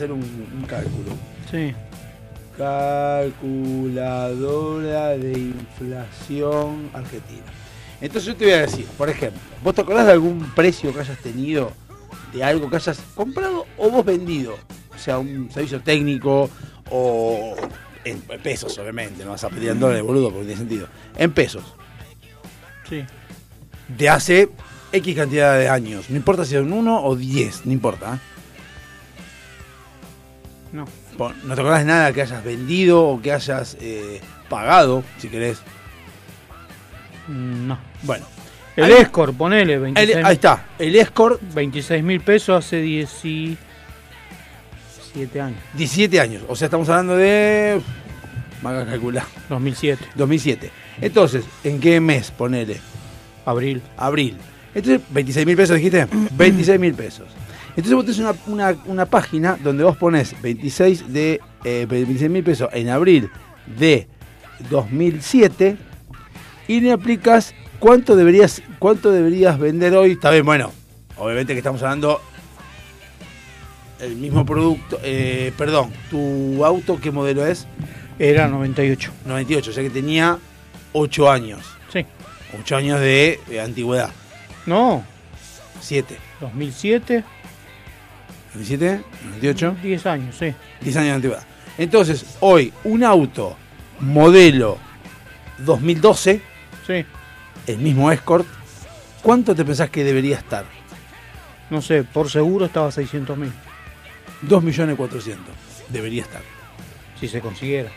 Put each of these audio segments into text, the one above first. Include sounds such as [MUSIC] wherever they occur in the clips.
Hacer un, un cálculo. Sí. Calculadora de inflación argentina. Entonces yo te voy a decir, por ejemplo, ¿vos te acordás de algún precio que hayas tenido de algo que hayas comprado o vos vendido? O sea, un servicio técnico o en pesos, obviamente, no vas a pedir en dólares, boludo, porque no tiene sentido. En pesos, Sí. de hace X cantidad de años. No importa si son uno o 10, no importa. ¿eh? No. No te acordás de nada que hayas vendido o que hayas eh, pagado, si querés. Mm, No. Bueno, El Ahí- Escort, ponele, 26 el- ahí está. El Escort, 26 mil pesos hace 17 años. 17 años. O sea, estamos hablando de. Más calcular. 2007. 2007. Entonces, ¿en qué mes? Ponele. Abril. Abril. Entonces, 26 mil pesos dijiste. [CLEARS THROAT] 26 mil pesos. Entonces vos tenés una, una- una página donde vos pones 26 de eh, 26 mil pesos en abril de 2007 y le aplicas cuánto deberías cuánto deberías vender hoy. Está bien, bueno, obviamente que estamos hablando el mismo producto. eh, perdón, tu auto, ¿qué modelo es? Era 98. 98, o sea que tenía 8 años. Sí. 8 años de, de antigüedad. No. 7. 2007. 27, 98, 10 años, sí. 10 años de antigüedad. Entonces, hoy, un auto modelo 2012, Sí. el mismo Escort, ¿cuánto te pensás que debería estar? No sé, por seguro estaba 600 mil. 2.400.000. Debería estar. Si se consiguiera.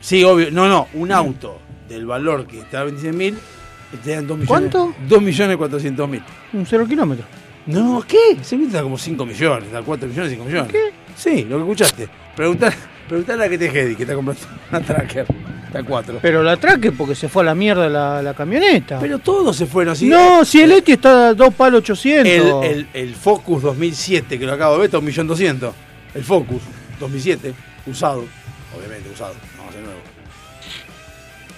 Sí, obvio. No, no, un auto del valor que está a 26.000, te dan 2 millones. ¿Cuánto? 2.400.000. Un cero kilómetro. No, ¿qué? Se está como 5 millones, da 4 millones, 5 millones. ¿Qué? Sí, lo que escuchaste. Preguntar, preguntarle a que te Hedy, que está comprando una tracker. Está 4. Pero la traque porque se fue a la mierda la, la camioneta. Pero todos se fueron así. no, si el Eti está a 2 palos 800. el, el, el Focus 2007, que lo acabo de ver, está a 1.200.000. El Focus 2007, usado. Obviamente, usado. Vamos a hacer nuevo.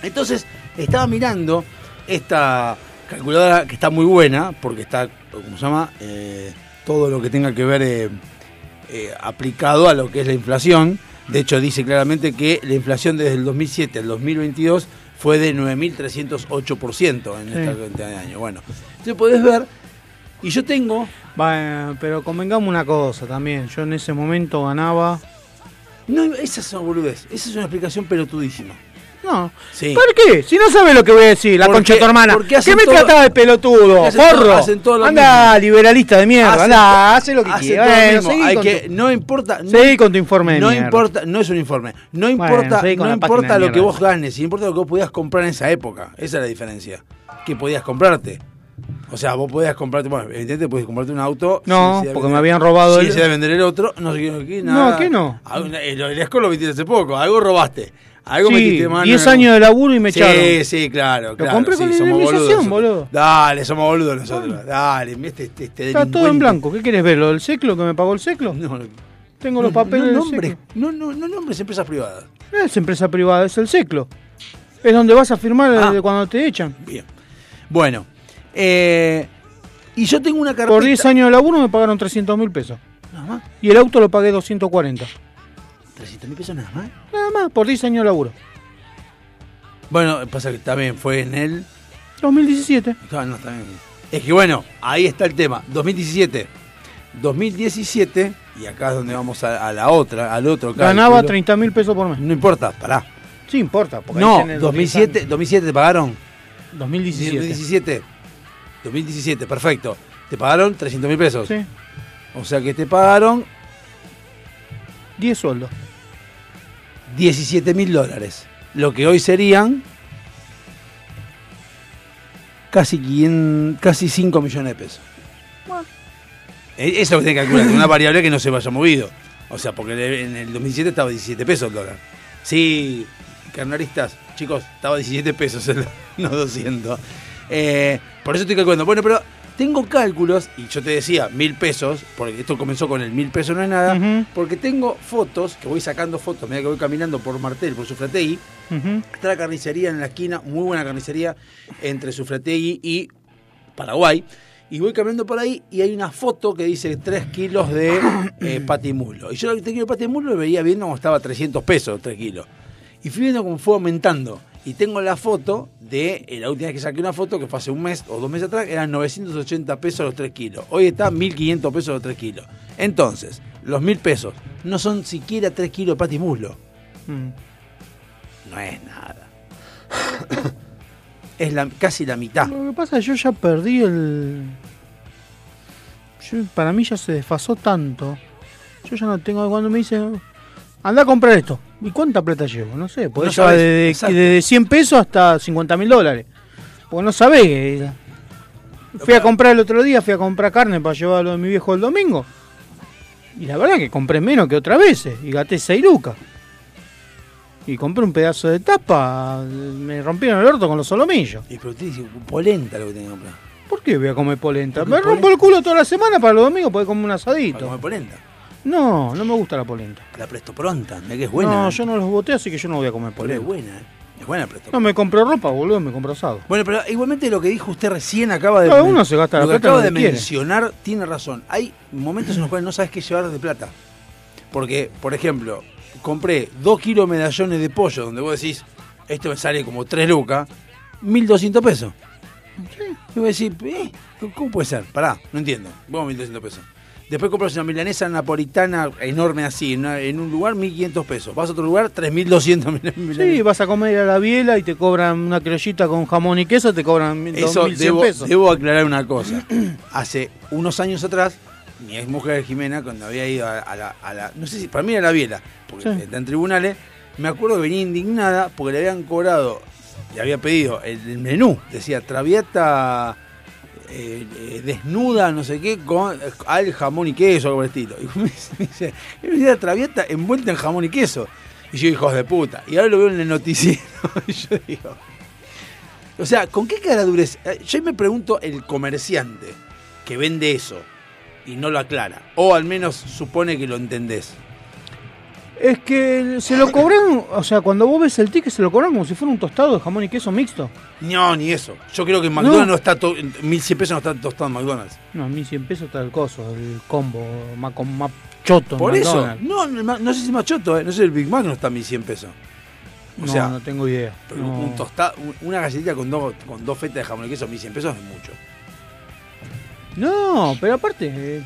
Entonces, estaba mirando esta calculadora que está muy buena, porque está, ¿cómo se llama? Eh, todo lo que tenga que ver eh, eh, aplicado a lo que es la inflación. De hecho, dice claramente que la inflación desde el 2007 al 2022 fue de 9.308% en esta Sí. cantidad de años. Bueno, entonces podés ver, y yo tengo, Bueno, pero convengamos una cosa también. Yo en ese momento ganaba. no, esa es una boludez, esa es una explicación pelotudísima. No. Sí. ¿Por qué? Si no sabes lo que voy a decir, la concha de tu hermana. ¿Qué me todo- trataba de pelotudo? hacen ¡Porro! hacen todo lo Anda, mismo. liberalista de mierda. Hacen Anda, hace lo que hacen quiera. todo lo Bueno, mismo. seguí Hay con que, tu- no importa, no, Seguí con tu informe de no mierda. importa, no es un informe, no importa, no importa lo que vos ganes, importa lo que vos podías comprar en esa época, esa es la diferencia, que podías comprarte. O sea, vos podías comprarte, bueno, evidentemente podías comprarte un auto. No, si porque vender- me habían robado Si el- decidías vender el otro, no sé qué, qué, No. ¿qué no? El, el Escort lo vendiste hace poco, algo robaste. Algo Sí, metiste mano. 10 en- años de laburo y me sí, echaron. Sí, claro, Lo claro. compré sí, con somos boludos boludo. Dale, somos boludos nosotros. Dale, este, este, Está todo en blanco. ¿Qué quieres ver? ¿Lo del seclo que me pagó el seclo? No, no, Tengo los papeles no nombres, no, no, no nombres empresas privadas. No es empresa privada, es el seclo. Es donde vas a firmar Ah. cuando te echan. Bien. Bueno, eh, y yo tengo una carpeta. Por 10 años de laburo me pagaron 300 mil pesos. Nada más. Y el auto lo pagué 240. 300 mil pesos nada más. Nada más, por 10 años de laburo. Bueno, pasa que también fue en el. 2017. No, no, está bien. Es que bueno, ahí está el tema. 2017. 2017, y acá es donde vamos a, a la otra, al otro Ganaba cálculo. 30 mil pesos por mes. No importa, pará. Sí, importa. Porque ahí No, tenés 2007, 2007 te pagaron. 2017. 2017. 2017, perfecto. Te pagaron 300 mil pesos. Sí, O sea que te pagaron 10 sueldos. 17 mil dólares. Lo que hoy serían casi, 500 casi 5 millones de pesos. Eh, Eso es lo que tiene que calcular, una variable que no se vaya movido. O sea, porque en el 2017 estaba 17 pesos el dólar. Sí, carnaristas, chicos, estaba 17 pesos, el, [LAUGHS] no 200. Eh, por eso estoy calculando. Bueno, pero tengo cálculos, y yo te decía mil pesos, porque esto comenzó con el mil pesos no es nada, porque tengo fotos, que voy sacando fotos, medida que voy caminando por Martel, por Sufrategui, está la carnicería en la esquina, muy buena carnicería, entre Sufrategui y Paraguay. Y voy caminando por ahí y hay una foto que dice 3 kilos de eh, [CLEARS THROAT] patimulo. Y yo el 3 kilos de patimulo lo veía viendo como estaba a 300 pesos 3 kilos. Y fui viendo cómo fue aumentando. Y tengo la foto de eh, la última vez que saqué una foto, que fue hace un mes o dos meses atrás, eran 980 pesos los 3 kilos. Hoy está 1500 pesos los 3 kilos. Entonces, los 1000 pesos no son siquiera 3 kilos de patimuslo. Mm. No es nada. [COUGHS] es la, casi la mitad. Lo que pasa es que yo ya perdí el. yo- para mí ya se desfasó tanto. Yo ya no tengo. Cuando me dicen, anda a comprar esto. ¿Y cuánta plata llevo? No sé. Porque No lleva sabés, desde, desde 100 pesos hasta 50 mil dólares. Porque no sabés. que- Fui a comprar el otro día, fui a comprar carne para llevarlo a mi viejo el domingo. Y la verdad que compré menos que otras veces. Y gasté 6 lucas. Y compré un pedazo de tapa. Me rompieron el orto con los solomillos. Y pero usted dice polenta lo que tiene que comprar. ¿Por qué voy a comer polenta? Porque Me rompo el culo toda la semana para los domingos poder comer un Para asadito. comer polenta. No, no me gusta la polenta. La presto pronta, que es buena. no, yo no los boté, así que yo no voy a comer Pero es polenta. buena, ¿eh? Es buena la presto No me compro ropa, boludo, me compro asado. Bueno, pero igualmente lo que dijo usted recién acaba de. Cada uno se gasta la lo que plata acaba de quiere. mencionar tiene razón. Hay momentos en los cuales no sabes qué llevar de plata. Porque, por ejemplo, compré dos kilos de medallones de pollo, donde vos decís, esto me sale como 3 lucas, 1200 pesos. Y vos decís, eh, ¿cómo puede ser? Pará, no entiendo. Vos 1200 pesos. Después compras una milanesa napolitana enorme así, en, un lugar 1500 pesos. Vas a otro lugar 3200 [LAUGHS] milanesas. Sí, vas a comer a la biela y te cobran una criollita con jamón y queso, te cobran Eso 2100 debo, pesos. debo aclarar una cosa. [CLEARS THROAT] Hace unos años atrás, mi ex mujer Jimena, cuando había ido a, a la, a la- No sé si para mí era la biela, porque Sí. está en tribunales, me acuerdo que venía indignada porque le habían cobrado, le había pedido el, el menú, decía traviata eh, eh, desnuda, no sé qué, con al jamón y queso, algo estilo. Y [LAUGHS] me dice, era traviata envuelta en jamón y queso. Y yo, hijos de puta. Y ahora lo veo en el noticiero. [LAUGHS] y yo digo. O sea, ¿con qué cara durez? Eh, Yo me pregunto el comerciante que vende eso y no lo aclara. O al menos supone que lo entendés. Es que se lo cobran, o sea, cuando vos ves el ticket se lo cobran como si fuera un tostado de jamón y queso mixto. No, ni eso. Yo creo que en McDonald's No. no, está to- 1100 pesos no está tostado en McDonald's. No, 1100 pesos está el coso, el combo, más, más choto. en Por eso. McDonald's. No, no, no sé si es machoto, ¿eh? no sé, el Big Mac no está en 1100 pesos. O No, sea, no tengo idea. pero No. un tosta- un- una galletita con dos, con dos fetas de jamón y queso, 1100 pesos es mucho. No, pero aparte. eh,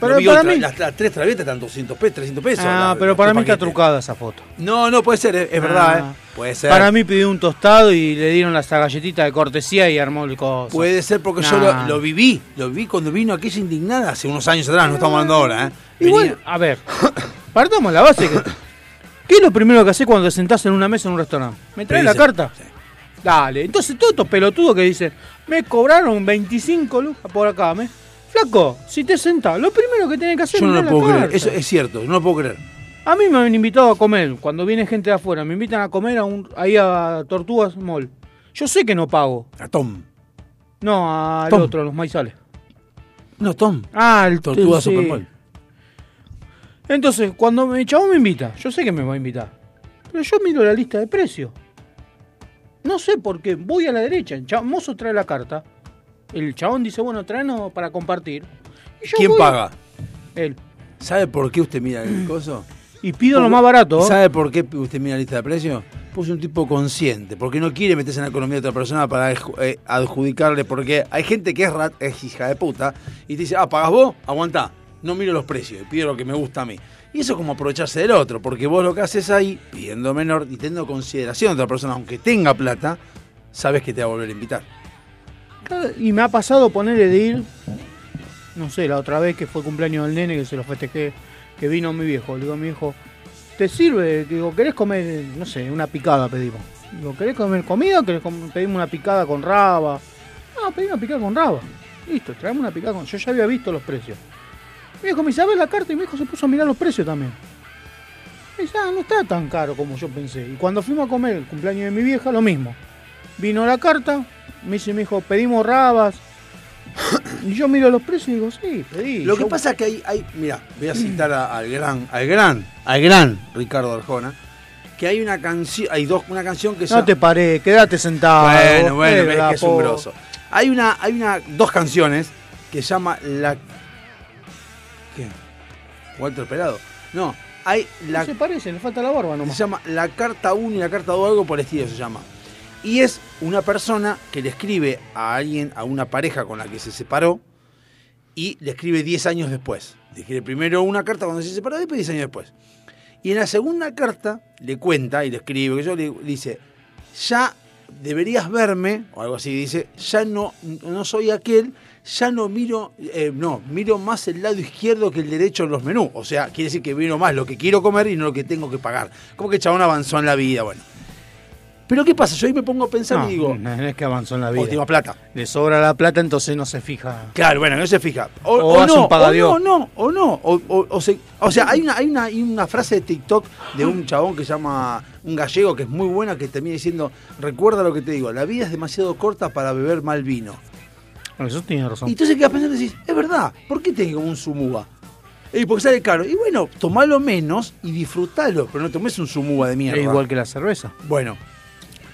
Pero vi para mí. las, las tres travietas están 200 pesos, 300 pesos. Ah, la- pero para mí está trucada esa foto. No, no, puede ser, es, es Ah. verdad, ¿eh? Puede ser. Para mí pidió un tostado y le dieron las galletitas de cortesía y armó el coso. Puede ser porque yo lo, lo viví, lo viví cuando vino aquella indignada hace unos años atrás, no estamos hablando ahora, ¿eh? Igual, Venía- a ver, [COUGHS] partamos la base. Que, ¿Qué es lo primero que haces cuando te sentás en una mesa en un restaurante? ¿Me traes la carta? Sí. Dale. Entonces todos estos pelotudos que dicen, me cobraron 25 lucas por acá, me. Flaco, si te sentás, lo primero que tenés que hacer Yo es no mirar lo la puedo creer, eso es cierto, no lo puedo creer. A mí me han invitado a comer, cuando viene gente de afuera, me invitan a comer a un, ahí a Tortugas Mall. Yo sé que no pago. A Tom. No, al Tom. otro, a los maizales. No, Tom. Ah, el Tortuga sí. Supermall. Entonces, cuando el chabón me invita, yo sé que me va a invitar. Pero yo miro la lista de precios. No sé por qué. Voy a la derecha. El mozo trae la carta. El chabón dice, bueno, tráenos para compartir. Y yo ¿Quién voy- paga? Él. ¿Sabe por qué usted mira el coso? [CLEARS THROAT] Y pido lo más barato. ¿Sabe por qué usted mira la lista de precios? Pues un tipo consciente, porque no quiere meterse en la economía de otra persona para adju- eh, adjudicarle, porque hay gente que es, rat- es hija de puta y te dice, ah, ¿pagás vos? Aguantá. no miro los precios, pido lo que me gusta a mí. Y eso es como aprovecharse del otro, porque vos lo que haces ahí, pidiendo menor y teniendo consideración de otra persona, aunque tenga plata, sabes que te va a volver a invitar. Y me ha pasado ponerle de no sé, la otra vez que fue cumpleaños del nene, que se lo festejé, que vino mi viejo. Le digo a mi hijo, ¿te sirve? Digo, ¿querés comer, no sé, una picada pedimos? Digo, ¿querés comer comida o querés pedimos una picada con raba? No, pedimos una picada con raba. Listo, traemos una picada con... Yo ya había visto los precios. Mi hijo me dice, a ver la carta y mi hijo se puso a mirar los precios también. Y dice, ah, no está tan caro como yo pensé. Y cuando fuimos a comer el cumpleaños de mi vieja, lo mismo. Vino la carta, me dice mi hijo, pedimos rabas. [COUGHS] Y yo miro los precios y digo, sí, pedí. Lo que pasa es que hay, hay mira, voy a [COUGHS] citar a- al gran, al gran, al gran Ricardo Arjona, que hay una canción, hay dos, una canción que se No te paré, quédate sentado. Bueno, bueno, es la que es un grosso. Hay una, hay una, dos canciones que se llama la. ¿Qué? Walter Pelado. No, hay la No se parece, le falta la barba se nomás. llama la carta 1 y la carta 2, algo por el estilo se llama. Y es una persona que le escribe a alguien, a una pareja con la que se separó, y le escribe 10 años después. Le escribe primero una carta cuando se separó, después 10 años después. Y en la segunda carta le cuenta y le escribe, que yo le dice, ya deberías verme, o algo así, dice, ya no, no soy aquel, ya no miro, eh, no, miro más el lado izquierdo que el derecho en los menús. O sea, quiere decir que miro más lo que quiero comer y no lo que tengo que pagar. Como que el chabón avanzó en la vida, bueno. Pero ¿qué pasa? Yo ahí me pongo a pensar No, y digo, no es que avanzó en la última vida. plata. Le sobra la plata, entonces no se fija. Claro, bueno, no se fija. O, O o hace no, un o no, no, o no. O, o- o se- o sea, hay una, hay, una, hay una frase de TikTok de un chabón que se llama, un gallego que es muy buena, que termina diciendo, recuerda lo que te digo, la vida es demasiado corta para beber mal vino. Bueno, eso tiene razón. Y entonces quedas pensando y decís, es verdad, ¿por qué tenés como un sumuba? Y porque sale caro. Y bueno, tomalo menos y disfrutalo, pero no tomes un sumuba de mierda. es igual que la cerveza. Bueno,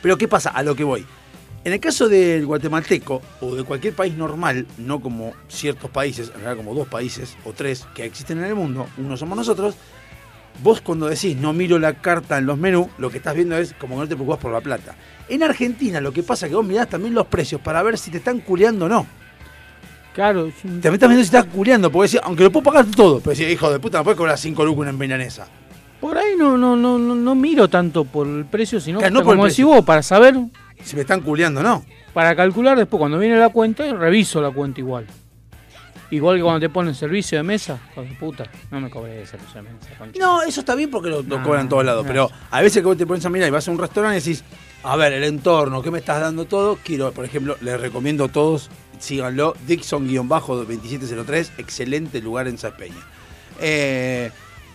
pero ¿qué pasa? A lo que voy. En el caso del guatemalteco o de cualquier país normal, no como ciertos países, en realidad como dos países o tres que existen en el mundo, uno somos nosotros, vos cuando decís no miro la carta en los menús, lo que estás viendo es como que no te preocupás por la plata. En Argentina lo que pasa es que vos mirás también los precios para ver si te están culeando o no. Claro, un- También estás viendo si estás culeando, porque decís, aunque lo puedo pagar todo, pero decís, hijo de puta, no puedes cobrar 5 lucas una embenanesa. Por ahí no, no, no, no, no miro tanto por el precio, sino Claro, no por el como decís precio. vos, para saber, Si me están culeando o no. para calcular después cuando viene la cuenta, reviso la cuenta igual. Igual que cuando te ponen servicio de mesa, hijo de puta, no me cobré ese servicio de mesa. concha. No, eso está bien porque lo, lo No, cobran en todos lados. no. Pero a veces que vos te pones a mirar y vas a un restaurante y decís, a ver, el entorno, ¿qué me estás dando todo? Quiero, por ejemplo, les recomiendo a todos, síganlo, Dixon-2703, excelente lugar en Peña. Eh,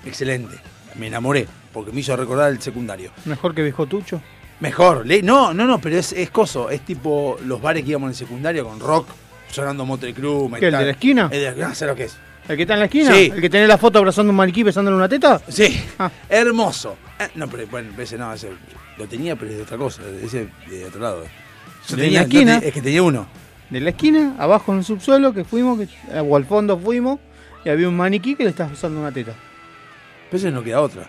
excelente, me enamoré, porque me hizo recordar el secundario. Mejor que viejo tucho. Mejor, no, no, no, pero es, es coso, es tipo los bares que íbamos en el secundario con rock, sonando Motley Crue, ¿Qué, el de la esquina? El de, no sé lo que es. ¿El que está en la esquina? Sí. ¿El que tiene la foto abrazando un maniquí besándole una teta? Sí, Ah. hermoso. Eh, no, pero bueno, ese no, ese lo tenía, pero es de otra cosa, ese de otro lado. Yo De tenía, la esquina. no es que tenía uno. De la esquina, abajo en el subsuelo, que fuimos, que, eh, o al fondo fuimos, y había un maniquí que le estaba besando una teta. Pero ese no queda otra.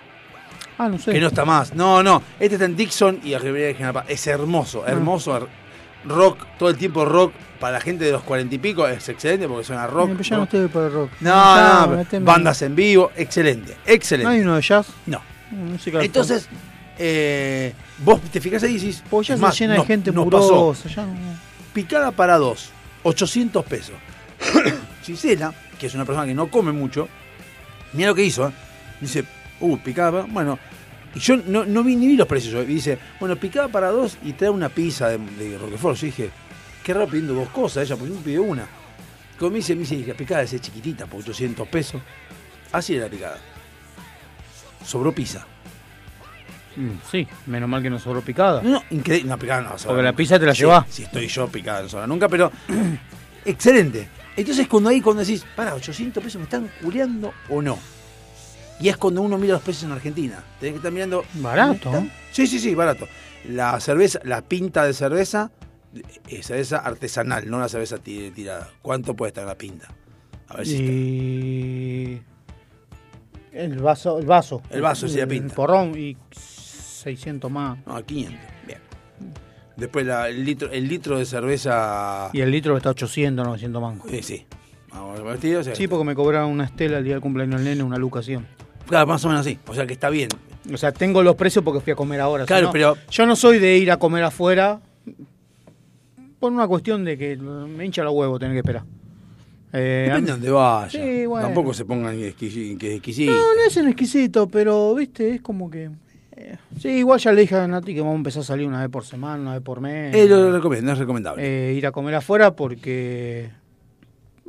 Ah, no sé. Que no está más. No, no. Este está en Dixon y a Rivera de General Paz. Es hermoso, Ah. hermoso. her- Rock, todo el tiempo rock. Para la gente de los cuarenta y pico es excelente porque suena rock. No rock. estoy por el rock. No, no, meteme- bandas en vivo, excelente, excelente. ¿No hay uno de jazz? No. Música de Entonces, eh, vos te fijas ahí y decís. Pues ya se más, llena de gente murosa. Ya no... Picada para dos, 800 pesos. [COUGHS] Gisela, que es una persona que no come mucho, mira lo que hizo. ¿eh? Dice, uh, picada, para- bueno. Y yo no, no vi ni vi los precios. yo, Y dice, bueno, picada para dos y trae una pizza de, de Roquefort. Yo dije, qué raro pidiendo dos cosas. Ella, porque me pidió una. Como me dice, me dice, la picada es chiquitita por 800 pesos. Así era la picada. Sobró pizza. Mm, sí, menos mal que no sobró picada. No, no, increíble. No, picada no. Porque la pizza te la Sí, llevás. Si estoy yo picada no sobra nunca, pero [CLEARS THROAT] excelente. Entonces cuando ahí cuando decís, para, 800 pesos me están culeando o no. Y es cuando uno mira los precios en Argentina. Tenés que estar mirando. Barato. Sí, sí, sí, barato. La cerveza, la pinta de cerveza, es cerveza artesanal, no la cerveza ti- tirada. ¿Cuánto puede estar la pinta? A ver si está. Y... El vaso, el vaso. El vaso, sí, la pinta. El porrón y 600 más. No, 500. Bien. Después la- el, litro, el litro de cerveza. Y el litro está 800, 900 mangos. Eh, sí, Vamos, vestido, o sea, Sí, porque me cobraron una estela el día del cumpleaños del nene, una lucación. Claro, más o menos así. O sea que está bien. O sea, tengo los precios porque fui a comer ahora. Claro, no- pero- Yo no soy de ir a comer afuera por una cuestión de que me hincha los huevos tener que esperar. Eh, Depende de dónde vaya. Sí, bueno. Tampoco se pongan exquisitos. No, no es exquisito, pero, viste, es como que... eh, sí, igual ya le dije a Nati que vamos a empezar a salir una vez por semana, una vez por mes. Eh, lo recomiendo, es recomendable. eh, ir a comer afuera porque...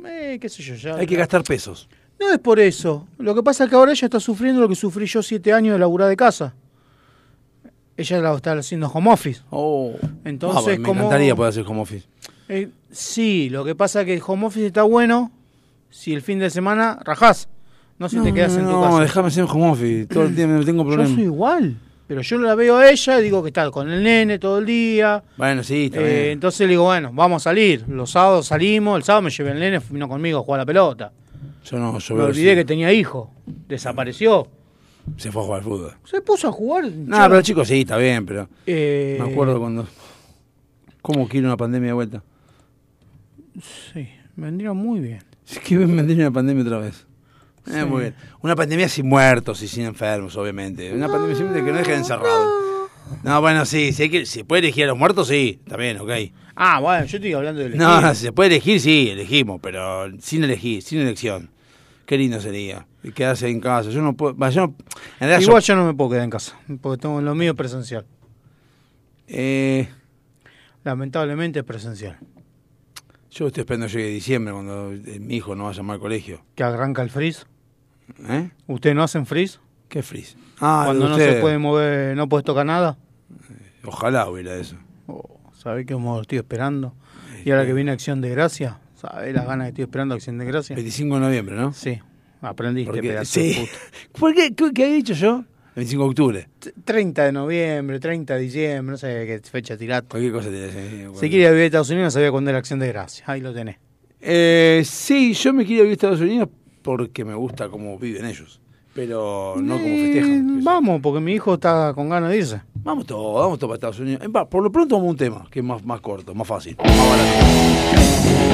Eh, qué sé yo, ya... Hay que gastar pesos. No es por eso. Lo que pasa es que ahora ella está sufriendo lo que sufrí yo siete años de laburar de casa. Ella la está haciendo home office. Oh. Entonces, Ah, bueno, me como- encantaría poder hacer home office. Eh, sí, lo que pasa es que el home office está bueno si el fin de semana rajás. No si te quedas en tu no, casa. déjame hacer home office. Todo el tiempo tengo Yo problemas. soy igual. Pero yo la veo a ella y digo que está con el nene todo el día. Bueno, sí, está Eh, bien. entonces le digo, bueno, vamos a salir. Los sábados salimos. El sábado me llevé el nene, vino conmigo a jugar a la pelota. Yo no, yo Me olvidé que tenía hijo. Desapareció. Se fue a jugar al fútbol. Se puso a jugar. No, pero chicos, sí, está bien, pero Eh, me acuerdo cuando... ¿Cómo quiero una pandemia de vuelta? Sí, vendría muy bien. Es que vendría una pandemia otra vez. Eh, Sí. muy bien. Una pandemia sin muertos y sin enfermos, obviamente. Una pandemia sin que no dejen encerrados. No, bueno, sí, si, hay que, si puede elegir a los muertos, sí, está bien, ok. Ah, bueno, yo estoy hablando de No, no, si se puede elegir, sí, elegimos, pero sin elegir, sin elección. Qué lindo sería. Quedarse en casa. Yo no puedo. yo en Igual yo- yo no me puedo quedar en casa, porque tengo lo mío presencial. eh, Lamentablemente es presencial. yo estoy esperando llegue diciembre cuando eh, mi hijo no vaya más al colegio. Que arranca el freeze. ¿Eh? ¿Ustedes no hacen freeze? ¿Qué frizz? Ah, Cuando no se puede mover, no puedes tocar nada. Ojalá hubiera eso. Oh, ¿Sabés lo estoy esperando? Y ahora que viene Acción de Gracia, ¿sabés las ganas que estoy esperando Acción de Gracia? 25 de noviembre, ¿no? Sí, aprendiste, Porque- pedazo de sí. [LAUGHS] ¿Por qué? ¿Qué, qué había dicho yo? 25 de octubre. T- 30 de noviembre, 30 de diciembre, no sé qué fecha tiraste. Cualquier cosa decía. Si quiere vivir a Estados Unidos, no sabía cuándo era Acción de Gracia. Ahí lo tenés. Eh, sí, yo me quiero vivir a Estados Unidos porque me gusta cómo viven ellos. Pero no como Eh, festejan. Vamos, porque mi hijo está con ganas de irse. Vamos todos, vamos todos para Estados Unidos. Por lo pronto vamos a un tema que es más, más corto, más fácil, más barato.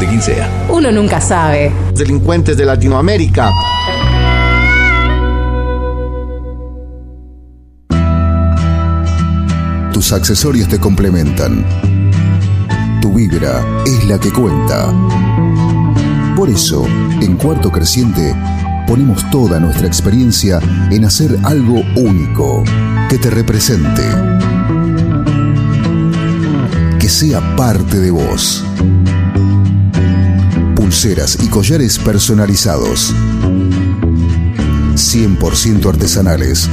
de quien sea. Uno nunca sabe. Delincuentes de Latinoamérica. Tus accesorios te complementan. Tu vibra es la que cuenta. Por eso, en Cuarto Creciente, ponemos toda nuestra experiencia en hacer algo único, que te represente, que sea parte de vos. Pulseras y collares personalizados, 100% artesanales,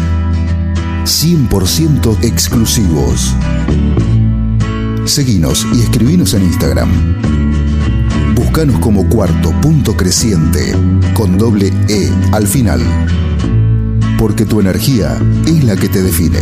100% exclusivos. Seguinos y escribinos en Instagram. Buscanos como cuarto punto creciente con doble E al final. Porque tu energía es la que te define.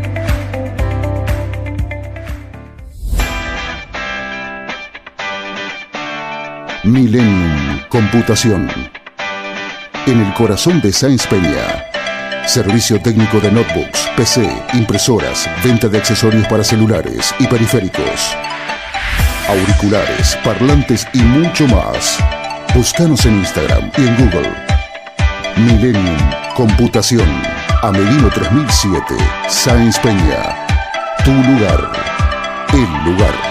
Millennium Computación. En el corazón de Sáenz Peña. Servicio técnico de notebooks, PC, impresoras, venta de accesorios para celulares y periféricos. Auriculares, parlantes y mucho más. Búscanos en Instagram y en Google. Millennium Computación. Amelino 3007. Sáenz Peña. Tu lugar. El lugar.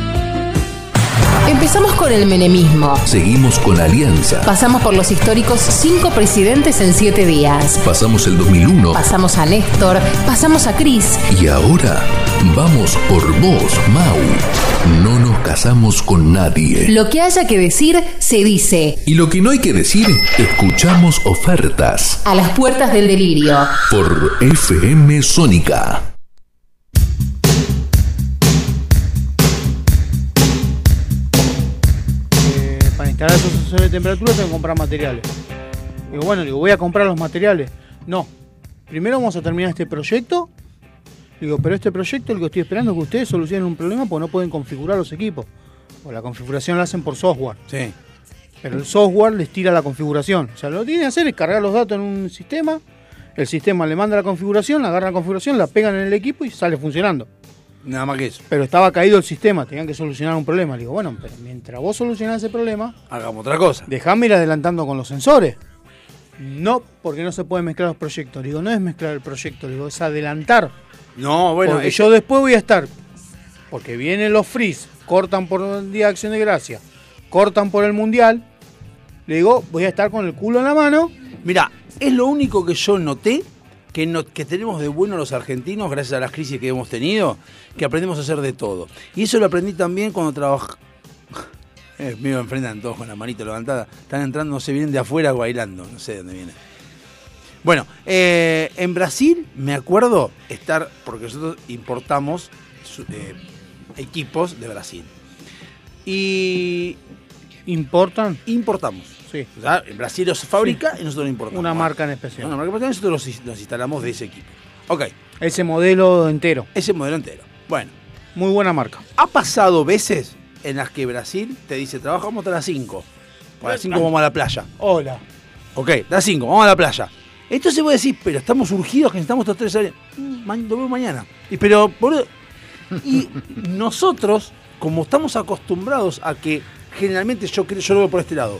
Empezamos con el menemismo. Seguimos con Alianza. Pasamos por los históricos cinco presidentes en siete días. Pasamos el 2001. Pasamos a Néstor, pasamos a Cris. Y ahora vamos por vos, Mau. No nos casamos con nadie. Lo que haya que decir, se dice. Y lo que no hay que decir, escuchamos ofertas. A las puertas del delirio. Por FM Sónica. Instalar esos sensores de temperatura tengo que comprar materiales. Digo, bueno, digo, voy a comprar los materiales. No. Primero vamos a terminar este proyecto. Digo, pero este proyecto lo que estoy esperando es que ustedes solucionen un problema porque no pueden configurar los equipos. O la configuración la hacen por software. Sí. Pero el software les tira la configuración. O sea, lo que tienen que hacer es cargar los datos en un sistema. El sistema le manda la configuración, agarra la configuración, la pegan en el equipo y sale funcionando. Nada más que eso. Pero estaba caído el sistema, tenían que solucionar un problema. Le digo, bueno, pero mientras vos solucionás ese problema, Hagamos otra cosa. dejame ir adelantando con los sensores. No, porque no se pueden mezclar los proyectos. Digo, no es mezclar el proyecto, digo, es adelantar. No, bueno, porque es- yo después voy a estar. Porque vienen los freeze, cortan por el Día de Acción de Gracia, cortan por el Mundial. Le digo, voy a estar con el culo en la mano. Mira, es lo único que yo noté que, no- que tenemos de bueno los argentinos, gracias a las crisis que hemos tenido, que aprendemos a hacer de todo. Y eso lo aprendí también cuando trabajé. [LAUGHS] Eh, me enfrentan todos con la manito levantada. Están entrando, no sé, vienen de afuera bailando. No sé de dónde vienen. Bueno, eh, en Brasil me acuerdo estar, porque nosotros importamos eh, equipos de Brasil. Y ¿Importan? importamos. Sí. O sea, en Brasil los fabrica y nosotros lo importamos. Una marca en especial. Una marca en especial, nosotros los, nos instalamos de ese equipo. Ok, Ese modelo entero. ese modelo entero. Bueno, Muy buena marca. ha pasado veces en las que Brasil te dice, trabajamos hasta las 5. A las 5 vamos a la playa. Hola. Ok, las 5, vamos a la playa. Entonces voy a decir, pero estamos urgidos que necesitamos estos tres años. Mm, Lo veo mañana. Y pero, boludo, Y [LAUGHS] nosotros, como estamos acostumbrados a que generalmente yo, creo- yo lo veo por este lado,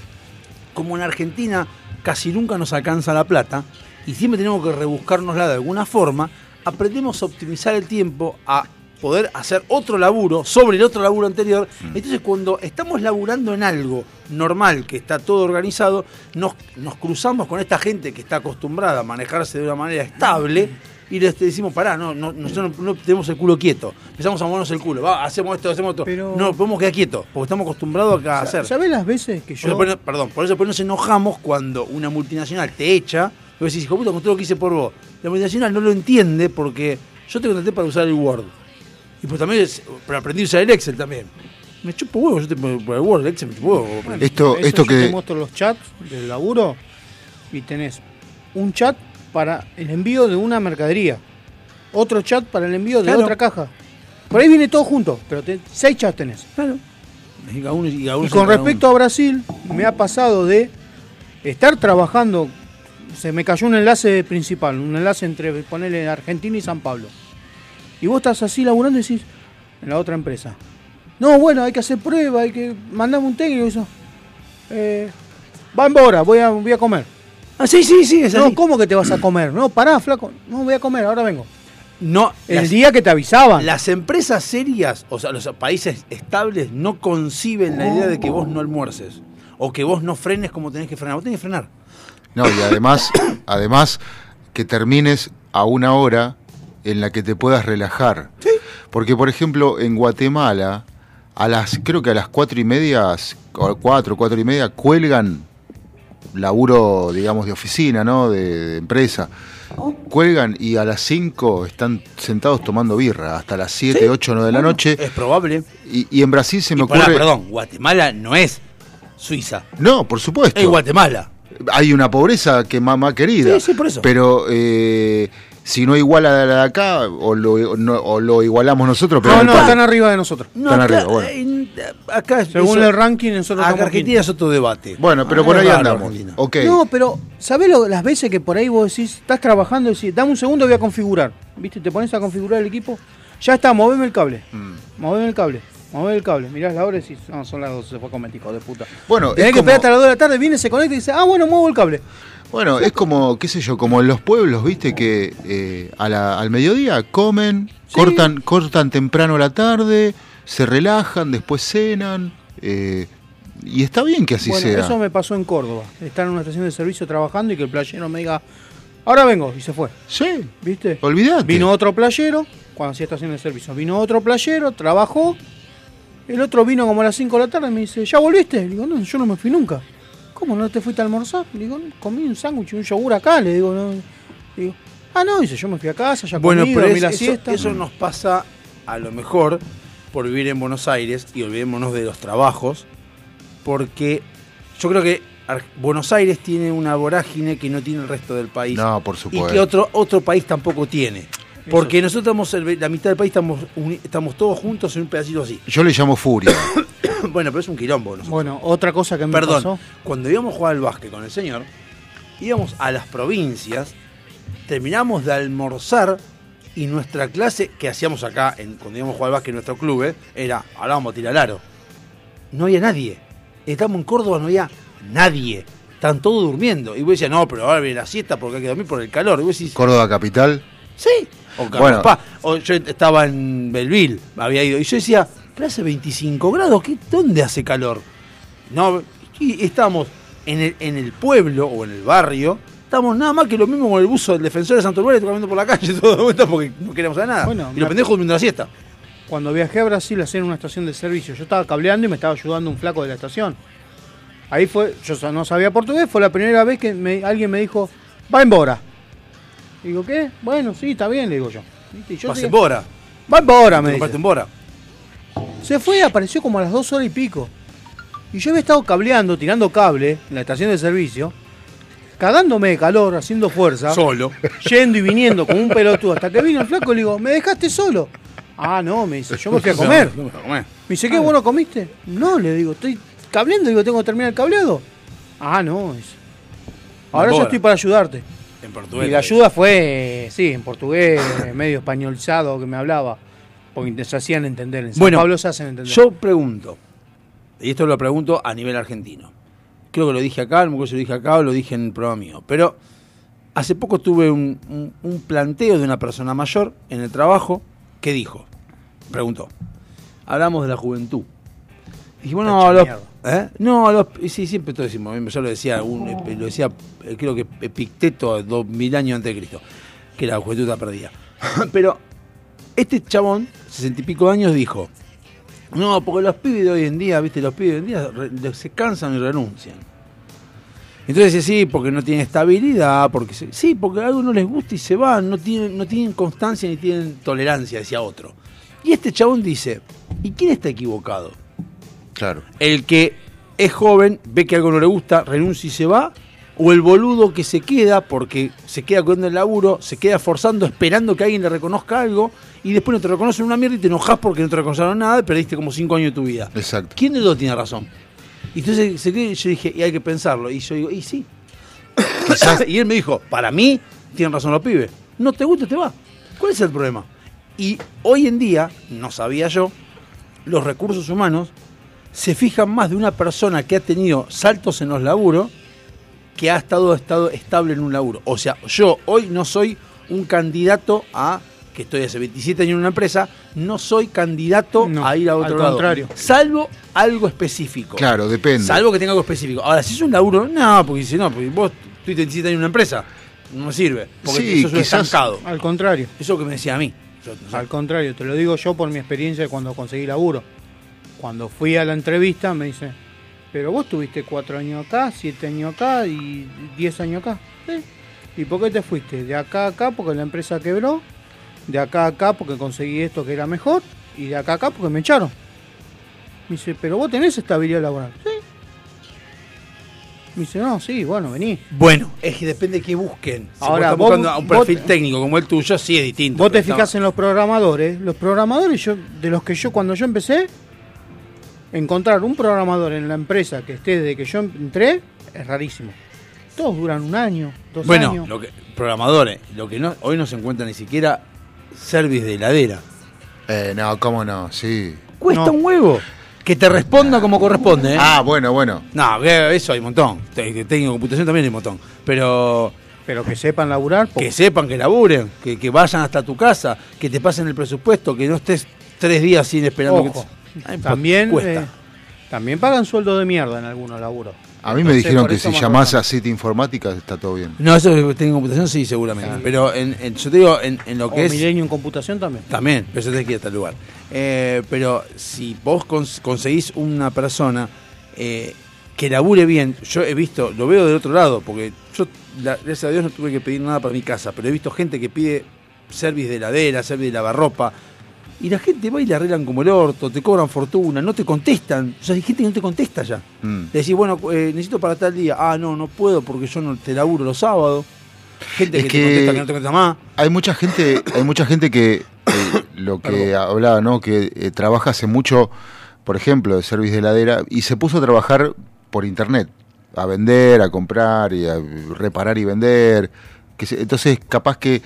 como en Argentina casi nunca nos alcanza la plata y siempre tenemos que rebuscárnosla de alguna forma, aprendemos a optimizar el tiempo, a poder hacer otro laburo sobre el otro laburo anterior. Entonces cuando estamos laburando en algo normal, que está todo organizado, nos, nos cruzamos con esta gente que está acostumbrada a manejarse de una manera estable y les decimos, pará, no, no, nosotros no, no tenemos el culo quieto. Empezamos a movernos el culo, va, hacemos esto, hacemos esto. Pero- No podemos quedar quietos, porque estamos acostumbrados a hacer. ¿Sabes las veces que Por yo... eso, perdón, por eso por eso nos enojamos cuando una multinacional te echa. Y vos decís, hijo puta, con todo lo que hice por vos. La multinacional no lo entiende porque yo te contraté para usar el Word. Y pues también es, pero aprendí a usar el Excel también. Me chupo huevo, yo te por el Word, el Excel me chupo huevo. Esto, esto yo te que. muestro los chats del laburo y tenés un chat para el envío de una mercadería, otro chat para el envío de Claro. otra caja. Por ahí viene todo junto, pero te- seis chats tenés. Claro. Y, cada uno- y cada uno Y se con respecto a Brasil, me ha pasado de estar trabajando, se me cayó un enlace principal, un enlace entre ponerle Argentina y San Pablo. Y vos estás así laburando y decís, en la otra empresa. No, bueno, hay que hacer prueba, hay que mandarme un técnico y eso. Eh, va en Bora, voy a, voy a comer. Ah, sí, sí, sí, es No. ¿cómo que te vas a comer? No, pará, flaco. No, voy a comer, ahora vengo. No, El las, día que te avisaban. las empresas serias, o sea, los países estables, no conciben la idea de que vos no almuerces. O que vos no frenes como tenés que frenar. Vos tenés que frenar. No, y además, [COUGHS] además que termines a una hora en la que te puedas relajar. Porque, por ejemplo, en Guatemala, a las, creo que a las cuatro y media, o cuatro, cuatro y media, cuelgan laburo, digamos, de oficina, ¿no? De, de empresa. Cuelgan y a las 5 están sentados tomando birra hasta las 7, Sí, 8, 9 de la noche. Es probable. Y, y en Brasil se me pará, ocurre. perdón, Guatemala no es Suiza. No, por supuesto. Es Guatemala. hay una pobreza que mamá querida. Sí, sí, por eso. Pero eh, si no iguala la de acá, o lo, no- o lo igualamos nosotros, pero No, no, están arriba de nosotros. Están acá, arriba, bueno. en- acá Según eso- el ranking, nosotros acá estamos Argentina es otro debate. Bueno, pero Ah, por ahí raro, andamos. Argentina. Ok. No, pero ¿sabés lo- las veces que por ahí vos decís, estás trabajando y decís, dame un segundo, voy a configurar? ¿Viste? Te pones a configurar el equipo. Ya está, moveme el cable. Mm. Moveme el cable. Moveme el cable. Mirás la hora y decís, no, son las 12, se fue a hijo de puta. Bueno, Tenés es que como- esperar hasta las 2 de la tarde, viene, se conecta y dice, ah, bueno, muevo el cable. Bueno, es como, qué sé yo, como en los pueblos, viste, que eh, a la- al mediodía comen, cortan, cortan temprano la tarde, se relajan, después cenan. eh, y está bien que así bueno, sea. eso me pasó en Córdoba. Estar en una estación de servicio trabajando y que el playero me diga, ahora vengo, y se fue. Sí, ¿Viste? olvidate. Vino otro playero, cuando hacía estación de servicio, vino otro playero, trabajó. El otro vino como a las 5 de la tarde y me dice, ¿ya volviste? Le digo, no, yo no me fui nunca. ¿Cómo no te fuiste a almorzar? Le digo, "No, comí un sándwich y un yogur acá. Le digo, no. Le digo, ah, no, dice, yo me fui a casa, ya Bueno, comí, pero dormí es- la eso, siesta. eso nos pasa a lo mejor por vivir en Buenos Aires y olvidémonos de los trabajos, porque yo creo que Buenos Aires tiene una vorágine que no tiene el resto del país No, por y supuesto. que otro otro país tampoco tiene. Porque nosotros estamos, la mitad del país estamos, estamos todos juntos en un pedacito así. Yo le llamo furia. [COUGHS] bueno, pero es un quilombo. nosotros. Bueno, otra cosa que me Perdón, pasó. cuando íbamos a jugar al básquet con el señor, íbamos a las provincias, terminamos de almorzar y nuestra clase que hacíamos acá, en, cuando íbamos a jugar al básquet en nuestro club, eh, era, ahora vamos a tirar al aro. No había nadie. Estamos en Córdoba, no había nadie. Están todos durmiendo. Y vos decías, no, pero ahora viene la siesta porque hay que dormir por el calor. Y vos decís, Córdoba Capital. sí. O, Carlos Bueno. Paz. o yo estaba en Belville, había ido. Y yo decía, pero hace 25 grados, ¿qué, ¿dónde hace calor? No, y estábamos en el, en el pueblo o en el barrio, estamos nada más que lo mismo con el buzo del defensor de Santo Lugar caminando por la calle [LAUGHS] todo de vuelta porque no queríamos hacer nada. Bueno, y los pendejos durmiendo la siesta. cuando viajé a Brasil a hacer una estación de servicio. Yo estaba cableando y me estaba ayudando un flaco de la estación. Ahí fue, yo no sabía portugués, fue la primera vez que me- alguien me dijo, va embora. Digo, ¿qué? Bueno, sí, está bien, le digo yo. ¿Viste? Y yo Vas en Bora. Va embora, Te me dice. en Bora. Se fue y apareció como a las dos horas y pico. Y yo había estado cableando, tirando cable en la estación de servicio, cagándome de calor, haciendo fuerza, Solo. [LAUGHS] yendo y viniendo como un pelotudo. Hasta que vino el flaco y le digo, ¿me dejaste solo? Ah, no, me dice, yo me fui a [LAUGHS] comer. No, no, a comer. Me dice, ¿qué, vos no comiste? No, le digo, estoy cableando, digo, tengo que terminar el cableado. Ah, no, dice. Ahora yo estoy para ayudarte. En portugués. Y la ayuda fue, sí, en portugués, medio españolizado que me hablaba. Porque se hacían entender. En San Bueno, Pablo se hacen entender. Yo pregunto, y esto lo pregunto a nivel argentino. Creo que lo dije acá, no lo dije acá o lo dije en el programa mío. Pero hace poco tuve un, un- un planteo de una persona mayor en el trabajo que dijo, preguntó, hablamos de la juventud. Dije, bueno, los, ¿eh? No, los, sí, siempre todo decimos, yo lo decía, un- eh, lo decía, eh, creo que Epicteto, dos mil años antes de Cristo, que la juventud está perdida. [LAUGHS] Pero este chabón, sesenta y pico de años, dijo, no, porque los pibes de hoy en día, viste, los pibes de hoy en día se cansan y renuncian. Entonces dice, sí, porque no tienen estabilidad, porque se- sí, porque algo no les gusta y se van, no tienen, no tienen constancia ni tienen tolerancia, decía otro. Y este chabón dice, ¿y quién está equivocado? Claro. ¿El que es joven, ve que algo no le gusta, renuncia y se va? ¿O el boludo que se queda porque se queda con el laburo, se queda forzando, esperando que alguien le reconozca algo y después no te reconocen una mierda y te enojas porque no te reconocieron nada y perdiste como cinco años de tu vida? Exacto. ¿Quién de los dos tiene razón? Y entonces yo dije, y hay que pensarlo. Y yo digo, y sí. [COUGHS] y él me dijo, para mí, tienen razón los pibes. No te gusta, te va. ¿Cuál es el problema? Y hoy en día, no sabía yo, los recursos humanos se fijan más de una persona que ha tenido saltos en los laburos que ha estado, estado estable en un laburo. O sea, yo hoy no soy un candidato a, que estoy hace 27 años en una empresa, no soy candidato No, a ir a otro al lado. contrario. Salvo algo específico. Claro, depende. Salvo que tenga algo específico. Ahora, si es un laburo, no, porque si no, porque vos estuviste 27 años en una empresa, no me sirve. Porque Sí, eso es un quizás- estancado. Al contrario. Eso es lo que me decía a mí. Yo- no sé. Al contrario, te lo digo yo por mi experiencia de cuando conseguí laburo. Cuando fui a la entrevista me dice, pero vos tuviste cuatro años acá, siete años acá y diez años acá. Sí. ¿Y por qué te fuiste? De acá a acá porque la empresa quebró, de acá a acá porque conseguí esto que era mejor y de acá a acá porque me echaron. Me dice, pero vos tenés estabilidad laboral. Sí. Me dice, no, sí, bueno, vení. Bueno, es que depende de qué busquen. Si Ahora, vos buscando a un vos- perfil técnico como el tuyo, sí es distinto. Vos te fijás en los programadores. Los programadores, yo, de los que yo, cuando yo empecé, encontrar un programador en la empresa que esté desde que yo entré, es rarísimo. Todos duran un año, dos Bueno, años. lo que, programadores, lo que no, hoy no se encuentra ni siquiera service de heladera. Eh, no, cómo no, sí. Cuesta No. un huevo. Que te responda como corresponde, ¿eh? Ah, bueno, bueno. No, eso hay un montón. Técnico de computación también hay un montón. Pero Pero que sepan laburar, po- que sepan que laburen, que, que vayan hasta tu casa, que te pasen el presupuesto, que no estés tres días sin esperando Ojo. Que. Ay, también, eh, también pagan sueldo de mierda en algunos laburos. A mí me dijeron que si llamás a City Informática está todo bien. No, eso de técnico de computación sí, seguramente. Pero en, en- yo te digo, en, en lo O que es... Milenio en computación también. También, pero eso tenés que ir a tal lugar. Eh, pero si vos cons- conseguís una persona eh, que labure bien, yo he visto, lo veo del otro lado, porque yo, la- gracias a Dios, no tuve que pedir nada para mi casa, pero he visto gente que pide service de heladera, service de lavarropa, y la gente va y le arreglan como el orto, te cobran fortuna, no te contestan. O sea, hay gente que no te contesta ya. Mm. Le decís, bueno, eh, necesito para tal día. Ah, no, no puedo porque yo no te laburo los sábados. Gente Es que, que- te contesta que no te contesta más. Hay mucha gente, hay mucha gente que eh, lo que hablaba, ¿no? Que eh, trabaja hace mucho, por ejemplo, de servicio de heladera, y se puso a trabajar por internet, a vender, a comprar, y a reparar y vender. Que se- entonces, capaz que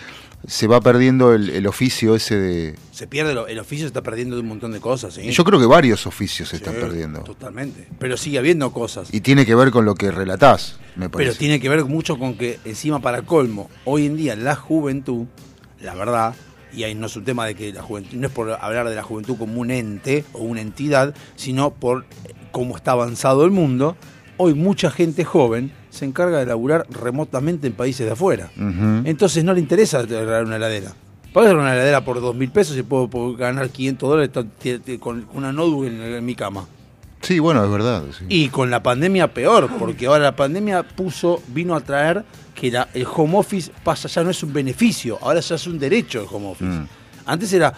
se va perdiendo el, el oficio ese de. Se pierde, lo- el oficio se está perdiendo de un montón de cosas. ¿sí? Yo creo que varios oficios se están perdiendo. Totalmente. Pero sigue habiendo cosas. Y tiene que ver con lo que relatás, me parece. Pero tiene que ver mucho con que, encima para colmo, hoy en día la juventud, la verdad, y ahí no es un tema de que la juventud, no es por hablar de la juventud como un ente o una entidad, sino por eh, cómo está avanzado el mundo, hoy mucha gente joven se encarga de laburar remotamente en países de afuera. Entonces no le interesa arreglar una heladera. Pagas una heladera por dos mil pesos y puedo, puedo ganar 500 dólares con una notebook en, en mi cama. Sí, bueno, es verdad. sí. Y con la pandemia peor, porque ahora la pandemia puso, vino a traer que la- el home office pasa, ya no es un beneficio, ahora ya es un derecho el home office. Mm. Antes era,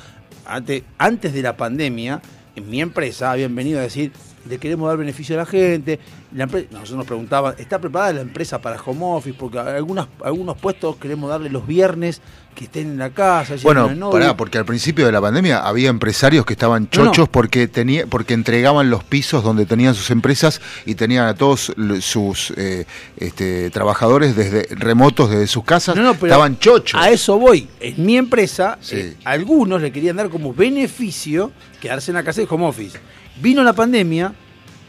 antes, antes de la pandemia, en mi empresa habían venido a decir, le queremos dar beneficio a la gente. La empre- nosotros nos preguntaban, ¿está preparada la empresa para home office? Porque algunas, algunos puestos queremos darle los viernes que estén en la casa. Bueno, pará, porque al principio de la pandemia había empresarios que estaban No, no. chochos porque tenía, porque entregaban los pisos donde tenían sus empresas y tenían a todos sus eh, este, trabajadores desde remotos desde sus casas. No, no, pero estaban chochos. A eso voy. En mi empresa, Sí. eh, algunos le querían dar como beneficio quedarse en la casa de home office. Vino la pandemia,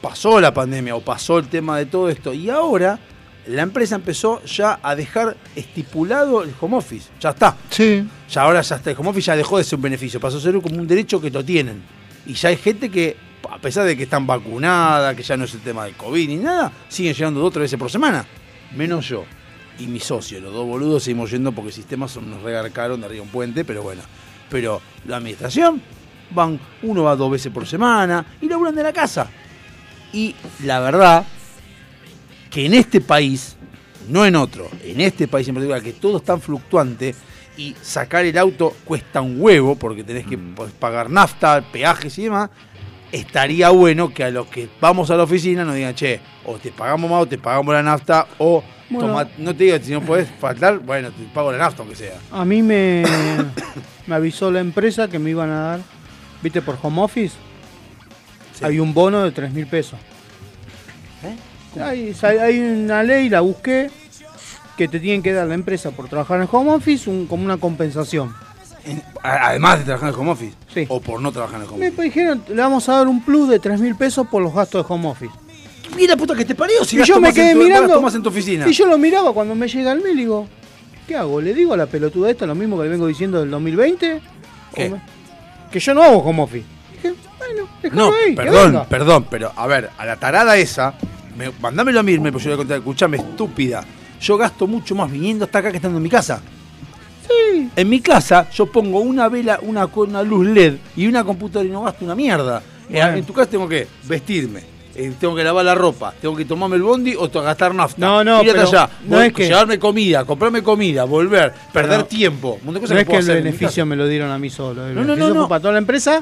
pasó la pandemia o pasó el tema de todo esto y ahora la empresa empezó ya a dejar estipulado el home office. Ya está. Sí. Ya ahora ya está. El home office ya dejó de ser un beneficio, pasó a ser como un derecho que lo tienen. Y ya hay gente que, a pesar de que están vacunadas, que ya no es el tema del COVID ni nada, siguen llegando dos o tres veces por semana. Menos yo y mi socio, los dos boludos seguimos yendo porque el sistema son- nos regarcaron de arriba un puente, pero bueno. Pero la administración van, uno va dos veces por semana y laburan de la casa. Y la verdad que en este país, no en otro, en este país en particular, que todo es tan fluctuante y sacar el auto cuesta un huevo porque tenés que pues, pagar nafta, peajes y demás, estaría bueno que a los que vamos a la oficina nos digan, che, o te pagamos más o te pagamos la nafta o Bueno. toma- no te digo si no puedes faltar, bueno, te pago la nafta aunque sea. A mí me, [COUGHS] me avisó la empresa que me iban a dar, viste, por home office. Sí. Hay un bono de 3 mil pesos. ¿Eh? Hay, hay una ley, la busqué, que te tienen que dar la empresa por trabajar en home office un- como una compensación. En- además de trabajar en home office Sí. o por no trabajar en home Me office. dijeron, le vamos a dar un plus de 3 mil pesos por los gastos de home office. Mira puta que te parió si y yo me más en quedé tu- mirando. en tu oficina. Y yo lo miraba cuando me llega el mail y digo, ¿qué hago? ¿Le digo a la pelotuda esta lo mismo que le vengo diciendo del 2020? ¿Qué? ¿O me- Que yo no hago home office. Dije, bueno, No, ahí, perdón, perdón, pero a ver, a la tarada esa, me, mandámelo a mí, yo le voy a contar, escuchame, estúpida. Yo gasto mucho más viniendo hasta acá que estando en mi casa. Sí. En mi casa yo pongo una vela, una, con una luz LED y una computadora y no gasto una mierda. Eh, Bueno. En tu casa tengo que vestirme, eh, tengo que lavar la ropa, tengo que tomarme el bondi o gastar nafta. No, no, pero allá, no es que- llevarme comida, comprarme comida, volver, perder no. tiempo. Un de cosas No es que el beneficio me lo dieron a mí solo. El No, no, no, no. para toda la empresa,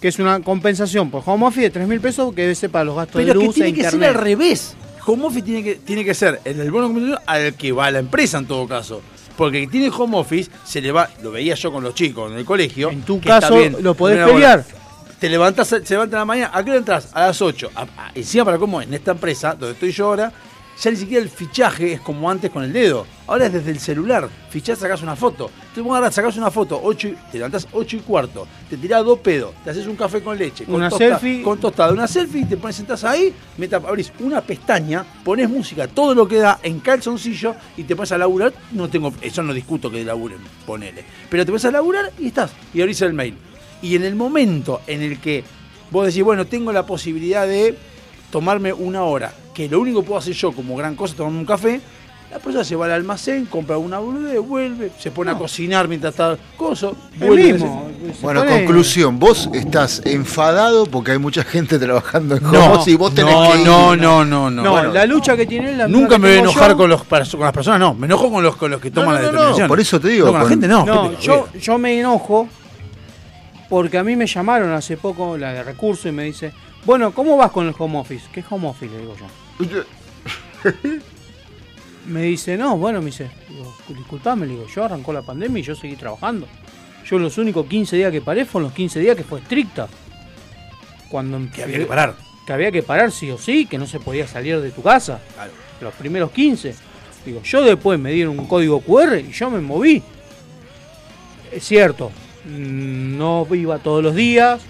que es una compensación por home office de 3 mil pesos que debe ser para los gastos Pero de que luz tiene e que ser al revés. Home office tiene que, tiene que ser en el bono al que va la empresa en todo caso. Porque el que tiene home office se le va, lo veía yo con los chicos en el colegio. En tu que caso, lo podés pelear. Te levantas, se levanta en la mañana, ¿a qué hora entras? A las 8. A- a- encima para cómo en esta empresa, donde estoy yo ahora, ya ni siquiera el fichaje es como antes con el dedo. Ahora es desde el celular. Fichás, sacás una foto. Te vos agarrás, sacás una foto, 8 y- te levantás 8 y cuarto, te tirás dos pedos, te haces un café con leche, con Una tosta- selfie. con tostada, una selfie, te pones sentás ahí, mientras abrís una pestaña, pones música, todo lo que da en calzoncillo y te pones a laburar. No tengo, eso no discuto que laburen, ponele. Pero te pones a laburar y estás, y abrís el mail. Y en el momento en el que vos decís, bueno, tengo la posibilidad de tomarme una hora, que lo único que puedo hacer yo como gran cosa es tomarme un café, la persona se va al almacén, compra una boludez, vuelve, se pone a cocinar mientras está coso, El vuelve. mismo. se Bueno, pone- conclusión, vos estás enfadado porque hay mucha gente trabajando en No, y vos tenés no, que ir. no, no, no, no. No, Bueno, la lucha que tiene él, la Nunca me voy a enojar yo. con, los, con las personas, no. Me enojo con los, con los que toman no, la no, no, determinación. por eso te digo, No, con la gente no. No, yo, yo me enojo porque a mí me llamaron hace poco la de recursos y me dice, bueno, ¿cómo vas con el home office? ¿Qué home office? Le digo yo. [LAUGHS] Me dice, no, bueno, me dice, digo, disculpame, le digo, yo arrancó la pandemia y yo seguí trabajando. Yo los únicos 15 días que paré fueron los 15 días que fue estricta. Cuando Que había que parar. que había que parar sí o sí, que no se podía salir de tu casa. Claro. Los primeros 15. Digo, yo después me dieron un código QR y yo me moví. Es cierto, no iba todos los días,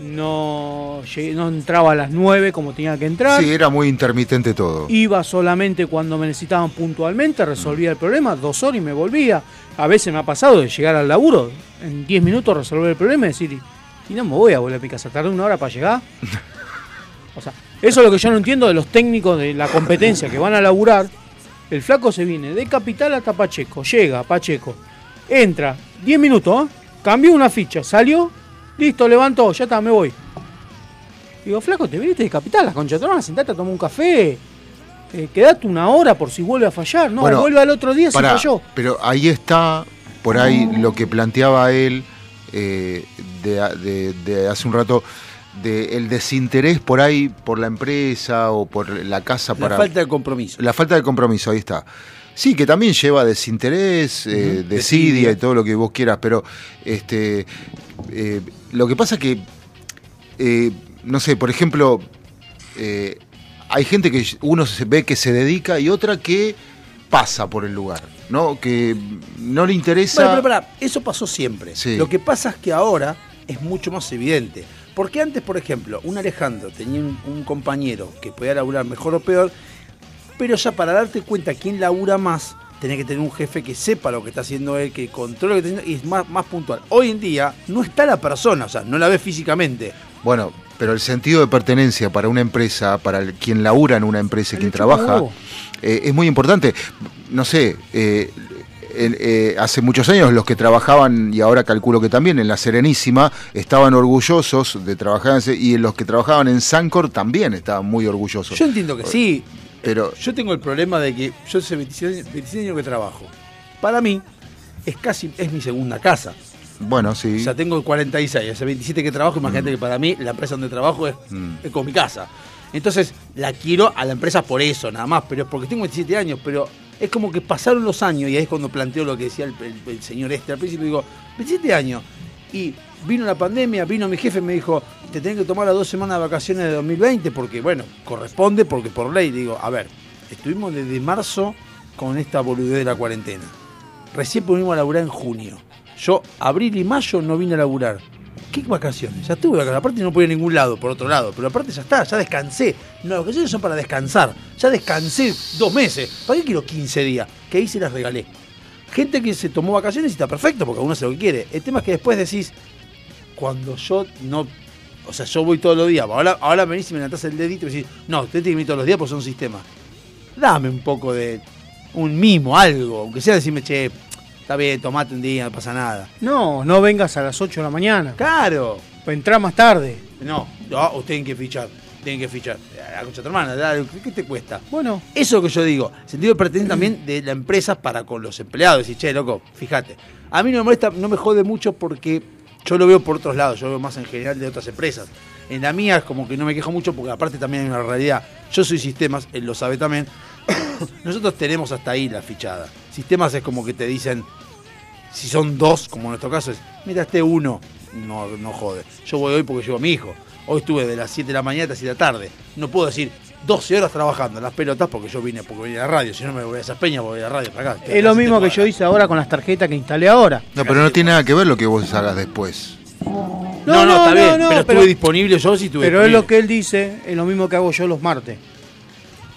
no, no entraba a las 9 como tenía que entrar. Sí, era muy intermitente todo. Iba solamente cuando me necesitaban puntualmente, resolvía el problema, dos horas y me volvía. A veces me ha pasado de llegar al laburo, en 10 minutos resolver el problema y decir, y no me voy a volver a mi casa, tardé una hora para llegar. [LAUGHS] O sea, eso es lo que yo no entiendo de los técnicos de la competencia que van a laburar. El flaco se viene de Capital hasta Pacheco, llega a Pacheco, entra, 10 minutos, ¿eh? Cambió una ficha, salió, listo, levantó, ya está, me voy. Digo, flaco, te viniste de capital, la concha de tu hermana, sentate a tomar un café. Eh, quedate una hora por si vuelve a fallar. No, Bueno, vuelve al otro día si Pará, falló. Pero ahí está, por ahí, lo que planteaba él eh, de, de- de hace un rato, de el desinterés por ahí por la empresa o por la casa La para. falta de compromiso. La falta de compromiso, ahí está. Sí, que también lleva desinterés, eh, desidia y todo lo que vos quieras, pero este eh, lo que pasa que, eh, no sé, por ejemplo, eh, hay gente que uno se ve que se dedica y otra que pasa por el lugar, ¿no? Que no le interesa. Bueno, pero pará, eso pasó siempre. Sí. Lo que pasa es que ahora es mucho más evidente. Porque antes, por ejemplo, un Alejandro tenía un, un compañero que podía laburar mejor o peor, pero ya para darte cuenta quién labura más, tenés que tener un jefe que sepa lo que está haciendo él, que controle lo que está haciendo y es más, más puntual. Hoy en día no está la persona, o sea, no la ves físicamente. Bueno, pero el sentido de pertenencia para una empresa, para el- quien labura en una empresa, quien trabaja, eh, es muy importante. No sé, eh, eh, hace muchos años los que trabajaban, y ahora calculo que también, en la Serenísima, estaban orgullosos de trabajar en ese- y los que trabajaban en Sancor también estaban muy orgullosos. Yo entiendo que sí, Pero Yo tengo el problema de que yo hace 26 años, 26 años que trabajo. Para mí, es casi, es mi segunda casa. bueno, sí. O sea, tengo 46, hace 27 que trabajo, imagínate que para mí la empresa donde trabajo es, Mm. es como mi casa. Entonces, la quiero a la empresa por eso, nada más, pero es porque tengo 27 años, pero es como que pasaron los años y ahí es cuando planteo lo que decía el, el- el señor este al principio, digo, 27 años. Y vino la pandemia, vino mi jefe y me dijo, te tenés que tomar las dos semanas de vacaciones de 2020 porque, bueno, corresponde, porque por ley, digo, a ver, estuvimos desde marzo con esta boludez de la cuarentena. Recién pudimos a laburar en junio. Yo, abril y mayo no vine a laburar. ¿Qué vacaciones? Ya tuve vacaciones. Aparte no pude ir a ningún lado, por otro lado. Pero aparte ya está, ya descansé. No, las vacaciones son para descansar. Ya descansé dos meses. ¿Para qué quiero 15 días? Que ahí se las regalé. Gente que se tomó vacaciones y está perfecto, porque uno hace lo que quiere. El tema es que después decís, cuando yo no... O sea, yo voy todos los días. Ahora, ahora venís y me levantás el dedito y me decís, no, usted tiene que venir todos los días porque son sistemas. Dame un poco de... Un mimo, algo. Aunque sea decirme, che, está bien, tomate un día, no pasa nada. No, no vengas a las 8 de la mañana. Claro. Entrá más tarde. No, no, ustedes tienen que fichar. Tienen que fichar. La concha de tu hermana, dale, ¿qué- ¿qué te cuesta? Bueno, Eso es lo que yo digo. Sentido de pertenencia también de la empresa para con los empleados. Decir, che, loco, fíjate. A mí no me molesta, no me jode mucho porque yo lo veo por otros lados. Yo lo veo más en general de otras empresas. En la mía es como que no me quejo mucho porque aparte también hay una realidad. Yo soy sistemas, él lo sabe también. [COUGHS] Nosotros tenemos hasta ahí la fichada. Sistemas es como que te dicen, si son dos, como en nuestro caso es, mira, este uno, no, no jode. Yo voy hoy porque llevo a mi hijo. Hoy estuve de las 7 de la mañana hasta 7 de la tarde. No puedo decir 12 horas trabajando en las pelotas porque yo vine porque vine a la radio. Si no me voy a esas peñas, voy a la radio para acá. es lo mismo que yo hice ahora con las tarjetas que instalé ahora. No, pero no tiene nada que ver lo que vos hagas después. No, no, no, está no, bien, no, pero, pero- estuve disponible, yo sí estuve Pero es lo que él dice, es lo mismo que hago yo los martes.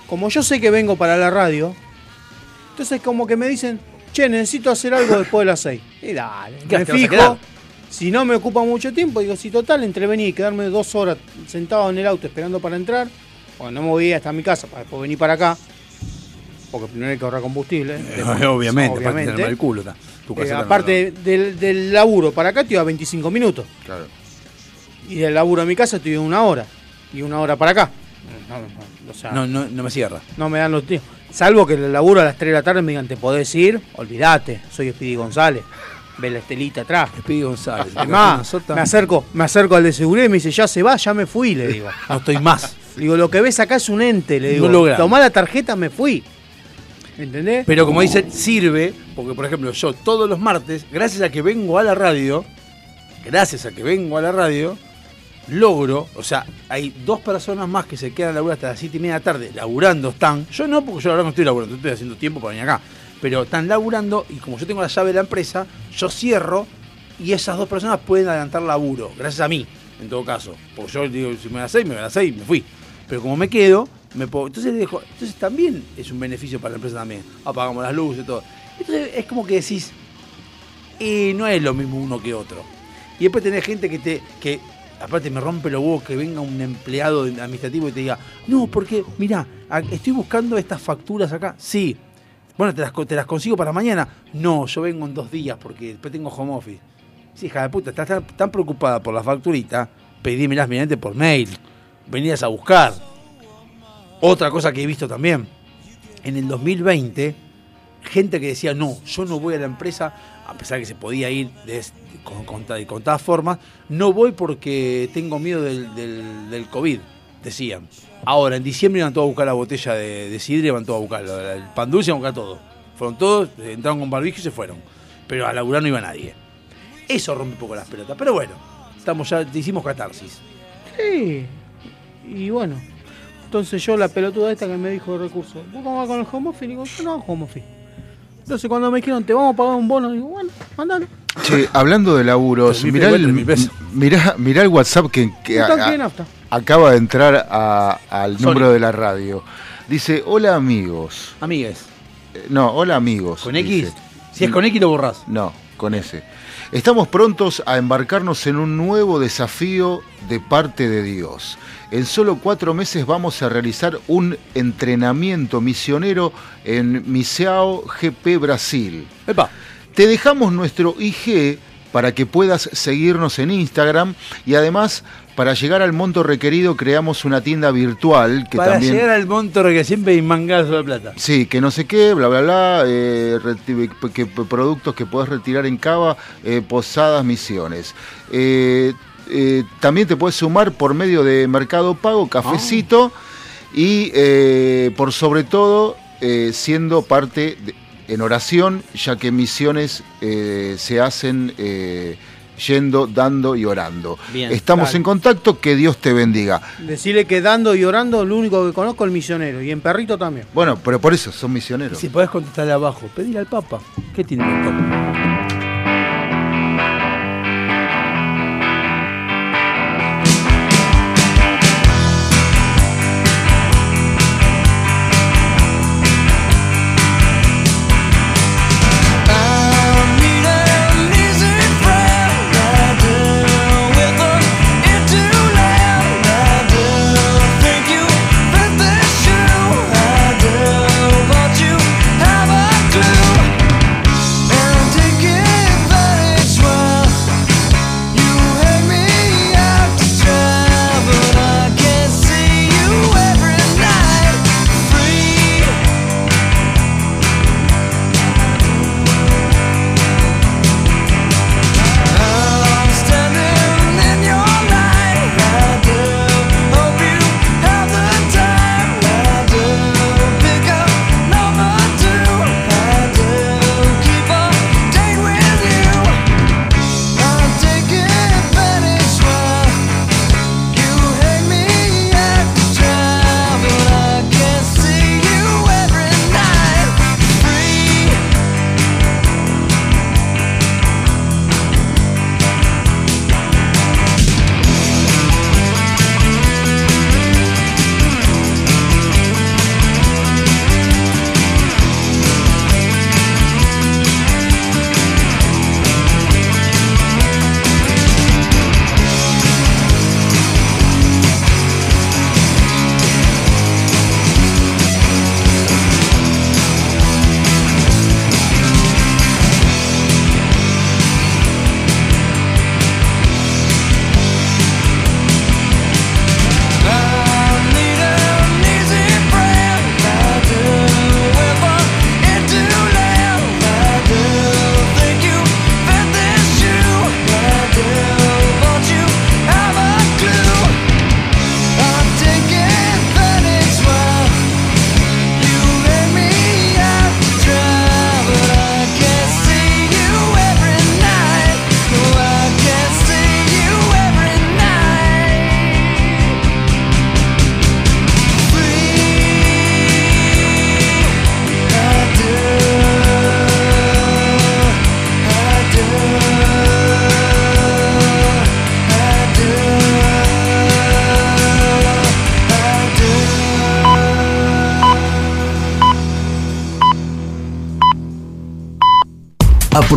Como yo sé que vengo para la radio, entonces como que me dicen, che, necesito hacer algo después de las 6. Y dale, ¿Qué, me fijo. Si no me ocupa mucho tiempo, digo, si total, entre venir y quedarme dos horas sentado en el auto esperando para entrar, bueno, no me voy hasta mi casa para después venir para acá, porque primero hay que ahorrar combustible. después- Eh, [LAUGHS] obviamente, aparte obviamente. tener mal culo. Tu Eh, aparte del, del laburo para acá te iba 25 minutos. Claro. Y del laburo a mi casa estoy una hora. Y una hora para acá. No, no, o sea, No, no, no me cierra. no me dan los tiempos. Salvo que el laburo a las 3 de la tarde me digan, te podés ir, olvídate, soy Speedy González. Ve la estelita atrás. Speedy González. Es más, me acerco, me acerco al de seguridad y me dice, ya se va, ya me fui, le digo. [LAUGHS] No estoy más. Digo, lo que ves acá es un ente, le digo. No. Tomá la tarjeta, me fui. ¿Entendés? Pero como dice, sirve, porque por ejemplo, yo todos los martes, gracias a que vengo a la radio, gracias a que vengo a la radio, logro, o sea, hay dos personas más que se quedan a laburar hasta las 7 y media de la tarde, laburando están. Yo no, porque yo ahora no estoy laburando, estoy haciendo tiempo para venir acá. Pero están laburando y como yo tengo la llave de la empresa, yo cierro y esas dos personas pueden adelantar laburo, gracias a mí, en todo caso. Porque yo digo, si me voy a las 6, me voy a las 6 y me fui. Pero como me quedo, me puedo. Entonces dejo. Entonces también es un beneficio para la empresa también. Apagamos las luces y todo. Entonces es como que decís. Y no es lo mismo uno que otro. Y después tenés gente que te. que aparte me rompe los huevos que venga un empleado administrativo y te diga, no, porque, mirá, estoy buscando estas facturas acá. Sí. Bueno, te las, te las consigo para mañana. No, yo vengo en dos días porque después tengo home office. Sí, hija de puta, estás tan, tan preocupada por la facturita, pedímelas mediante por mail. Venías a buscar. Otra cosa que he visto también. En el 2020, gente que decía, no, yo no voy a la empresa, a pesar que se podía ir de, con, con, todas formas, no voy porque tengo miedo del, del, COVID, decían. Ahora, en diciembre iban todos a buscar la botella de, de iban todos a buscar el pan dulce, iban a buscar todo. Fueron todos, entraron con barbijo y se fueron. Pero a laburar no iba nadie. Eso rompe un poco las pelotas. Pero bueno, estamos ya, hicimos catarsis. Sí. Y bueno. Entonces yo, la pelotuda esta que me dijo de recursos, ¿vos cómo vas con el home office? Digo, yo no hago home office. Entonces cuando me dijeron, te vamos a pagar un bono, digo, bueno, mandalo. Che, hablando de laburos, mirá el, mirá, mirá el WhatsApp que, que a- a- acaba de entrar a- al Sorry. número de la radio. Dice, hola amigos. Amigues, Eh, No, hola amigos. con dice. X. Si es con X lo borrás. No, con ese. Estamos prontos a embarcarnos en un nuevo desafío de parte de Dios. En solo cuatro meses vamos a realizar un entrenamiento misionero en Miseao GP Brasil. Epa, Te dejamos nuestro IG para que puedas seguirnos en Instagram y además para llegar al monto requerido creamos una tienda virtual que para también... llegar al monto que siempre hay mangazo de plata. Sí, que no sé qué, bla, bla, bla, eh, que, productos que podés retirar en Cava, eh, Posadas Misiones. Eh, eh, también te puedes sumar por medio de Mercado Pago, Cafecito y eh, por sobre todo eh, siendo parte de- en oración, ya que misiones eh, se hacen eh, yendo, dando y orando. Bien, Estamos dale. en contacto, que Dios te bendiga. Decirle que dando y orando, lo único que conozco es el misionero. Y en perrito también. Bueno, pero por eso son misioneros. Si podés contestarle abajo, pedir al Papa. ¿Qué tiene el Papa?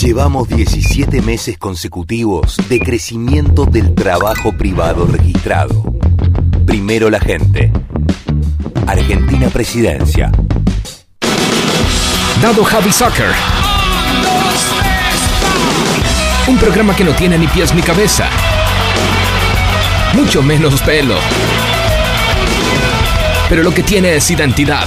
Llevamos 17 meses consecutivos de crecimiento del trabajo privado registrado. Primero la gente. Argentina Presidencia. Dado Javi Soccer. Un programa que no tiene ni pies ni cabeza. Mucho menos pelo. Pero lo que tiene es identidad.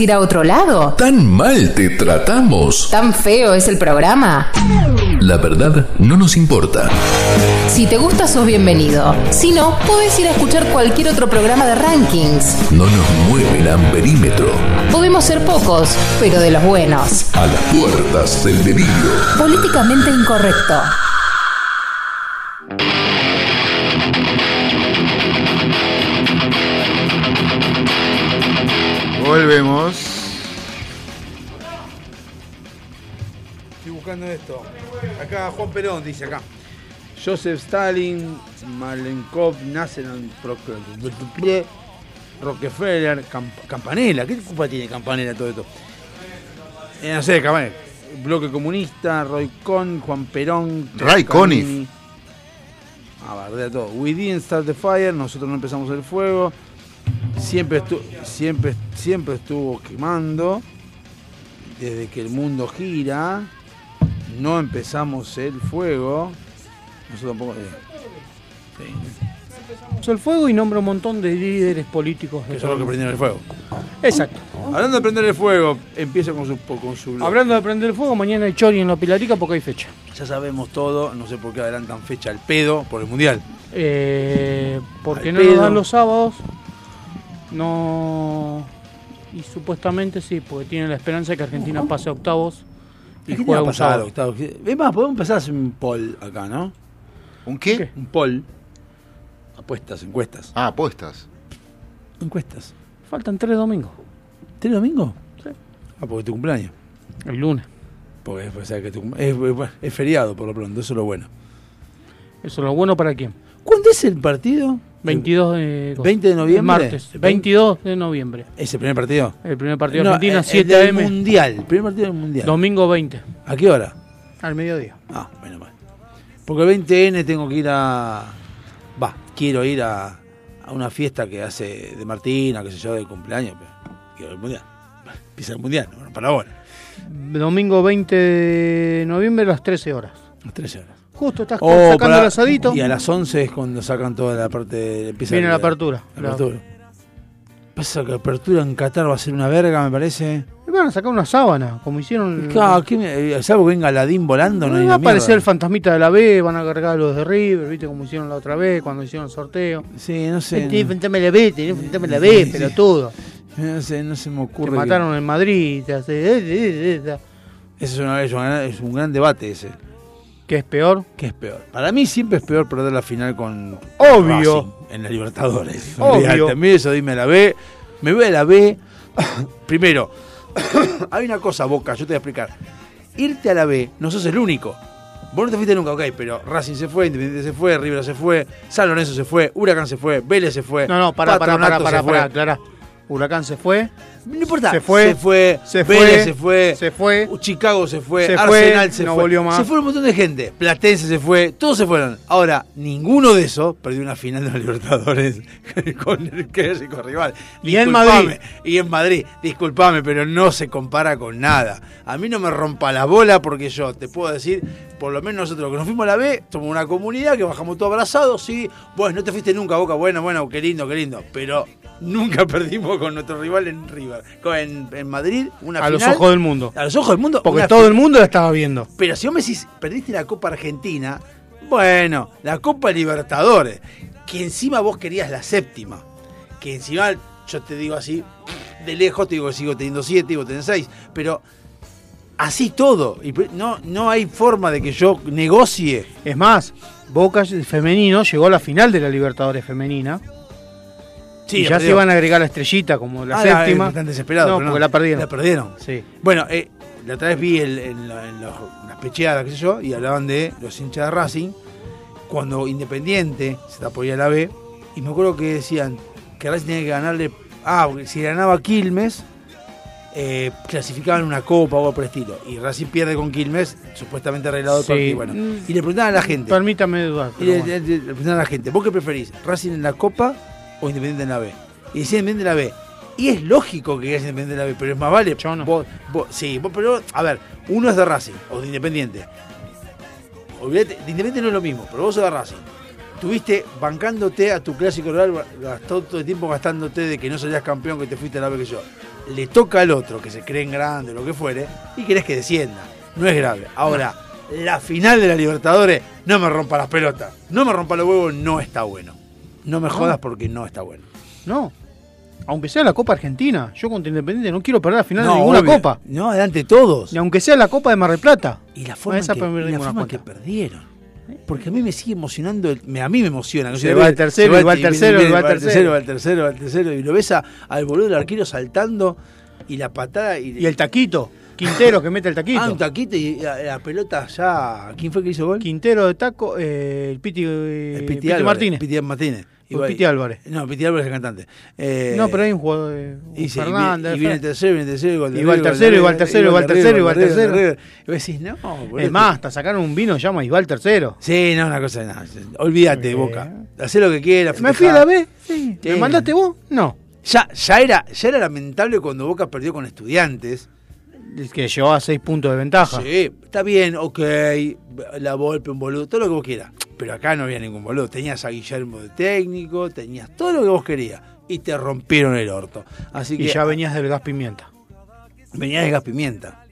Ir a otro lado? ¿Tan mal te tratamos? ¿Tan feo es el programa? La verdad no nos importa. Si te gusta, sos bienvenido. Si no, podés ir a escuchar cualquier otro programa de rankings. No nos mueve el amperímetro. Podemos ser pocos, pero de los buenos. A las puertas del delirio. Políticamente incorrecto. Volvemos. Estoy buscando esto. Acá Juan Perón dice acá. Joseph Stalin, Malenkov, Nasser, Rockefeller, Camp- Campanella. ¿Qué culpa tiene Campanella todo esto? Eh, no sé, Campanella. Bloque Comunista, Roy Con, Juan Perón. Ray. Conniff. Ah, bardea todo. We didn't start the fire, nosotros no empezamos el fuego. Siempre estuvo, siempre, siempre estuvo quemando. Desde que el mundo gira, no empezamos el fuego. Nosotros tampoco. eh, sí, el fuego y nombra un montón de líderes políticos. de que son los que prendieron el fuego. Exacto. Hablando de prender el fuego, empieza con su, con su. Hablando de prender el fuego, mañana hay chori en la Pilarica porque hay fecha. Ya sabemos todo, no sé por qué adelantan fecha al pedo por el mundial. Eh, porque Al no nos pedo. dan los sábados. No. Y supuestamente sí, porque tienen la esperanza de que Argentina pase a octavos y ¿Qué juegue va a un pasar, sábado. Octavo? Es más, podemos empezar a hacer un poll acá, ¿no? ¿Un qué? Un poll. Apuestas, encuestas. Ah, apuestas. Encuestas. Faltan tres domingos. ¿Tres domingos? Sí. Ah, porque es tu cumpleaños. El lunes. Porque es, o sea, que tu es feriado por lo pronto, eso es lo bueno. Eso es lo bueno para quién. ¿Cuándo es el partido? 22 de, 20 de noviembre. Martes. 22 de noviembre. ¿Es el primer partido? El primer partido de No, Argentina, el- el 7 del AM. Mundial. El primer partido del Mundial. Domingo 20. ¿A qué hora? Al mediodía. Ah, bueno, mal. Porque el 20N tengo que ir a. Va, quiero ir a, a una fiesta que hace de Martina, que sé yo, de cumpleaños. Pero quiero el mundial. [LAUGHS] Empieza el mundial, bueno, para ahora. Domingo 20 de noviembre a las 13 horas. Las 13 horas. Justo estás Oh, sacando para- el asadito. Y a las 11 es cuando sacan toda la parte. Empieza Viene el- la apertura. La apertura. Pasa que la apertura en Qatar va a ser una verga, me parece. Y van a sacar una sábana, como hicieron. Claro, ¿qué me- eh, salvo que venga Aladín volando, no hay va a aparecer mierda. el fantasmita de la B, van a cargar los de River, viste como hicieron la otra vez cuando hicieron el sorteo. Sí, no sé. Tenés de la B, tenés de la B, Sí, todo. No sé, no se me ocurre. que- mataron en Madrid, te hace- eh, eh, eh, eh. Ese es, una- es un gran debate ese. ¿Qué es peor? ¿Qué es peor? Para mí siempre es peor perder la final con Obvio. Racing en la Libertadores. [LAUGHS] Obvio. Mí eso dime a la B. Me voy a la B. [COUGHS] Primero, [COUGHS] hay una cosa, Boca, yo te voy a explicar. Irte a la B, no sos el único. Vos no te fuiste nunca, ok, pero Racing se fue, Independiente se fue, River se fue, San Lorenzo se fue, Huracán se fue, Vélez se fue. No, no, pará, pará, pará, Patronato pará, Huracán se fue. No importa. Se fue, Se fue. se Vélez fue, se fue. se fue, Chicago se fue. se fue, Arsenal se no fue. volvió más. Se fue un montón de gente. Platense se fue. Todos se fueron. Ahora, ninguno de esos perdió una final de los Libertadores [LAUGHS] con el clásico rival. Y en. Madrid. Y en Madrid. Disculpame, pero no se compara con nada. A mí no me rompa la bola porque yo te puedo decir, por lo menos nosotros que nos fuimos a la B, somos una comunidad que bajamos todos abrazados. Sí, vos no te fuiste nunca, Boca. Bueno, bueno, qué lindo, qué lindo. Pero Nunca [LAUGHS] perdimos con nuestro rival en River. En, en Madrid, una A los ojos del mundo. A los ojos del mundo. Porque todo el mundo la estaba viendo. Pero si vos me decís, perdiste la Copa Argentina, bueno, la Copa Libertadores, que encima vos querías la séptima, que encima yo te digo así, de lejos te digo que sigo teniendo siete y vos tenés seis, pero así todo, y no, no hay forma de que yo negocie. Es más, Boca femenino llegó a la final de la Libertadores femenina. Sí, y la ya se iban a agregar la estrellita como la Ah, séptima. están desesperados. No, porque la perdieron. La perdieron. Sí. Bueno, eh, la otra vez vi el- los- las pecheadas, qué sé yo, y hablaban de los hinchas de Racing, cuando Independiente se está por ir a la B, y me acuerdo que decían que Racing tenía que ganarle, ah, porque si ganaba Quilmes, eh, clasificaban una copa o algo por el estilo, y Racing pierde con Quilmes, supuestamente arreglado el Sí. partido, bueno, y le preguntaban a la gente, Permítame dudar. y le, bueno. le- le preguntaban a la gente, ¿vos qué preferís? ¿Racing en la Copa o Independiente en la B? Y decían Independiente en la B. Y es lógico que es Independiente en la B, pero es más vale. Yo no. Vos, vos- sí, vos- pero a ver, uno es de Racing o de Independiente. Olvídate, de Independiente no es lo mismo, pero vos sos de Racing. Tuviste bancándote a tu clásico rival, gastó todo el tiempo gastándote de que no salías campeón, que te fuiste a la B que yo. Le toca al otro, que se cree en grande, lo que fuere, y querés que descienda. No es grave. Ahora, la final de la Libertadores, no me rompa las pelotas. No me rompa los huevos, no está bueno. No me jodas porque no está bueno. No. Aunque sea la Copa Argentina, yo contra Independiente no quiero perder la final No, de ninguna obvio. copa. No, adelante todos. Y aunque sea la Copa de Mar del Plata. Y la forma, Esa que, y la forma que perdieron. Porque a mí me sigue emocionando, el- me- a mí me emociona. Se va el tercero, y va el tercero, y va el tercero. va el tercero, va el tercero. Y lo ves a- al boludo del arquero saltando y la patada. Y, Y el taquito. Quintero que mete el taquito. Ah, un taquito y la, la pelota ya. ¿Quién fue que hizo gol? Quintero de taco, eh, el Piti, eh, El Piti Álvarez, Martínez. Piti Martínez. O Igual- Piti Álvarez. No, Piti Álvarez es el cantante. Eh, no, pero hay un jugador de y, sí, y Fernández. y viene el tercero, viene el tercero, igual Y tercero, igual tercero, igual tercero, igual tercero. Y vos decís, no. Es más, hasta sacaron un vino, llama Isbal tercero. Sí, no, una cosa, no, olvídate, Boca. Hacé lo que quieras. ¿Me fui a la B? Sí. ¿Me mandaste vos? No. Ya, ya, era, ya era lamentable cuando Boca perdió con estudiantes. Que llevaba seis puntos de ventaja. Sí, está bien, ok, la Volpe, un boludo, todo lo que vos quieras. Pero acá no había ningún boludo. Tenías a Guillermo de técnico, tenías todo lo que vos querías. Y te rompieron el orto. Así que Y ya venías del gas pimienta. venías de gas pimienta.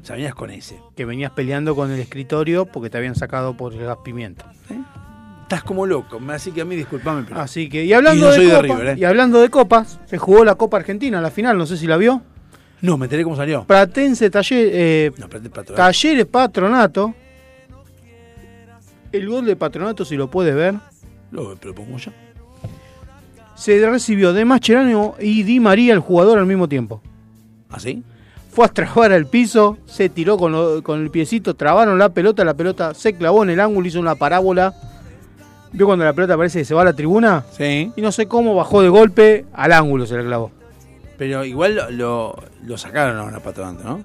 O sea, venías con ese. Que venías peleando con el escritorio porque te habían sacado por el gas pimienta. Estás como loco. Así que a mí disculpame, pero. Así que, y hablando, Y no de, River, ¿eh? y hablando de copas, se jugó la Copa Argentina, la final, no sé si la vio. No, me enteré cómo salió. Platense, Taller, eh, No, pato, ¿eh? Talleres Patronato. El gol de Patronato, si lo puede ver, Lo, pero pongo yo. se recibió de Mascherano y Di María, el jugador, al mismo tiempo. ¿Así? Fue a trabar al piso, se tiró con, lo- con el piecito, trabaron la pelota, la pelota se clavó en el ángulo, hizo una parábola. ¿Vio cuando la pelota parece que se va a la tribuna? Sí. Y no sé cómo bajó de golpe al ángulo, se le clavó. Pero igual lo, sacaron ahora Patronato, ¿no?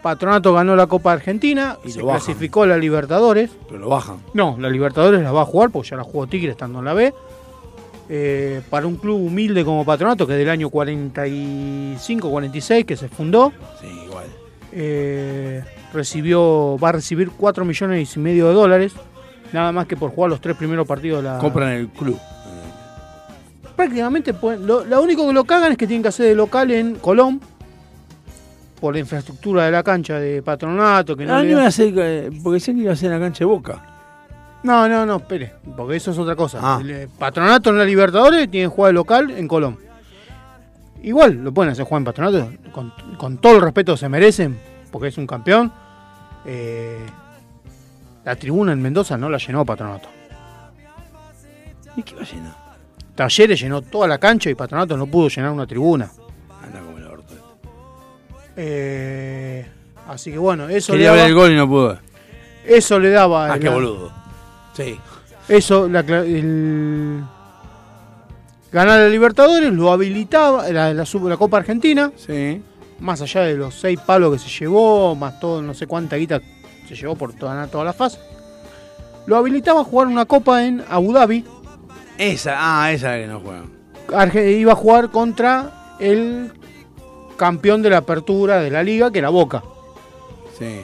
Patronato ganó la Copa Argentina, Y se lo clasificó a la Libertadores. Pero lo bajan. No, la Libertadores la va a jugar porque ya la jugó Tigre estando en la B. Eh, para un club humilde como Patronato, que es del año 45-46 que se fundó, Sí, igual. eh, recibió, va a recibir 4 millones y medio de dólares, nada más que por jugar los tres primeros partidos de la... Compran el club. Prácticamente, pueden- lo, lo único que lo cagan es que tienen que hacer de local en Colón, por la infraestructura de la cancha de Patronato. Que no Ah, le no da- iba a hacer, eh, porque decían que iba a ser en la cancha de Boca. No, no, no, espere, porque eso es otra cosa. Ah. El eh, patronato en la Libertadores tiene jugar local en Colón. Igual lo pueden hacer jugar en Patronato, con, con todo el respeto que se merecen, porque es un campeón. Eh, la tribuna en Mendoza no la llenó Patronato. ¿Y qué va a llenar? Talleres llenó toda la cancha y Patronato no pudo llenar una tribuna. Anda como el orto. Eh, así que bueno, eso Quería le ver daba, el gol y no pudo. eso le daba Ah, qué boludo. Sí. Eso, la, el- ganar la Libertadores lo habilitaba, la, la, Copa Argentina, Sí. más allá de los seis palos que se llevó, más todo, no sé cuánta guita se llevó por toda, toda la fase, lo habilitaba a jugar una Copa en Abu Dhabi. Esa, ah, esa es la que no juegan. Arge- iba a jugar contra el campeón de la apertura de la liga, que era Boca. Sí.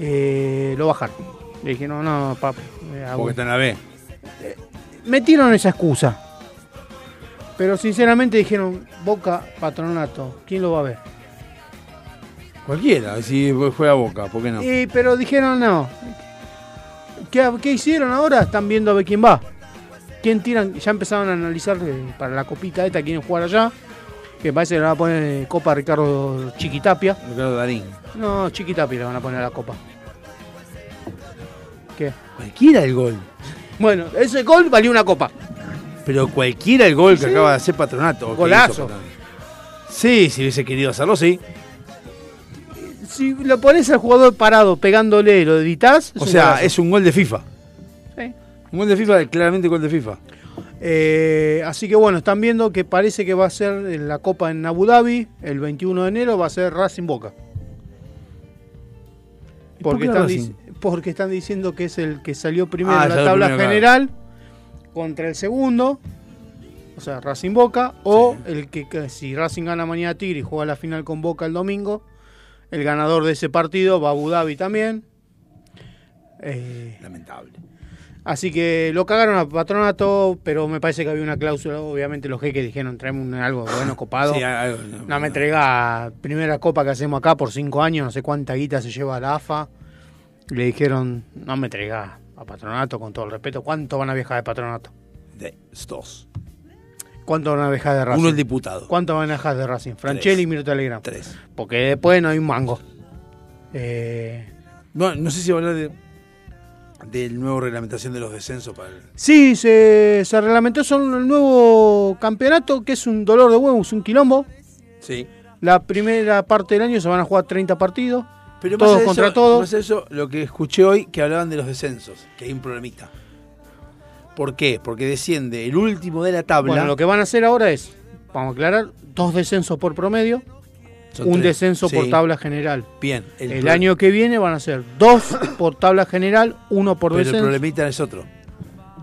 Eh, lo bajaron. Le dije, no, no, papi. eh, Porque está en la B. metieron esa excusa. Pero sinceramente dijeron, Boca, Patronato, ¿quién lo va a ver? Cualquiera, si juega Boca, ¿por qué no? Y, pero dijeron no. ¿Qué, qué hicieron ahora? Están viendo a ver quién va. ¿Quién tiran? Ya empezaron a analizar eh, para la copita esta quieren jugar allá. Que parece que le van a poner eh, Copa Ricardo Chiquitapia. Ricardo Darín. No, Chiquitapia le van a poner a la copa. ¿Qué? Cualquiera el gol. Bueno, ese gol valió una copa. Pero cualquiera el gol que Sí. acaba de hacer Patronato. Golazo. Patronato. Sí, si hubiese querido hacerlo, sí. Si lo pones al jugador parado pegándole, lo editas. O sea, es un gol de FIFA. Un gol de FIFA, claramente gol de FIFA. Eh, así que bueno, están viendo que parece que va a ser la Copa en Abu Dhabi el 21 de enero, va a ser Racing Boca. ¿Y por Porque están, Racing? dic- porque están diciendo que es el que salió primero Ah, en la tabla primero, claro. general contra el segundo, o sea, Racing Boca, o el que, que si Racing gana mañana a Tigre y juega la final con Boca el domingo, el ganador de ese partido va a Abu Dhabi también. Eh, Lamentable. Así que lo cagaron a Patronato, pero me parece que había una cláusula. Obviamente los jeques dijeron, traeme un- algo bueno, copado. Sí, algo- no, me entrega primera copa que hacemos acá por cinco años, no sé cuánta guita se lleva la AFA. Le dijeron, no me entrega a Patronato, con todo el respeto. ¿Cuánto van a viajar de Patronato? De dos. ¿Cuánto van a viajar de Racing? Uno el diputado. ¿Cuánto van a viajar de Racing? Franchelli y Mirta Telegram. Tres. Porque después no hay un mango. Eh, No, no sé si hablar de del nuevo reglamentación de los descensos para el... Sí, se, se reglamentó son el nuevo campeonato, que es un dolor de huevos, un quilombo. Sí. La primera parte del año se van a jugar 30 partidos, Pero todos más contra eso, todos. más eso, lo que escuché hoy, que hablaban de los descensos, que hay un problemita. ¿Por qué? Porque desciende el último de la tabla. Bueno, lo que van a hacer ahora es, vamos a aclarar, dos descensos por promedio, Son un tres. descenso por tabla general. Bien. El, año que viene van a ser dos por tabla general, uno por Pero el problemita es otro.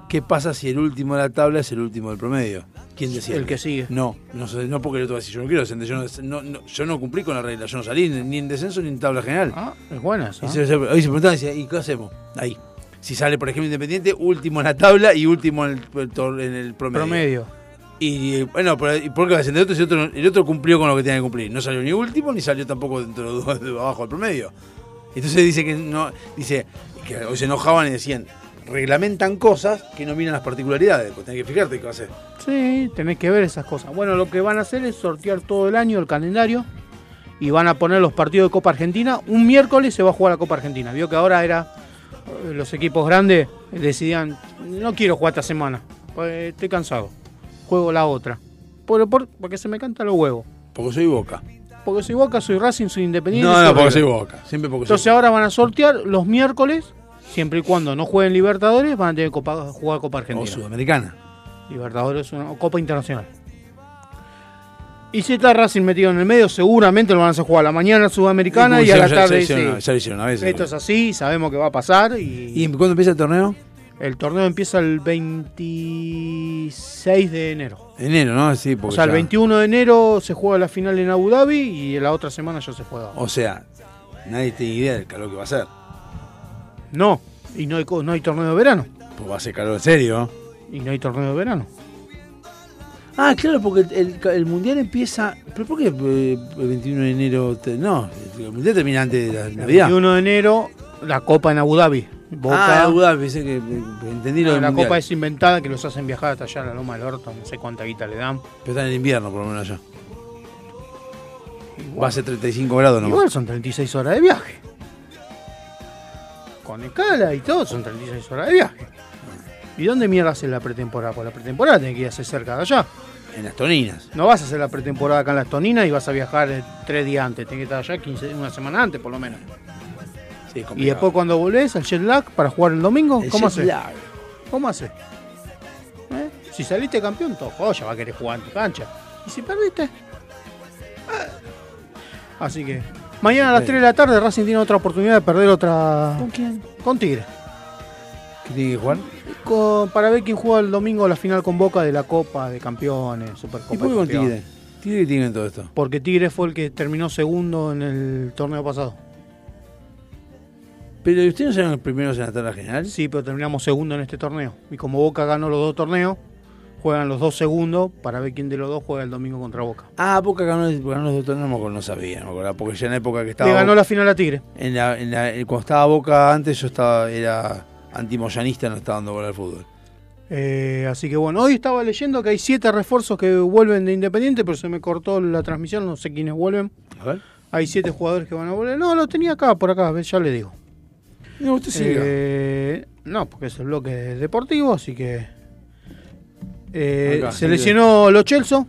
¿Qué pasa si el último de la tabla es el último del promedio? ¿Quién decide? El que sigue. No, no, no porque el otro va a decir, yo no quiero descender, yo no, no, yo no cumplí con la regla, yo no salí ni en descenso ni en tabla general. Ah, es buena esa. Y se, se- hoy se preguntaban, decía, ¿y qué hacemos? Ahí. Si sale, por ejemplo, Independiente, último en la tabla y último en el, en el promedio. Promedio. Y bueno, pero, ¿y por qué otro el otro cumplió con lo que tenía que cumplir? No salió ni último ni salió tampoco dentro de, de abajo del promedio. Entonces dice que no, dice que hoy se enojaban y decían, reglamentan cosas que no miran las particularidades, pues tenés que fijarte qué va a hacer. Sí, tenés que ver esas cosas. Bueno, lo que van a hacer es sortear todo el año el calendario y van a poner los partidos de Copa Argentina. Un miércoles se va a jugar la Copa Argentina. Vio que ahora era eh, los equipos grandes decidían, no quiero jugar esta semana, pues estoy cansado, juego la otra. Por, por- porque se me canta los huevos. Porque soy Boca. Porque soy Boca, soy Racing, soy Independiente. No, no, porque soy. Boca. Siempre porque Entonces soy ahora van a sortear los miércoles, siempre y cuando no jueguen Libertadores, van a tener que copa- jugar Copa Boca. O Argentina. Sudamericana. Libertadores una o Copa Internacional. Y si está Racing metido en el medio, seguramente lo van a hacer jugar a la mañana Sudamericana y a la Ya- tarde. ya hicieron sí. ya lo hicieron una vez. Esto es así, sabemos que va a pasar. Y, ¿Y cuándo empieza el torneo? El torneo empieza el 26 de enero. Enero, ¿no? Sí, O porque sea, el ya- 21 de enero se juega la final en Abu Dhabi y la otra semana ya se juega. O sea, nadie tiene idea del calor que va a ser. No, y no hay, no hay torneo de verano. Pues va a ser calor en serio. Y no hay torneo de verano. Ah, claro, porque el, el- el mundial empieza. ¿Pero por qué eh, el 21 de enero? te- no, el mundial termina antes de la El Navidad. 21 de enero, la Copa en Abu Dhabi. Boca, Ah, Dhabi, pensé que entendí lo No, la mundial. copa es inventada que los hacen viajar hasta allá a la Loma del Orto, no sé cuánta guita le dan. Pero está en invierno, por lo menos allá. Va a ser 35 grados nomás. Igual son 36 horas de viaje. Con escala y todo son 36 horas de viaje. ¿Y dónde mierda hacer la pretemporada? Pues la pretemporada tiene que ir a hacer cerca de allá. En las toninas. No vas a hacer la pretemporada acá en las Toninas y vas a viajar eh, tres días antes. Tienes que estar allá 15, una semana antes por lo menos. Sí, Y después cuando volvés al jet lag para jugar el domingo, El ¿cómo haces? ¿Cómo haces? ¿Eh? Si saliste campeón, todo joya, va a querer jugar en tu cancha. ¿Y si perdiste? Ah. Así que mañana a las Sí. 3 de la tarde Racing tiene otra oportunidad de perder otra... ¿Con quién? Con Tigre. ¿Qué tiene que jugar? Con- para ver quién juega el domingo la final con Boca de la Copa de Campeones, Supercopa ¿Y por qué con. Tigre? ¿Tigre tiene en todo esto? Porque Tigre fue el que terminó segundo en el torneo pasado. ¿Pero ¿y ustedes no eran los primeros en la tabla general? Sí, pero terminamos segundo en este torneo. Y como Boca ganó los dos torneos, juegan los dos segundos para ver quién de los dos juega el domingo contra Boca. Ah, Boca ganó, ganó los dos torneos, no, sabía, no acuerdo, porque ya en la época que estaba. Le ganó la final a Tigre. En la, en la- cuando estaba Boca antes, yo estaba era antimoyanista, no estaba dando bola al fútbol. Eh, así que bueno, hoy estaba leyendo que hay siete refuerzos que vuelven de Independiente, pero se me cortó la transmisión, no sé quiénes vuelven. A ver. Hay siete jugadores que van a volver. No, lo tenía acá, por acá, ya le digo. No, usted siga. Eh, no, porque es el bloque deportivo, así que. Eh, Acá, se lesionó Lo Chelso,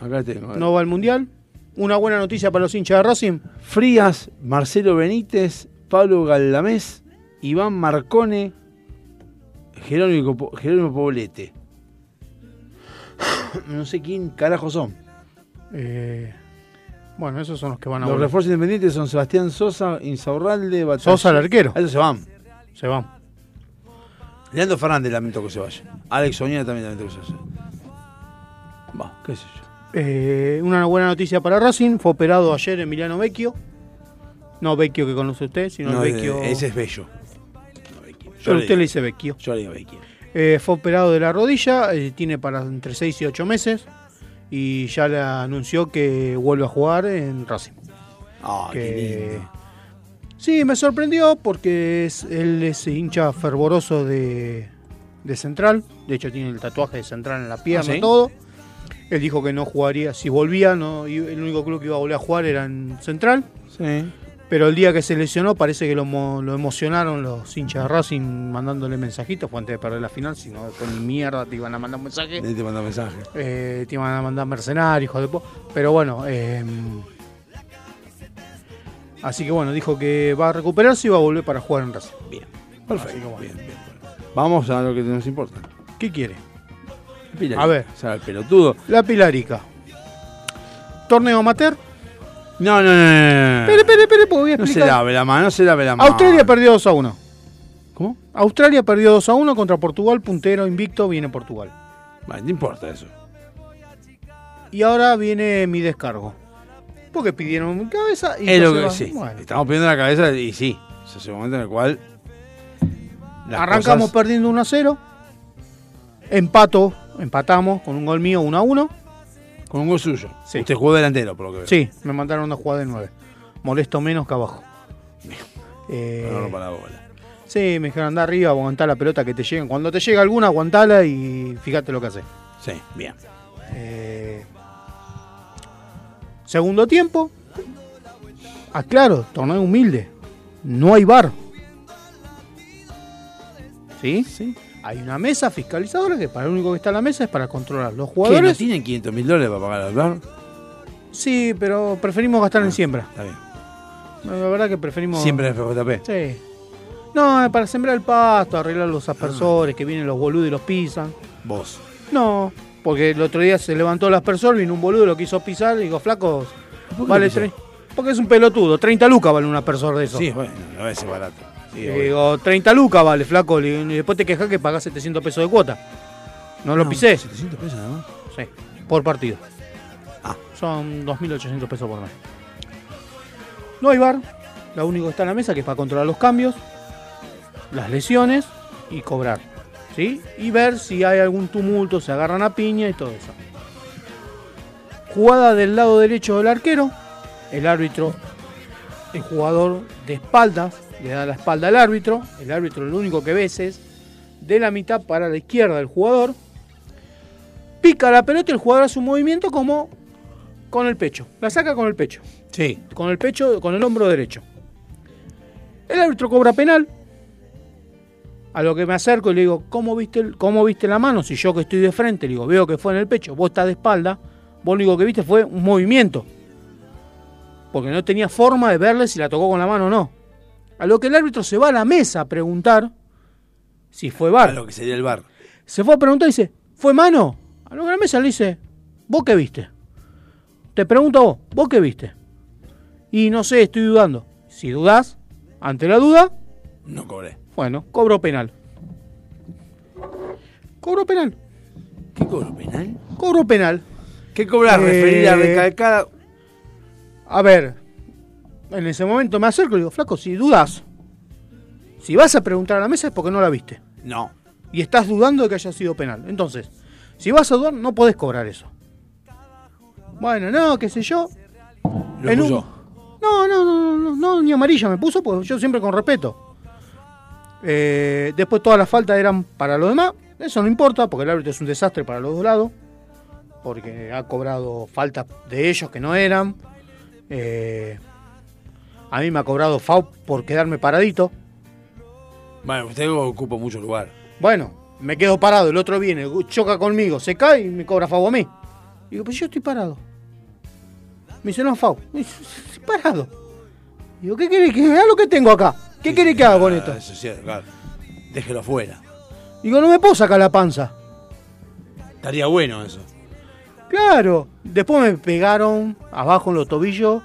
Acá tengo. no va al mundial. Una buena noticia para los hinchas de Racing. Frías, Marcelo Benítez, Pablo Galdamés, Iván Marcone, Jerónimo, Jerónimo Poblete. No sé quién carajo son. Eh, bueno, esos son los que van a Los volver. refuerzos independientes son Sebastián Sosa, Insaurralde, Batalla. Sosa, el arquero. Esos se van. Se van. Leandro Fernández lamento que se vaya. Alex Oña también lamento que se vaya. Va, qué sé yo. Eh, una buena noticia para Racing. Fue operado ayer Emiliano Vecchio. No Vecchio que conoce usted, sino No, el Vecchio. ese es bello. Pero usted le dice Vecchio. Yo le digo Vecchio. Eh, fue operado de la rodilla, eh, tiene para entre 6 y 8 meses y ya le anunció que vuelve a jugar en Racing. Ah, Que- qué lindo. Sí, me sorprendió porque es- él es hincha fervoroso de, de Central. De hecho, tiene el tatuaje de Central en la pierna ¿Ah, sí? y todo. Él dijo que no jugaría, si volvía, no, el único club que iba a volver a jugar era en Central. Sí. Pero el día que se lesionó parece que lo, lo emocionaron los hinchas de Racing mandándole mensajitos. Fue antes de perder la final, si no ni mierda te iban a mandar un mensaje. Él te manda mensaje. Eh, te iban a mandar mercenarios, hijos de po- Pero bueno, eh, así que bueno, dijo que va a recuperarse y va a volver para jugar en Racing. Bien, Perfecto. Bien, bien. Vamos a lo que nos importa. ¿Qué quiere? Pilarica. A ver. O sea, el pelotudo. La Pilarica. Torneo amateur. No, no, no, no. Espere, espere, espere, porque voy a No se lave la mano, no se lave la mano. Australia perdió 2 a 1. ¿Cómo? Australia perdió 2 a 1 contra Portugal, puntero invicto, viene Portugal. Vale, no importa eso. Y ahora viene mi descargo. Porque pidieron mi cabeza y Es lo que sí. bueno. Estamos pidiendo la cabeza y sí. Es ese momento en el cual. Arrancamos cosas- perdiendo 1 a 0. Empato, empatamos con un gol mío 1 a 1. Con un gol suyo. Usted jugó delantero, por lo que veo. Sí, me mandaron una jugada de 9. Molesto menos que abajo. Eh, No, no para la bola. sí, me dijeron anda arriba, aguantá la pelota que te lleguen. Cuando te llega alguna, aguantala y fíjate lo que hace. Sí, bien. Eh, segundo tiempo. Aclaro, torneo humilde. No hay bar. ¿Sí? Sí. Hay una mesa fiscalizadora que para lo único que está en la mesa es para controlar los ¿Qué? ¿No jugadores. tienen 500 mil dólares para pagar al bar? Sí, pero preferimos gastar en siembra. Está bien. La verdad que preferimos. Siempre en FJP. Sí. No, es para sembrar el pasto, arreglar los aspersores, que vienen los boludos y los pisan. Vos. No, porque el otro día se levantó el aspersor, vino un boludo, lo quiso pisar y digo, flaco, ¿Por qué vale lo pisó? tre- Porque es un pelotudo, 30 lucas vale un aspersor de eso. Sí, bueno, no es barato. Sí, Le obvio. digo, 30 lucas vale, flaco, y después te quejas que pagás 700 pesos de cuota. No lo No, pisé. 700 pesos nada más. Sí, por partido. Ah. Son 2.800 pesos por mes. No hay bar. Lo único que está en la mesa que es para controlar los cambios, las lesiones y cobrar. ¿Sí? Y ver si hay algún tumulto, se agarran a piña y todo eso. Jugada del lado derecho del arquero. El árbitro, el jugador de espaldas, le da la espalda al árbitro. El árbitro lo único que ves es de la mitad para la izquierda del jugador pica la pelota y el jugador hace un movimiento como con el pecho. La saca con el pecho. Sí. Con el pecho, con el hombro derecho. El árbitro cobra penal. A lo que me acerco y le digo, ¿cómo viste, el- ¿cómo viste la mano? Si yo que estoy de frente, le digo, veo que fue en el pecho, vos estás de espalda, vos lo único que viste fue un movimiento. Porque no tenía forma de verle si la tocó con la mano o no. A lo que el árbitro se va a la mesa a preguntar si fue A bar. lo que sería el bar. Se fue a preguntar y dice, ¿fue mano? A lo que la mesa le dice, ¿vos qué viste? Te pregunto a vos, ¿vos qué viste? Y no sé, estoy dudando. Si dudás, ante la duda, No cobré. bueno, cobro penal. Cobro penal. ¿Qué cobro penal? Cobro penal. ¿Qué cobras? Eh, Referida, recalcada. A ver, en ese momento me acerco y digo, flaco, si dudas, si vas a preguntar a la mesa es porque no la viste. No. y estás dudando de que haya sido penal. Entonces, Si vas a dudar, no podés cobrar eso. Bueno, no, qué sé yo. Lo En un-. No, no, no, no, no, ni amarilla me puso, pues yo siempre con respeto. Eh, después todas las faltas eran para los demás. Eso no importa, porque el árbitro es un desastre para los dos lados. Porque ha cobrado faltas de ellos que no eran. Eh, a mí me ha cobrado FAU por quedarme paradito. Bueno, usted ocupa mucho lugar. Bueno, me quedo parado, el otro viene, choca conmigo, se cae y me cobra FAU a mí. Digo, pues yo estoy parado. Me dice, no, FAU. Me [LAUGHS] dice, estoy parado. Digo, ¿qué querés que vea lo que tengo acá? ¿Qué querés que haga con esto? Ah, Eso sí, claro. Déjelo fuera. Digo, no me puedo sacar la panza. Estaría bueno eso. Claro. Después me pegaron abajo en los tobillos.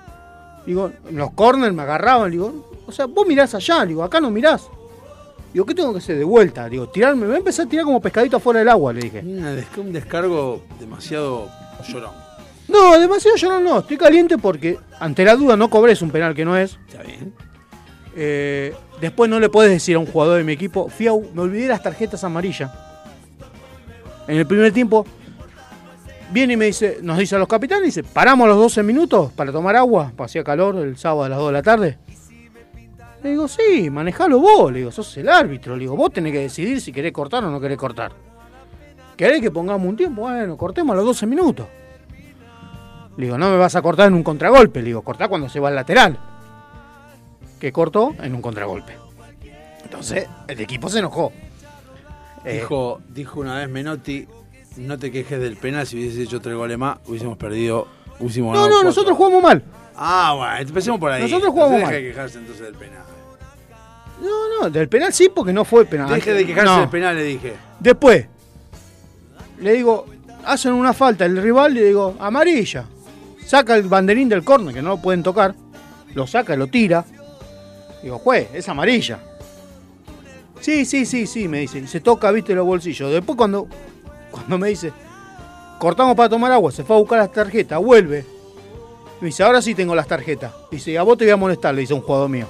Digo, en los corners me agarraban. Digo, o sea, vos mirás allá. Digo, acá no mirás. Digo, ¿qué tengo que hacer? De vuelta. Digo, tirarme. Me voy a empezar a tirar como pescadito afuera del agua, le dije. Una un descargo demasiado llorón. No, demasiado no, no. Estoy caliente porque ante la duda no cobres un penal que no es. Está bien. Eh, después no le puedes decir a un jugador de mi equipo, Fiau, me olvidé las tarjetas amarillas. En el primer tiempo, viene y me dice, nos dice a los capitanes, dice, paramos los 12 minutos para tomar agua, hacía calor el sábado a las 2 de la tarde. Le digo, sí, manejalo vos, le digo, sos el árbitro, le digo, vos tenés que decidir si querés cortar o no querés cortar. ¿Querés que pongamos un tiempo? Bueno, cortemos a los 12 minutos. Le digo, no me vas a cortar en un contragolpe, le digo, cortá cuando se va al lateral que cortó en un contragolpe. Entonces, el equipo se enojó. Eh, Dijo, dijo una vez Menotti, no te quejes del penal, si hubiese hecho tres goles más, hubiésemos perdido, hubiésemos no, no, cuatro. nosotros jugamos mal. Ah, bueno, empecemos por ahí. Nosotros jugamos Deje mal. de quejarse entonces del penal. No, no, del penal sí, porque no fue penal. Deje de quejarse No. del penal, le dije. Después, le digo, hacen una falta el rival, le digo, amarilla. Saca el banderín del córner, que no lo pueden tocar. Lo saca, lo tira. Digo, juez, es amarilla. Sí, sí, sí, sí, me dice. Y se toca, viste, los bolsillos. Después cuando, cuando me dice, cortamos para tomar agua, se fue a buscar las tarjetas, vuelve. Me dice, ahora sí tengo las tarjetas. Dice, a vos te voy a molestar, le dice un jugador mío.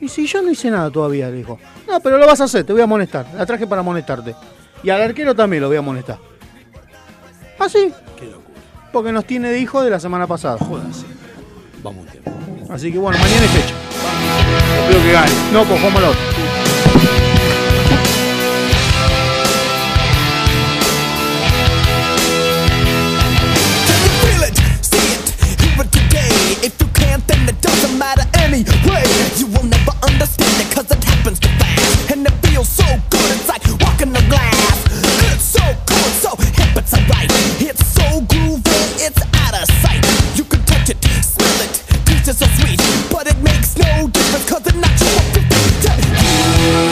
Y si yo no hice nada todavía, le dijo. No, pero lo vas a hacer, te voy a molestar. La traje para molestarte. Y al arquero también lo voy a molestar. ¿Ah, sí? Qué locura. Porque nos tiene de hijo de la semana pasada. Jódase. Vamos un tiempo. Así que bueno, mañana es fecha. Espero que gane. No, pues la otra. If you can't, then it doesn't matter anyway. You will never understand it, cause it happens too fast. And it feels so good, it's like walking on glass. It's so cool, so hip, it's. It's so groovy, it's out of sight. You can touch it, smell it, taste it so sweet. But it makes no difference, cause it's not your 50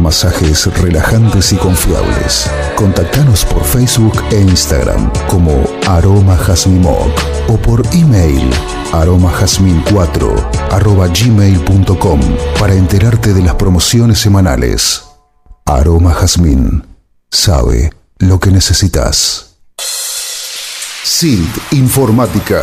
masajes relajantes y confiables. Contactanos por Facebook e Instagram como Aroma Jazmín Moc o por email aromajazmin4 arroba gmail.com para enterarte de las promociones semanales. Aroma Jazmín sabe lo que necesitas. SILT Informática.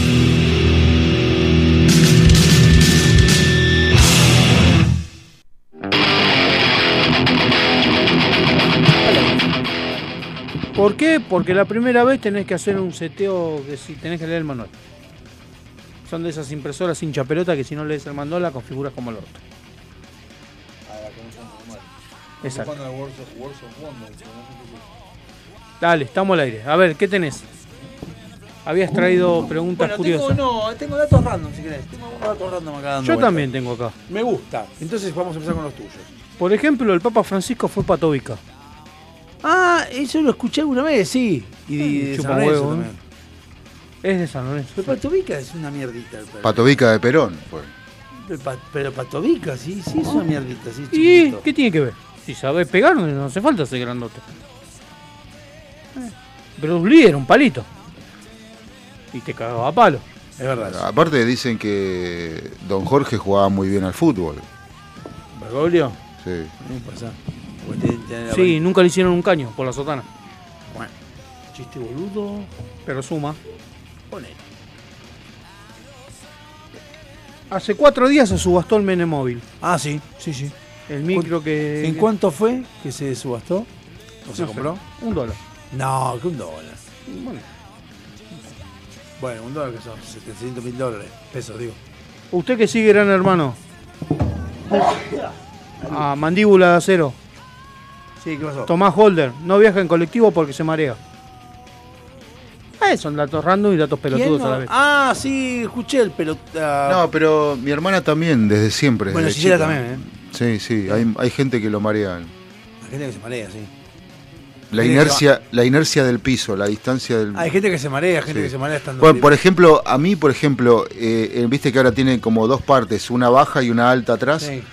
¿Por qué? Porque la primera vez tenés que hacer un seteo que si tenés que leer el manual. Son de esas impresoras hincha pelota que si no lees el manual la configuras como el otro. Exacto. Dale, estamos al aire. A ver, ¿qué tenés? Habías traído preguntas Bueno, tengo, curiosas. no, tengo datos random si querés. Tengo datos random acá dando Yo también tengo acá. Me gusta. Entonces vamos a empezar con los tuyos. Por ejemplo, el Papa Francisco fue patovica. Ah, eso lo escuché alguna vez, sí. Y de, San Lorenzo huevo, también. Es de San Lorenzo. Pero Patovica es una mierdita. el perro. Patovica de Perón. Fue. Pero, pa- pero Patovica, sí, sí, es una mierdita, sí. ¿Y chiquito. qué tiene que ver? Si sabes pegar, no hace falta ser grandote. Eh, Bruce Lee era un palito. Y te cagaba a palo. Es verdad. Aparte dicen que Don Jorge jugaba muy bien al fútbol. ¿Bergoglio? Sí. ¿Qué pasa? Sí, nunca le hicieron un caño por la sotana. Bueno, chiste boludo. Pero suma. Ponele. Hace cuatro días se subastó el Menemóvil. Ah, sí, sí, sí. El micro que. ¿En cuánto fue que se subastó? ¿O No se sé, compró? Un dólar. No, que un dólar. Bueno, Bueno, un dólar que son 700 mil dólares. Pesos, digo. usted que sigue, gran hermano. [COUGHS] A mandíbula de acero. Sí, ¿qué pasó? Tomás Holder. No viaja en colectivo porque se marea. Eh, son datos random y datos ¿Quién pelotudos no? a la vez. Ah, sí, escuché el pelota. No, pero mi hermana también, desde siempre. bueno, Gisela también, ¿eh? Sí, sí, hay, hay gente que lo marea. Hay gente que se marea, sí. La inercia, la inercia del piso, la distancia del. Hay gente que se marea, gente Sí. que se marea estando. Bueno, por ejemplo, a mí, por ejemplo, eh, eh, viste que ahora tiene como dos partes, una baja y una alta atrás. Sí.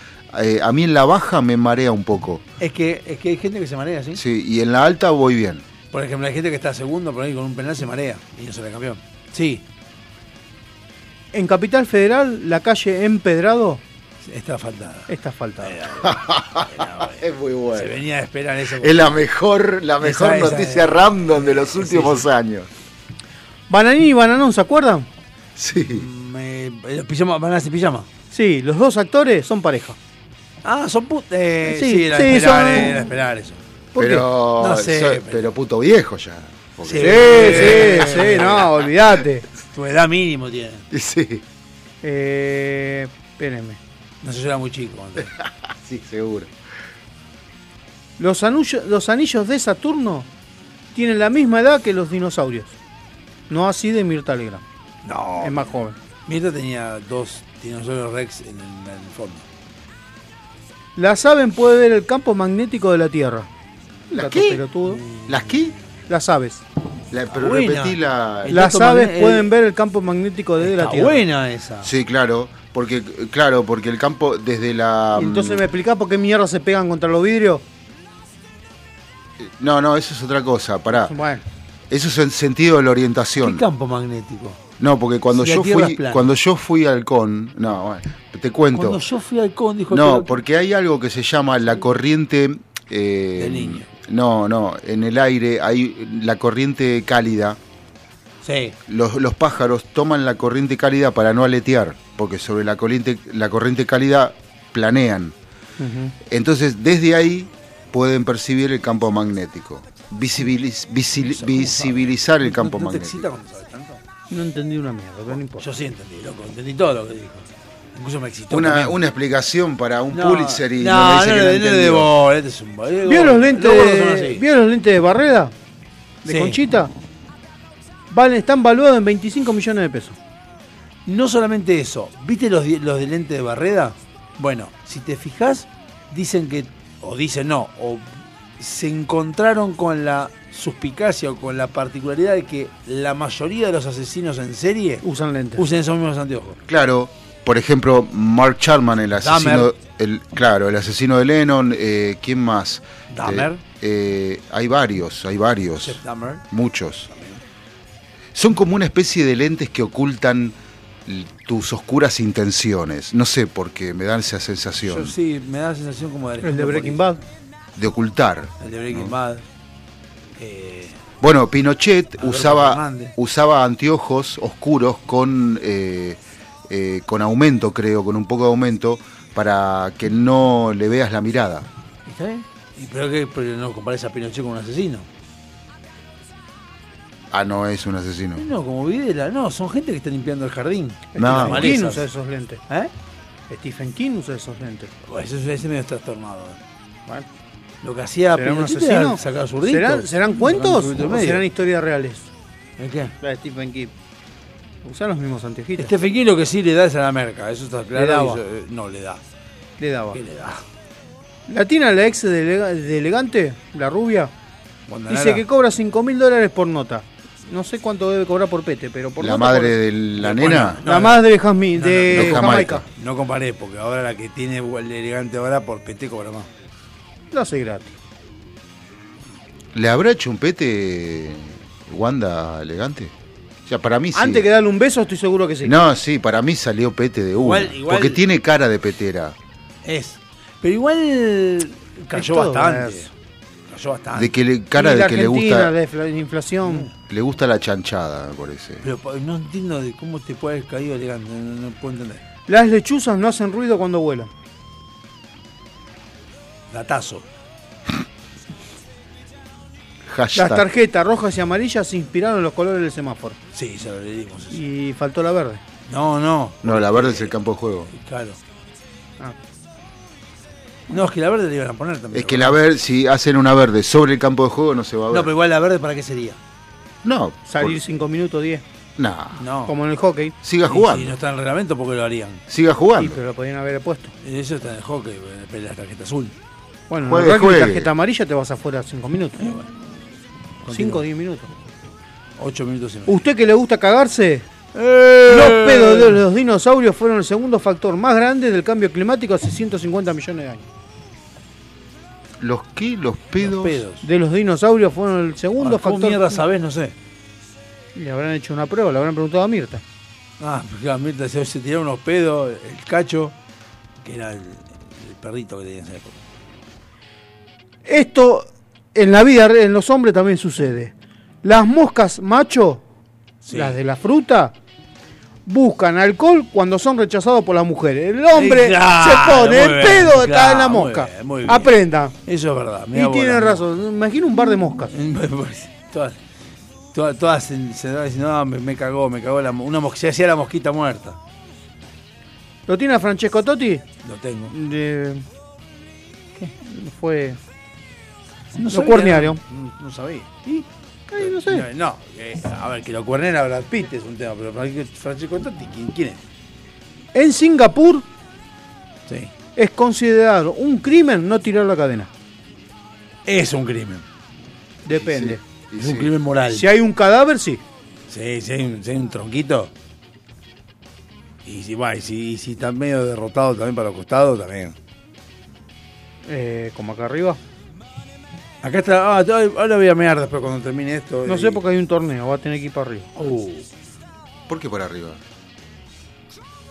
Eh, a mí en la baja me marea un poco. Es que, es que hay gente que se marea, ¿sí? Sí, y en la alta voy bien. Por ejemplo, hay gente que está segundo por ahí con un penal se marea y no sale campeón. Sí, En Capital Federal, la calle Empedrado está faltada. está asfaltada. [LAUGHS] es muy bueno. Se venía a esperar eso. Es la mejor, la mejor Esa- esa noticia es. random de los últimos años. Bananín y Bananón, ¿se acuerdan? Sí. Me, eh, pijama, bananas y pijama. Sí, los dos actores son pareja. Ah, son put... Eh, Sí, sí, era sí, esperar, son- eh, era esperar eso. ¿Por qué? Pero, No sé, pero- pero puto viejo ya. Porque- Sí, sí, sí, no, olvídate. Tu edad mínimo tiene. [LAUGHS] Sí, Eh, espérenme. No sé, yo era muy chico. antes. [LAUGHS] sí, seguro. Los, anullo- los anillos de Saturno tienen la misma edad que los dinosaurios. No así de Mirta Legrand. No. Es más joven. Mirta tenía dos dinosaurios Rex en el, en el fondo. La saben puede ver el campo magnético de la Tierra. ¿La Gato qué? pelotudo. ¿Las qué? Las aves. La- pero buena. repetí la. Las aves pueden ver el campo magnético de la Tierra. buena esa. Sí, claro. Porque, claro, porque el campo desde la. Entonces me explicás por qué mierda se pegan contra los vidrios. No, no, eso es otra cosa. Pará. Bueno, Eso es el sentido de la ¿Qué orientación. campo magnético? No, porque cuando Si yo fui, cuando yo fui al con, no, bueno, te cuento. Cuando yo fui al con, dijo No, porque hay algo que se llama la corriente. eh, Del niño. No, no, en el aire hay la corriente cálida. Sí. Los, los pájaros toman la corriente cálida para no aletear, porque sobre la corriente, la corriente cálida planean. Entonces, desde ahí pueden percibir el campo magnético. Visibiliz- visi- visibilizar el campo ¿No te magnético. No entendí una mierda, pero no importa. Yo sí entendí, loco. Entendí todo lo que dijo. Incluso me excitó. Una, una explicación para un No, Pulitzer y no, no, me dice no, no, no no, no, de entendió. vos, este es un boludo. ¿Vieron los lentes, gordos son así. ¿vieron los lentes de Barreda? De Sí. Conchita. Valen, están valuados en 25 millones de pesos. No solamente eso, ¿viste los, di- los de lente de barreda? Bueno, si te fijas, dicen que, o dicen no, o se encontraron con la suspicacia o con la particularidad de que la mayoría de los asesinos en serie Usan lentes. usen esos mismos anteojos. Claro, por ejemplo, Mark Charman, el asesino, el, claro, el asesino de Lennon, eh, ¿quién más? Dahmer. Eh, eh, hay varios, hay varios, Jeff Dahmer. muchos. Son como una especie de lentes que ocultan tus oscuras intenciones. No sé por qué me dan esa sensación Yo sí, me da la sensación como de El de Breaking. Bad. de ocultar. El de Breaking Bad. Eh, Bueno, Pinochet Alberto usaba, Fernández. usaba anteojos oscuros con, eh, eh, con aumento, creo, con un poco de aumento, para que no le veas la mirada. ¿Está bien? ¿Y pero que pero no compares a Pinochet con un asesino? Ah, no es un asesino. No, como Videla, no, son gente que está limpiando el jardín. No. Stephen King usa esos lentes. ¿Eh? Stephen King usa esos lentes. Pues ese, ese medio trastornado. Bueno. Lo que hacía ¿Será un Pinochet sacar zurditos. ¿Serán, ¿serán cuentos o serán historias reales? ¿El qué? La de Stephen King. Usan los mismos anteojitos. Stephen King lo que sí le da es a la merca, eso está claro. Le daba. y eso, eh, no, le da. Le daba. ¿Qué le da? La Tina, la ex de, Elega- de Elegante, la rubia, dice que cobra 5 mil dólares por nota. No sé cuánto debe cobrar por pete, pero por La nota madre por- de la Bueno, nena. no, La madre de, Jasmine, de de Jamaica. Jamaica. No comparé, porque ahora la que tiene el elegante ahora por PT cobra más. Lo hace gratis. ¿Le habrá hecho un pete Wanda elegante? O sea, para mí sí. Antes que darle un beso, estoy seguro que sí. No, sí, para mí salió pete de una. Igual- igual- Porque tiene cara de petera. Es. Pero igual cayó todo bastante. Cayó bastante. De que le, cara Y de que le gusta, de infla- inflación. le gusta la chanchada, me parece. Pero no entiendo de cómo te puede haber caído elegante, no, no puedo entender. Las lechuzas no hacen ruido cuando vuelan. Datazo. Hashtag. Las tarjetas rojas y amarillas se inspiraron en los colores del semáforo. Sí, ya lo leímos. eso. Y faltó la verde. No, no, No, la verde es el campo de juego. claro. Ah. No, es que la verde le iban a poner también. Es que la verde, si hacen una verde sobre el campo de juego, no se va a ver. No, pero igual la verde, ¿para qué sería? No, Salir 5 minutos 10. No. No. Como en el hockey. Siga Y jugando. Si no está en el reglamento, ¿por qué lo harían? Siga Sí, jugando. pero lo podían haber puesto. Eso está en el hockey, en la tarjeta azul. Bueno, en Juegue, el rugby, juegue. tarjeta amarilla te vas afuera 5 minutos. 5 o 10 minutos. 8 minutos y medio. ¿Usted que le gusta cagarse? ¡Eh! Los pedos de los dinosaurios fueron el segundo factor más grande del cambio climático hace 150 millones de años. Los que, los pedos. pedos. De los dinosaurios fueron el segundo Ah, ¿Cómo factor. mierda sabés? No sé. Le habrán hecho una prueba, le habrán preguntado a Mirta. Ah, porque claro, mientras se, se tiraron unos pedos, el cacho, que era el, el perrito que tenía en esa época. Esto en la vida, en los hombres también sucede. Las moscas macho, Sí. las de la fruta, buscan alcohol cuando son rechazados por las mujeres. El hombre Sí, claro, se pone el pedo, está claro, en la muy mosca. bien, muy bien. Aprenda. Eso es verdad. Y vos, tiene razón. Imagina un bar de moscas. [LAUGHS] todas, todas, todas se, diciendo, no, me, me cagó, me cagó la, una mosquita. Se hacía la mosquita muerta. ¿Lo tiene a Francesco Totti? Lo tengo. De... ¿Qué? Fue... No lo cuernearon. No, no sabía. Ay, no sé. No, no, eh, a ver, que lo cuernen a Brad Pitt es un tema, pero Fran- Francesco Totti, ¿quién, quién es? En Singapur Sí. es considerado un crimen no tirar la cadena. Es un crimen. Depende. Es un crimen moral. Si hay un cadáver, sí. Sí, si hay un, si hay un tronquito. Y si, va, y si, y si está medio derrotado también para los costados, también. Eh, como acá arriba. Acá está. Ah, ahora voy a mear después cuando termine esto. No y- sé porque hay un torneo, va a tener que ir para arriba. Uh, ¿Por qué por arriba?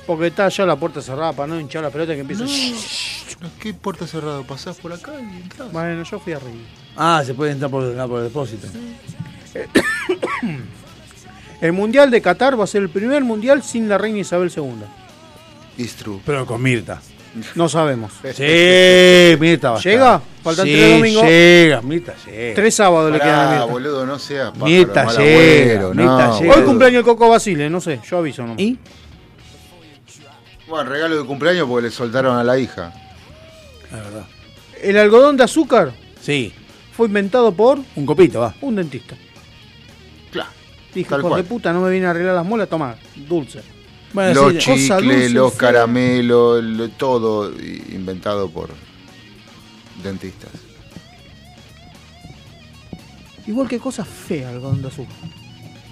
Porque está ya la puerta cerrada para no hinchar la pelota que empieza. No, ¿Qué puerta cerrada? Pasás por acá y entras. Bueno, yo fui arriba. Ah, se puede entrar por, por el depósito. [COUGHS] El Mundial de Qatar va a ser el primer mundial sin la reina Isabel II. It's true. Pero con Mirta. No sabemos. Sí, Mirta va a ¿Llega? Faltan Sí, tres domingos. Llega, Mirta llega. Tres sábados le quedan a Mirta. boludo, no seas pájaro, Mirta mal llega, agüero, Mirta no. llega. Hoy cumpleaños el Coco Basile, no sé, yo aviso nomás. ¿Y? Bueno, regalo de cumpleaños porque le soltaron a la hija. La verdad. El algodón de azúcar Sí, fue inventado por un copito, va. un dentista. Claro. Dijo, Tal hijo de puta, no me viene a arreglar las muelas, toma, dulce. Bueno, los sí, chicles, los caramelos, lo- todo inventado por dentistas. Igual que cosas feas el algodón de azúcar.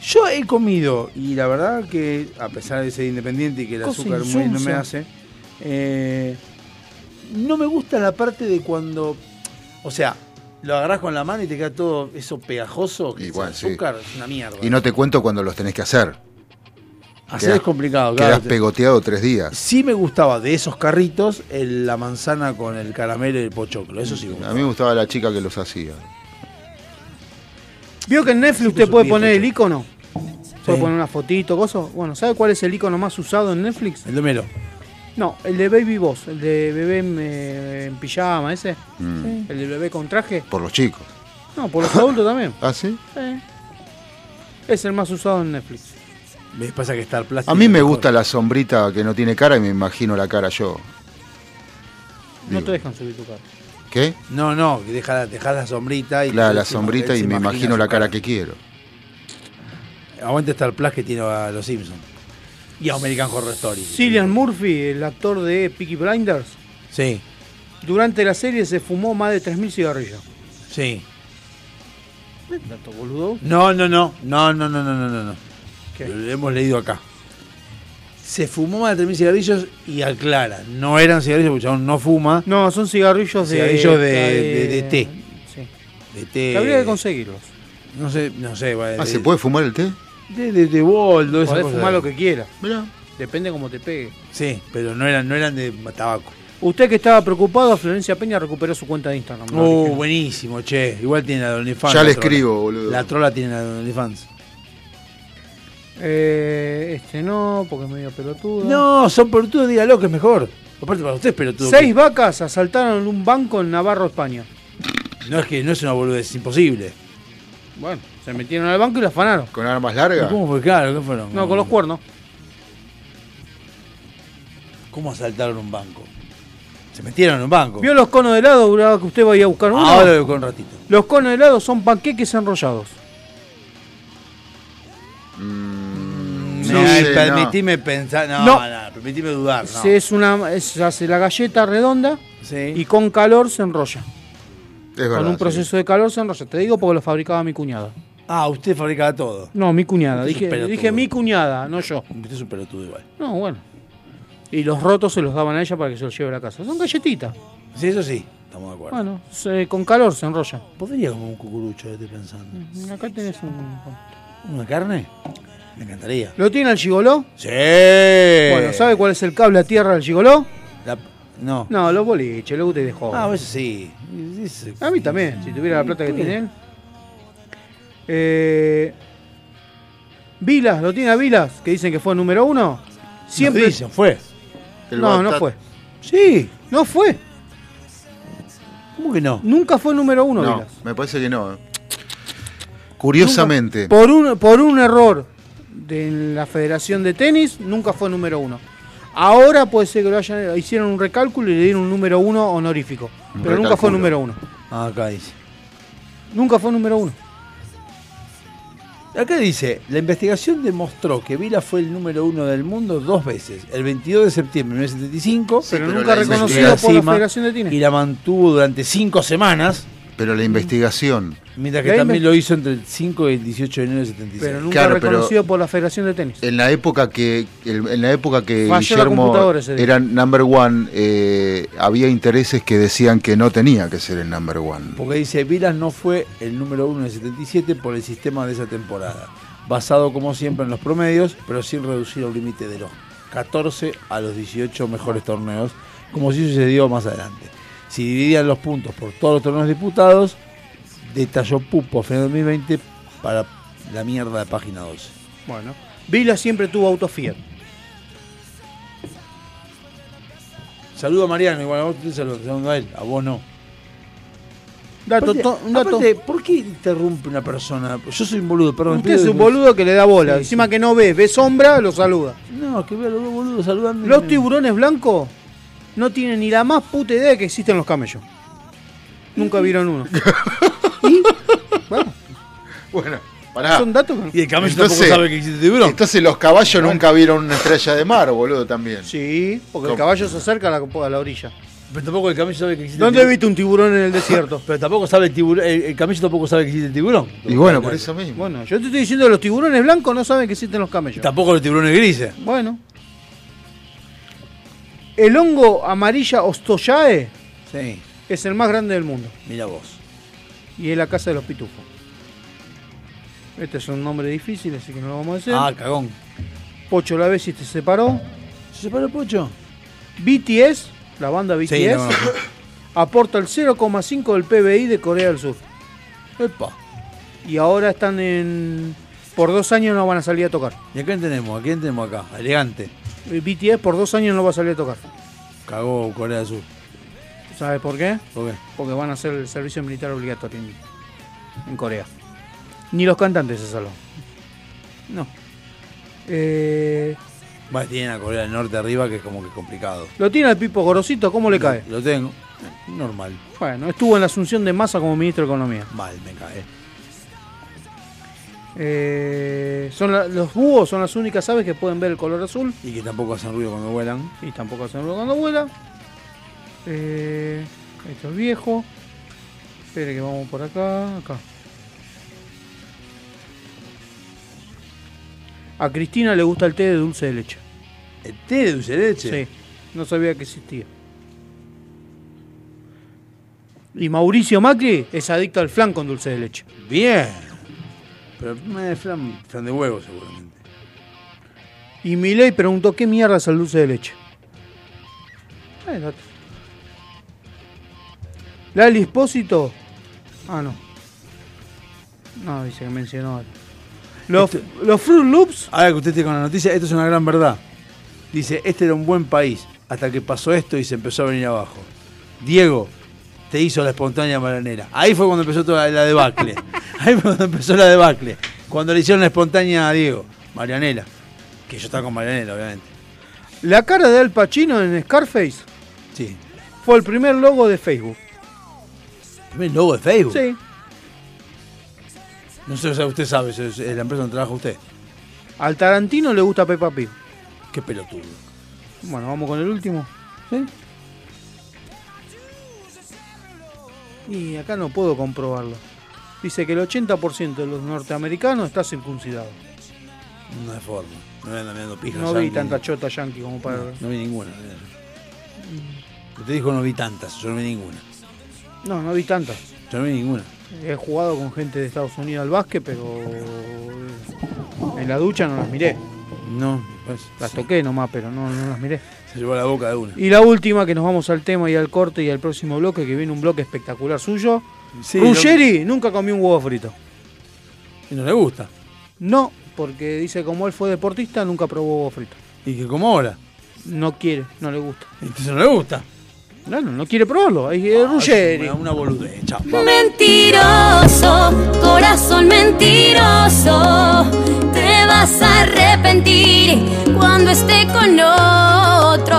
Yo he comido, y la verdad que, a pesar de ser independiente y que el Cosa azúcar muy no me hace, eh, no me gusta la parte de cuando, o sea, lo agarrás con la mano y te queda todo eso pegajoso, que Igual, es sí. azúcar, es una mierda. Y no te cuento cuando los tenés que hacer. Hacer quedás- es complicado, Quedas claro. pegoteado tres días. Sí me gustaba de esos carritos el- la manzana con el caramelo y el pochoclo, eso sí me A mí me gustaba la chica que los hacía. ¿Vio que en Netflix usted puede poner el icono? Puede Sí. poner una fotito, cosas. Bueno, ¿sabe cuál es el icono más usado en Netflix? El de Melo. No, el de Baby Boss, el de bebé en, eh, en pijama, ese. Mm. El de bebé con traje. Por los chicos. No, por los adultos también. [LAUGHS] ¿Ah, sí? Sí. Es el más usado en Netflix. Me pasa que está el plástico. A mí me mejor. gusta la sombrita que no tiene cara y me imagino la cara yo. No Digo. te dejan subir tu cara. ¿Qué? No, no, que deja, la sombrita y. Claro, la sombrita y se me imagino la cara que quiero. Aguante Star Plus que tiene a los Simpsons. Y a American Horror Story. Cillian Murphy, el actor de Peaky Blinders, Sí, durante la serie se fumó más de 3.000 cigarrillos. sí. Dato boludo. No, no, no. No, no, no, no, no, no. Lo hemos leído acá. Se fumó más de 3.000 cigarrillos y aclara. No eran cigarrillos porque chabón no fuma. No, son cigarrillos de. Cigarrillos de, de- de té. Sí. De té. Que Habría que conseguirlos. No sé, no sé. va, Ah, de- ¿se puede fumar el té? De, de, de boldo, Podés cosas. fumar lo que quieras. Mirá. Depende cómo te pegue. Sí, pero no eran, no eran de tabaco. Usted que estaba preocupado, Florencia Peña recuperó su cuenta de Instagram. Oh, buenísimo, che. Igual tiene la de OnlyFans. Ya le escribo, boludo. La trola tiene la de OnlyFans. Eh, este no, porque es medio pelotudo. No, son pelotudos, dígalo que es mejor. Aparte para usted es pelotudo. Seis vacas asaltaron un banco en Navarro, España. No es que no es una boludez, es imposible. Bueno, se metieron al banco y la afanaron. ¿Con armas largas? ¿Cómo fue? Claro, ¿qué fueron? No, con los cuernos. ¿Cómo asaltaron un banco? Se metieron en un banco. ¿Vio los conos de helado ahora que usted vaya a buscar uno? Ahora lo veo con un ratito. Los conos de helado son panqueques enrollados. Mm, No Ay, sé, permitime pensar. No, No. no, permitime dudar. No. Se, es una, es- se hace la galleta redonda Sí. y con calor se enrolla. Es verdad. con un sí. proceso de calor se enrolla. Te digo porque lo fabricaba mi cuñada. Ah, usted fabricaba todo. No, mi cuñada. Usted es un Dije, pelotudo. dije mi cuñada, no yo. Usted es un pelotudo igual. No, bueno. Y los rotos se los daban a ella para que se los lleve a la casa. Son galletitas. Sí, eso sí, estamos de acuerdo. Bueno, se- con calor se enrolla. Podría como un cucurucho, estoy pensando. Acá tenés un... ¿Una carne? Me encantaría. ¿Lo tiene el gigoló? Sí. Bueno, ¿sabe cuál es el cable a tierra del gigoló? La- No. No, los boliches, lo que te dejó. Ah, a veces sí. A mí también, si tuviera la plata que tiene él. Eh, Vilas, ¿lo tiene a Vilas? Que dicen que fue número uno. Siempre. No dicen, fue. El no, no fue. Sí. No fue. ¿Cómo que no? Nunca fue número uno, No, Vilas. me parece que no. Curiosamente. Por un, por un error de la Federación de Tenis, nunca fue número uno. Ahora puede ser que lo hayan, hicieron un recálculo y le dieron un número uno honorífico. Un Pero nunca fue número uno. Ah, acá dice. Nunca fue número uno. Acá dice, la investigación demostró que Vila fue el número uno del mundo dos veces, el 22 de septiembre de 1975, pero, pero nunca reconocido por la Federación de Tenis. y la mantuvo durante cinco semanas, Pero la investigación. mientras que también lo hizo entre el 5 y el 18 de enero de 76. Pero nunca Claro, pero- reconocido por la Federación de Tenis. En la época que el- en la época que Falló Guillermo era number one, eh, había intereses que decían que no tenía que ser el number one. Porque dice, Vilas no fue el número uno en el 77 por el sistema de esa temporada, basado como siempre en los promedios, pero sin reducir el límite de los 14 a los 18 mejores torneos, como si sucedió más adelante. Si dividían los puntos por todos los torneos disputados, detalló Pupo de 2020 para la mierda de página 12. Bueno, Vila siempre tuvo auto Fiat. Saludo a Mariano, igual a vos te saludo, a él, a vos no. Dato, Aparte- to- un dato. aparte, ¿por qué interrumpe una persona? Yo soy un boludo, perdón. Usted es un boludo que le da bola. Sí, Encima que no ve, ve sombra, lo saluda. No, que veo a los dos boludos saludando. Los tiburones blancos no tienen ni la más puta idea de que existen los camellos. Nunca vieron uno. ¿Y? Bueno, Bueno, pará. son datos. Y el camello Entonces- tampoco sabe que existe tiburón. Entonces los caballos nunca vieron una estrella de mar, boludo, también. Sí, porque el caballo se acerca a la, a la orilla. Pero tampoco el camello sabe que existe ¿Dónde el tiburón. viste un tiburón en el desierto? [LAUGHS] Pero tampoco sabe el tiburón. El, el camello tampoco sabe que existe el tiburón. Y bueno, por eso mismo. Bueno, yo te estoy diciendo que los tiburones blancos no saben que existen los camellos. Tampoco los tiburones grises. Bueno. El hongo amarilla Ostoyae Sí, es el más grande del mundo. mira vos. Y es la casa de los pitufos. Este es un nombre difícil, así que no lo vamos a decir. Ah, cagón. Pocho la vez si te separó. ¿Se separó Pocho? BTS, la banda BTS, Sí, no, no. aporta el 0,5 del PBI de Corea del Sur. Epa. Y ahora están en... Por dos años no van a salir a tocar. ¿Y a quién tenemos? ¿A quién tenemos acá? Elegante. El BTS por dos años no va a salir a tocar. Cagó Corea del Sur. ¿Sabes por qué? ¿Por qué? Porque van a hacer el servicio militar obligatorio en, en Corea. Ni los cantantes se salvan. No. Eh, Bueno, tienen a Corea del Norte arriba que es como que complicado. ¿Lo tiene el Pipo Gorosito? ¿Cómo le cae? Lo tengo. Normal. Bueno, estuvo en la asunción de Massa como ministro de Economía. Mal me cae. Eh, son la- los búhos son las únicas aves que pueden ver el color azul. Y que tampoco hacen ruido cuando vuelan. Y tampoco hacen ruido cuando vuela. Eh, esto es viejo. Espere que vamos por acá. Acá. A Cristina le gusta el té de dulce de leche. ¿El té de dulce de leche? Sí, no sabía que existía. Y Mauricio Macri es adicto al flan con dulce de leche. Bien. Pero me flan, flan de huevo seguramente. Y Milei preguntó qué mierda es el dulce de leche. Ahí dato. Lali Espósito. Ah, no. No, dice que mencionó. Los, los Fruit Loops. Ahora que usted esté con la noticia, esto es una gran verdad. Dice, este era un buen país, hasta que pasó esto y se empezó a venir abajo. Diego, te hizo la espontánea maranera. Ahí fue cuando empezó toda la debacle. Ahí fue cuando empezó la debacle. Cuando le hicieron la espontánea a Diego, Marianela. Que yo estaba con Marianela, obviamente. La cara de Al Pacino en Scarface Sí. fue el primer logo de Facebook. ¿El logo de Facebook? Sí. No sé, sea, usted sabe, es es la empresa donde trabaja usted. Al Tarantino le gusta Peppa Pig. Qué pelotudo. Bueno, vamos con el último. ¿Sí? Y acá no puedo comprobarlo. Dice que el 80% de los norteamericanos está circuncidado. No hay forma. No me andan mirando pijas. No vi tanta chota yankee como para... No, no vi ninguna. Te dijo no vi tantas, yo no vi ninguna. No, no vi tantas. Yo no vi ninguna. He jugado con gente de Estados Unidos al básquet, pero en la ducha no las miré. No, pues, Las toqué nomás, pero no, no las miré. Se llevó la boca de una. Y la última, que nos vamos al tema y al corte y al próximo bloque, que viene un bloque espectacular suyo. Sí, Ruggeri nunca comió un huevo frito. Y no le gusta. No, porque dice como él fue deportista, nunca probó huevo frito. ¿Y que como ahora? No quiere, no le gusta. Entonces no le gusta. No, no, quiere probarlo. Ahí es Ruggeri. Una boludez, chao. Mentiroso, corazón mentiroso, te vas a arrepentir cuando esté con otro.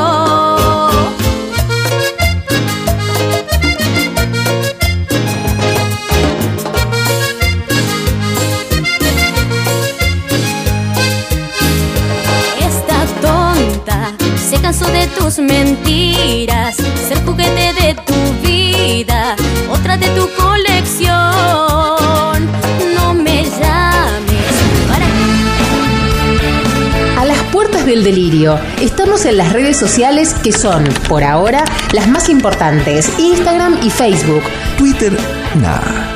Se cansó de tus mentiras, ser juguete de tu vida, otra de tu colección. No me llames para A las puertas del delirio. Estamos en las redes sociales que son, por ahora, las más importantes: Instagram y Facebook. Twitter, nah,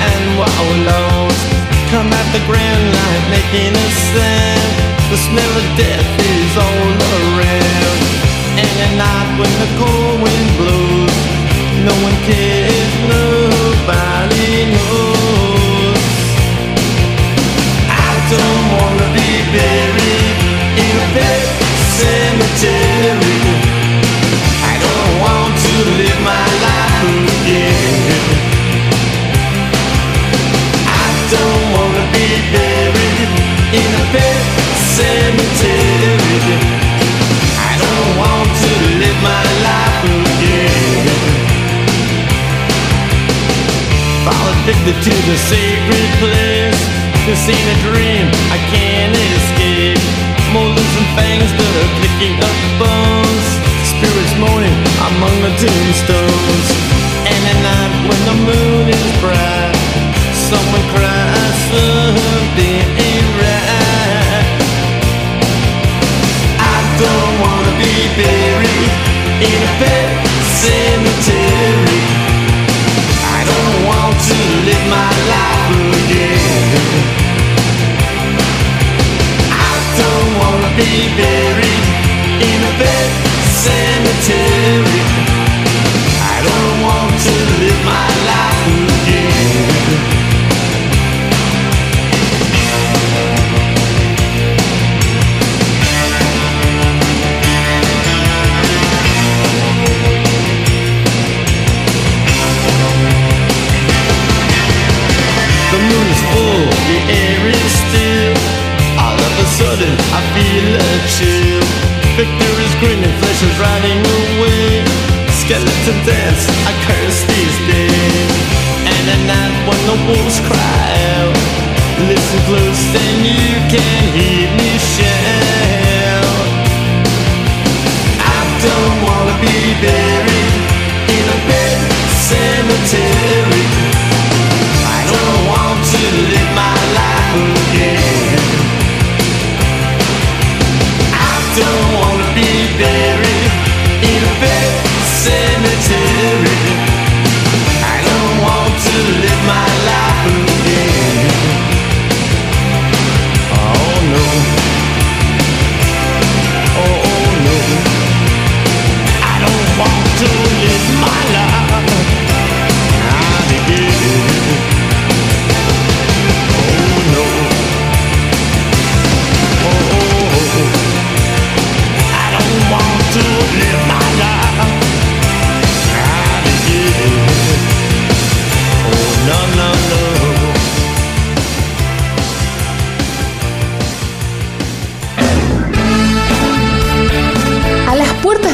and wallows come at the grand light making a sound. The smell of death is all around. And at night when the cold wind blows, no one cares, nobody knows. I don't wanna be buried in a pet cemetery. I don't want to live my life again. In a pet cemetery. I don't want to live my life again. Fall addicted to the sacred place. This ain't a dream, I can't escape. Molars and fangs that are picking up bones. Spirits moaning among the tombstones. And at night when the moon is bright, my life again. I don't wanna be riding away. Skeleton dance, I curse these days. And at night when the wolves cry out, listen close, then you can hear me shout. I don't wanna be buried in a bed cemetery.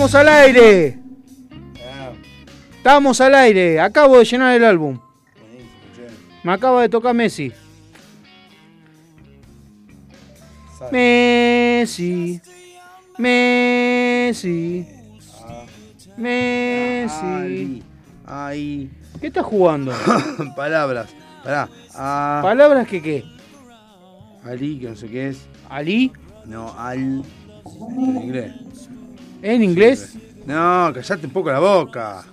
Estamos al aire. Estamos al aire. Acabo de llenar el álbum. Me acaba de tocar Messi. Messi. Messi. Messi. Ahí. ¿Qué estás jugando? [LAUGHS] Palabras. Pará. Ah, ¿Palabras que qué? Ali, que no sé qué es. ¿Ali? No, al. En inglés. ¿En inglés? No, callate un poco la boca.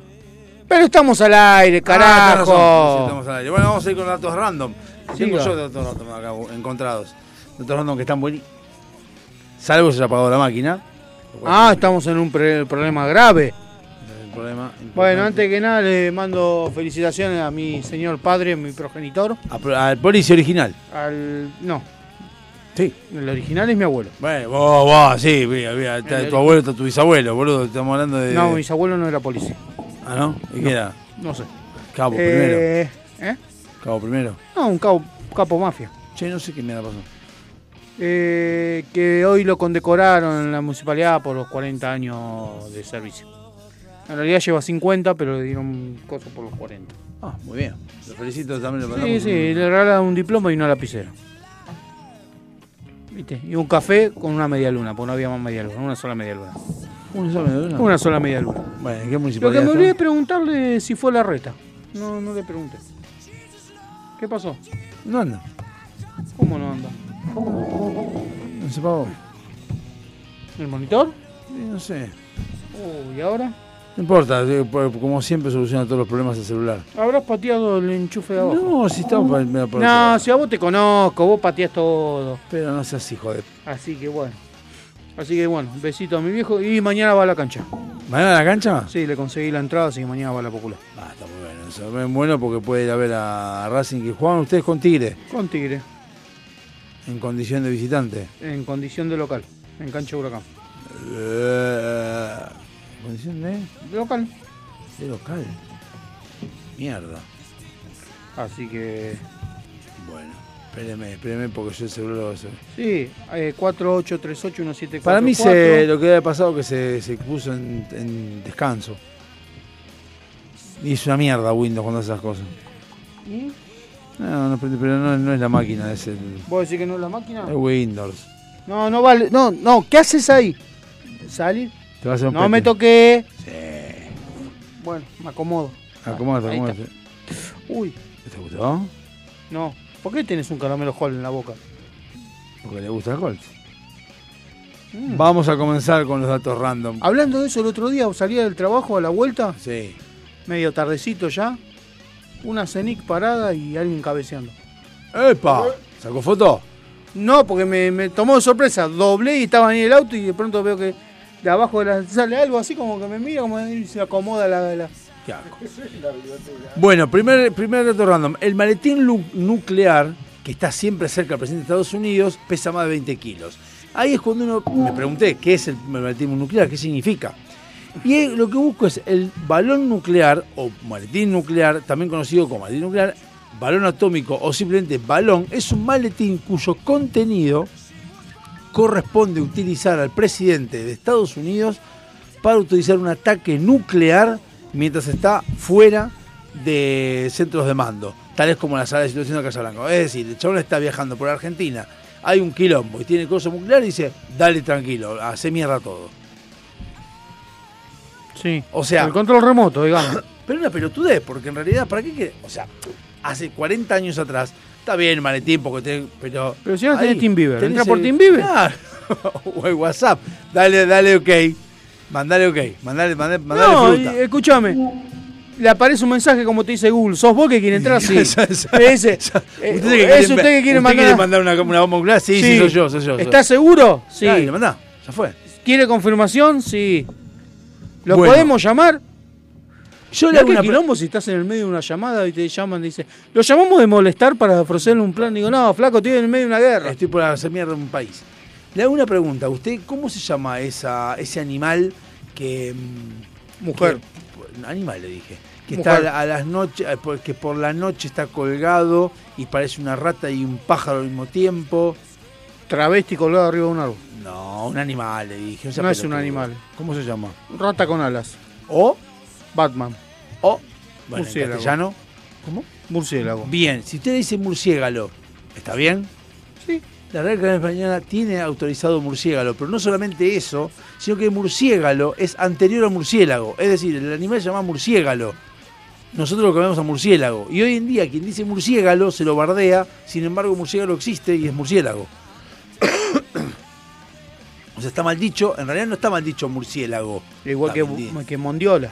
Pero estamos al aire, Ah, tenés razón. Sí, carajo. estamos al aire. Bueno, vamos a ir con datos random. Tengo yo datos random acá encontrados. Datos random que están buenísimos. Salvo se haya apagado la máquina. Ah, estamos en un problema grave. Problema. Bueno, antes que nada le mando felicitaciones a mi señor padre, mi progenitor. A- Al policía original. Al. No. Sí. El original es mi abuelo. Bueno, vos, vos, sí, mira, mira, está tu abuelo está tu bisabuelo, boludo. Estamos hablando de. No, mi abuelo no era policía. Ah, ¿no? ¿Y No, qué era? No sé. Cabo Eh, primero. ¿Eh? Cabo primero. No, un capo, capo mafia. Che, no sé qué mierda pasó. Eh, que hoy lo condecoraron en la municipalidad por los 40 años de servicio. En realidad lleva 50, pero le dieron cosas por los 40. Ah, muy bien. Lo felicito también. le Sí, sí, un- le regalaron un diploma y una lapicera. ¿Viste? Y un café con una media luna, porque no había más media luna, una sola media luna. ¿Una sola media luna? Una sola media luna. Bueno, ¿en qué Lo municipalidad? que me olvidé de preguntarle si fue la reta. No, no le pregunté. ¿Qué pasó? No anda. ¿Cómo no anda? No se pagó. ¿El monitor? Sí, no sé. ¿Y ahora? No importa, eh, por- como siempre soluciona todos los problemas el celular. ¿Habrás pateado el enchufe de abajo? No, si estamos por, mira, por No, si a vos te conozco, vos pateás todo. Pero no seas hijo de. Así que bueno. Así que bueno, besito a mi viejo y mañana va a la cancha. ¿Mañana a la cancha? Sí, le conseguí la entrada, así que mañana va a la popular. Ah, está muy bueno. Eso es bueno porque puede ir a ver a Racing que juegan ustedes con Tigre Con Tigre, en condición de visitante. en condición de local, en cancha Huracán. Eh, ¿Condición de? De local. De local. Mierda. Así que Bueno, espéreme, espéreme porque yo seguro lo voy a hacer. Sí, eh, 48381744. Para mí se, lo que había pasado que se, se puso en, en descanso. Y es una mierda Windows cuando hace esas cosas. ¿Y? No, no, pero no, no es la máquina, es el ¿Vos decís que no es la máquina? es Windows. No, no vale. No, no, ¿qué haces ahí? ¿Salir? Te va a hacer un No pete. me toqué. Bueno, me acomodo. Está. acomódate. Uy, ¿Te gustó? no. ¿Por qué tenés un caramelo Hall en la boca? Porque le gusta el Colt. Mm. Vamos a comenzar con los datos random. Hablando de eso, el otro día salía del trabajo a la vuelta, Sí. medio tardecito ya, una Cenic parada y alguien cabeceando. ¡Epa! ¿Sacó foto? No, porque me, me tomó de sorpresa. Doblé y estaba ahí en el auto y de pronto veo que de abajo de la, sale algo así como que me mira, como y se acomoda la... la... Qué asco. [LAUGHS] Bueno, primer, primer dato random. El maletín nuclear, que está siempre cerca del presidente de Estados Unidos, pesa más de 20 kilos. Ahí es cuando uno me pregunté qué es el maletín nuclear, qué significa. Y lo que busco es el balón nuclear o maletín nuclear, también conocido como maletín nuclear, balón atómico o simplemente balón, es un maletín cuyo contenido corresponde utilizar al presidente de Estados Unidos para utilizar un ataque nuclear mientras está fuera de centros de mando, tales como la sala de situación de Casablanca. Es decir, el chabón está viajando por Argentina, hay un quilombo y tiene cosa nuclear y dice, dale tranquilo, hace mierda todo. Sí. O sea, El control remoto, digamos. [COUGHS] pero una pelotudez, porque en realidad, ¿para qué? O sea, hace 40 años atrás, está bien maletín, porque te- pero... Pero si ahí tenés TeamViewer, tenés entra por el- TeamViewer. Claro. [LAUGHS] o el WhatsApp, dale, dale ok, mandale ok, mandale, mandale, mandale No, fruta. escúchame. Le aparece un mensaje como te dice Google. ¿Sos vos que quiere entrar? [LAUGHS] Sí. Esa- esa- esa- eh, ¿Usted que ¿Es quiere- usted que quiere usted mandar? mandar una, una bomba nuclear? Sí, sí, soy yo, soy yo. ¿Estás seguro? Sí. Dale, le mandá, ya fue. ¿Quiere confirmación? Sí. ¿Lo Bueno. podemos llamar? Yo le hago una quilombo si estás en el medio de una llamada y te llaman y dice, lo llamamos de molestar para ofrecerle un plan. Digo, no, flaco, estoy en el medio de una guerra. Estoy por hacer mierda en un país. Le hago una pregunta. ¿Usted cómo se llama esa, ese animal que... mm, Mujer. que- animal le dije. Que Mujer. está a, la- a las noches, eh, por- que por la noche está colgado y parece una rata y un pájaro al mismo tiempo. Travesti colgado arriba de un árbol. No, un animal le dije. o sea, No es un animal. ¿Cómo se llama? Rata con alas. O, Batman. O, bueno, en Murciélago. castellano. Murciélago. Bien, si usted dice murciélago, ¿está bien? Sí. La Real Academia Española tiene autorizado murciélago, pero no solamente eso, sino que murciélago es anterior a murciélago. Es decir, el animal se llama murciélago. Nosotros lo cambiamos a murciélago. Y hoy en día quien dice murciélago se lo bardea, sin embargo murciélago existe y es murciélago. [COUGHS] o sea, está mal dicho, en realidad no está mal dicho murciélago. Igual que, que Mondiola.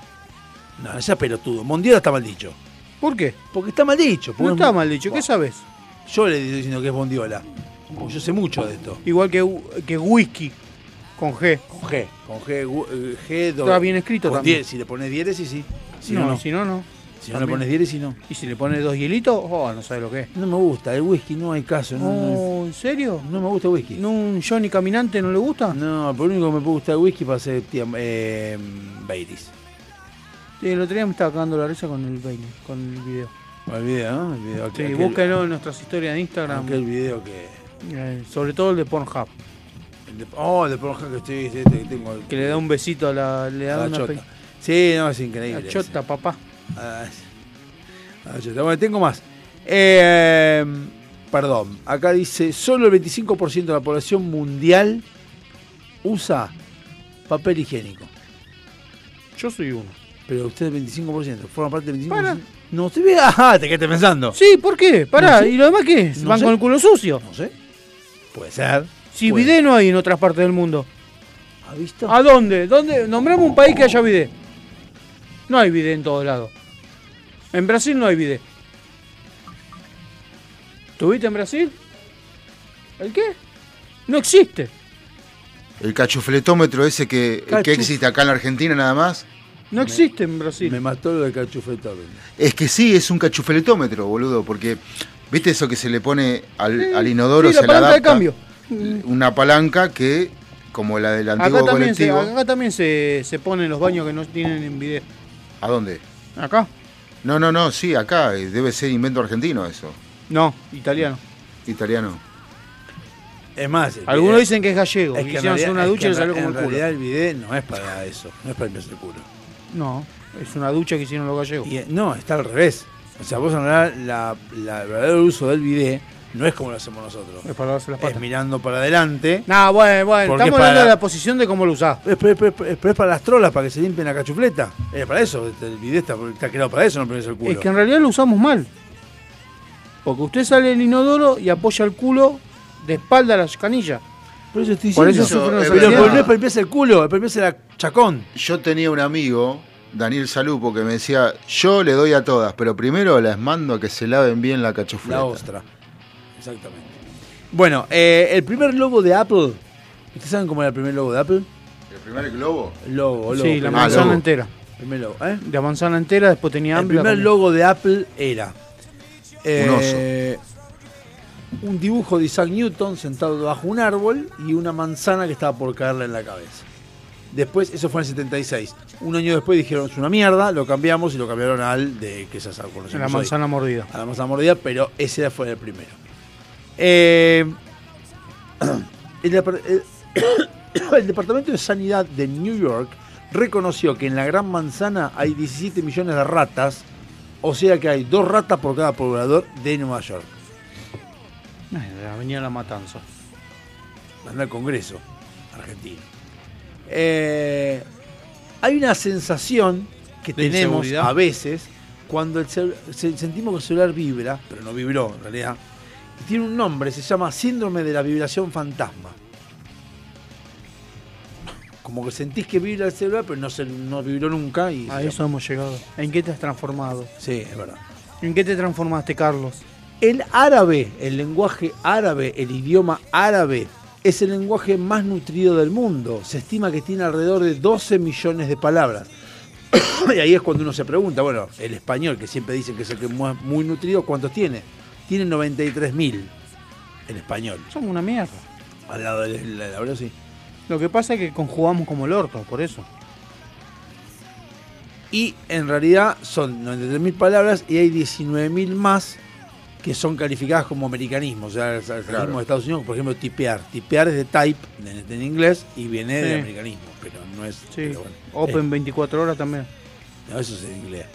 No, ese es pelotudo. Mondiola está mal dicho. ¿Por qué? Porque está mal dicho. porque No es está mal dicho. ¿Qué sabes? Yo le estoy diciendo que es Mondiola. Porque yo sé mucho de esto. Igual que, que whisky. Con G. Con G. Con G, gu- eh, G, do- Está bien escrito con también. die- Si le pones diéresis, sí. Si no, no, si no, no. Si no le También. pones diéresis, no. Y si le pones dos hielitos, oh, no sabes lo que es. No me gusta. El whisky no hay caso. No, no, Oh, ¿En serio? no me gusta el whisky. ¿No un Johnny caminante no le gusta? No, por lo único que me puede gustar el whisky para hacer tía, eh, Baileys. Sí, el otro día me estaba cagando la risa con el Bailey, con el video. El video, ¿no? El video, Sí, aquel- búsquenlo en nuestras historias de Instagram. Aquel video que. eh, sobre todo el de Pornhub. el de- oh, el de Pornhub que estoy. Este, que tengo. Que le da un besito a la. Le a da la una chota. pe- Sí, no, es increíble. La chota, papá. Ah, ah, chota. Bueno, tengo más. Eh, perdón, acá dice, solo el 25% de la población mundial usa papel higiénico. Yo soy uno. Pero usted el 25%, forma parte del 25%. Para. No, usted ve, ajá, te quedaste pensando. Sí, ¿por qué? Pará, No sé. ¿y lo demás qué? No ¿Van sé. con el culo sucio? No sé. Puede ser. Si Puede. bidet no hay en otras partes del mundo. ¿Ha visto? ¿A dónde? ¿Dónde? Nombrame un país que haya bidet. No hay bidet en todos lados. En Brasil no hay bidet. ¿Tuviste en Brasil? ¿El qué? No existe. El cachufletómetro ese que, que existe acá en la Argentina nada más. No existe en Brasil. Me mató lo de cachufetón. Es que sí, es un cachufletómetro, boludo, porque ¿viste eso que se le pone al, al inodoro? Sí, la se le palanca de adapta cambio. Una palanca que, como la del antiguo Acá también, se, colectivo. acá también se, se ponen los baños que no tienen en bidet. ¿A dónde? Acá. No, no, no, sí, acá. eh, Debe ser invento argentino eso. No, italiano. Italiano. Es más, Algunos bidet- dicen que es gallego. es que en hicieron realidad- una es ducha que y en le salió como el En culo. realidad el bidet no es para eso, no es para limpiarse el culo. No, es una ducha que hicieron los gallegos. Y, eh, no, está al revés. O sea, vos en realidad la, la- el verdadero uso del bidet no es como lo hacemos nosotros. Es para lavarse las Es patas. mirando para adelante. No, bueno, bueno, estamos para- hablando de la posición de cómo lo usás. Es, es para las trolas, para que se limpien la cachufleta. Es para eso. este, El bidet está, está creado para eso, no ponerse el culo. Es que en realidad lo usamos mal. Porque usted sale del inodoro y apoya el culo de espalda a la canilla. Por eso estoy Por diciendo. eso sufren los es pero, pero no es el culo, es para limpiarse la chacón. Yo tenía un amigo, Daniel Salupo, que me decía, yo le doy a todas, pero primero las mando a que se laven bien la cachufleta. La ostra. Exactamente. Bueno, eh, el primer logo de Apple. ¿Ustedes saben cómo era el primer logo de Apple? ¿El primer globo? El logo, el logo. Sí, la manzana logo. entera. Primer logo, ¿eh? La manzana entera, después tenía El hambre. la primer logo de Apple era eh, un dibujo de Isaac Newton sentado bajo un árbol y una manzana que estaba por caerle en la cabeza. Después, eso fue en el 76. Un año después dijeron es una mierda, lo cambiamos y lo cambiaron al de que se conocemos La hoy. manzana mordida. A la manzana mordida, pero ese fue el primero. Eh, [CLEARS THROAT] el, el- [COUGHS] el Departamento de Sanidad de New York reconoció que en la Gran Manzana hay 17 millones de ratas, o sea que hay dos ratas por cada poblador de Nueva York. De la Avenida La Matanza. Anda al Congreso argentino. Eh, hay una sensación que ¿De tenemos a veces cuando el sentimos que el celular vibra, pero no vibró en realidad, y tiene un nombre, se llama síndrome de la vibración fantasma. Como que sentís que vibra el celular, pero no, se, no vibró nunca. Y A eso hemos llegado. ¿En qué te has transformado? Sí, es verdad. ¿En qué te transformaste, Carlos? El árabe, el lenguaje árabe, el idioma árabe, es el lenguaje más nutrido del mundo. Se estima que tiene alrededor de 12 millones de palabras. [COUGHS] y ahí es cuando uno se pregunta, bueno, el español, que siempre dicen que es el que es muy, nutrido, ¿cuántos tiene? Tiene 93 mil el español. Somos una mierda. Al lado del hebreo, sí. Lo que pasa es que conjugamos como el orto, por eso. Y en realidad son 93 mil palabras y hay 19 mil más que son calificadas como americanismo. O sea, el americanismo de Estados Unidos, por ejemplo, tipear. Tipear es de type en, en inglés y viene de americanismo, pero no es. Sí. pero bueno. Open 24 horas también. No, eso es en inglés.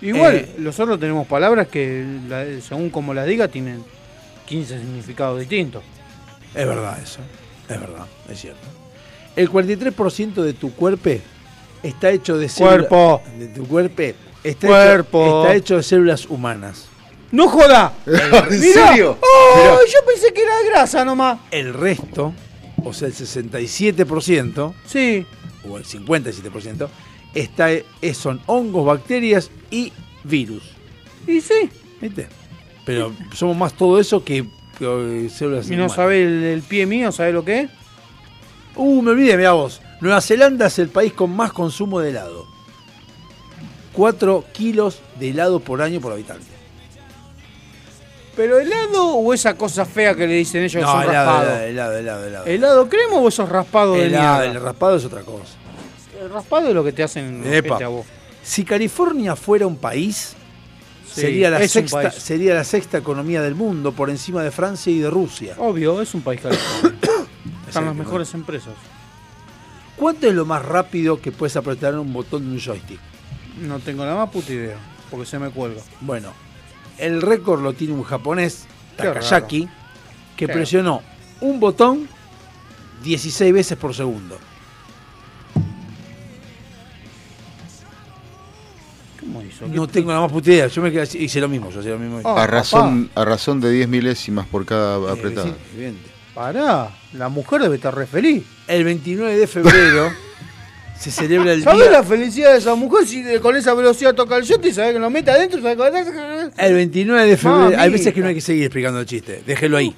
Igual, Eh, nosotros tenemos palabras que, la- según como las diga, tienen 15 significados distintos. Es verdad eso. Es verdad, es cierto. El 43% de tu cuerpo está hecho de células. Cuerpo. De tu cuerpo está, Cuerpo. Hecho, está hecho de células humanas. ¡No joda! [LAUGHS] ¿En Mirá. serio? ¡Oh! Mirá. Yo pensé que era grasa nomás. El resto, o sea, el 67%, Sí. o el 57%, está, eh, son hongos, bacterias y virus. Y sí. ¿Viste? Pero somos más todo eso que, que, eh, células Y no humanas. sabe el, el pie mío, ¿sabe lo que es? Uh, me olvidé, mira vos. Nueva Zelanda es el país con más consumo de helado. 4 kilos de helado por año por habitante. ¿Pero helado o esa cosa fea que le dicen ellos que No, son helado, raspados? helado, helado, helado, helado. ¿Helado crema o esos raspados de Helado, el raspado es otra cosa. El raspado es lo que te hacen Epa. ojete a vos. Si California fuera un país, Sí, sería, la sexta, país. sería la sexta economía del mundo por encima de Francia y de Rusia. Obvio, es un país californiano. [COUGHS] Están las mejores empresas. ¿Cuánto es lo más rápido que puedes apretar un botón de un joystick? No tengo la más puta idea, porque se me cuelga. Bueno, el récord lo tiene un japonés, Takayaki, que Qué presionó un botón 16 veces por segundo. ¿Cómo hizo? No tengo la más puta idea. Yo me quedé así, hice lo mismo, yo hacía lo mismo. Oh, a, razón, a razón de 10 milésimas por cada apretada. Sí, evidente. Pará, la mujer debe estar re feliz. El 29 de febrero [LAUGHS] se celebra el ¿Sabes día. la felicidad de esa mujer si de- con esa velocidad toca el shot y sabe que lo mete adentro? ¿sabe qué? El 29 de febrero. Mamita. Hay veces que no hay que seguir explicando el chiste. Déjelo ahí.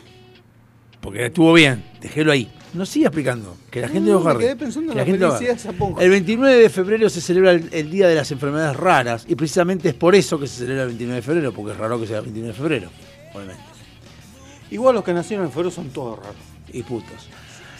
Porque estuvo bien. Déjelo ahí. No siga explicando. Que la gente No, lo me agarre. quedé pensando en Que la gente lo felicidad de agarre. esa ponja. El 29 de febrero se celebra el, el Día de las Enfermedades Raras. Y precisamente es por eso que se celebra el 29 de febrero. Porque es raro que sea el 29 de febrero. Obviamente. Igual los que nacieron en febrero son todos raros. Y putos.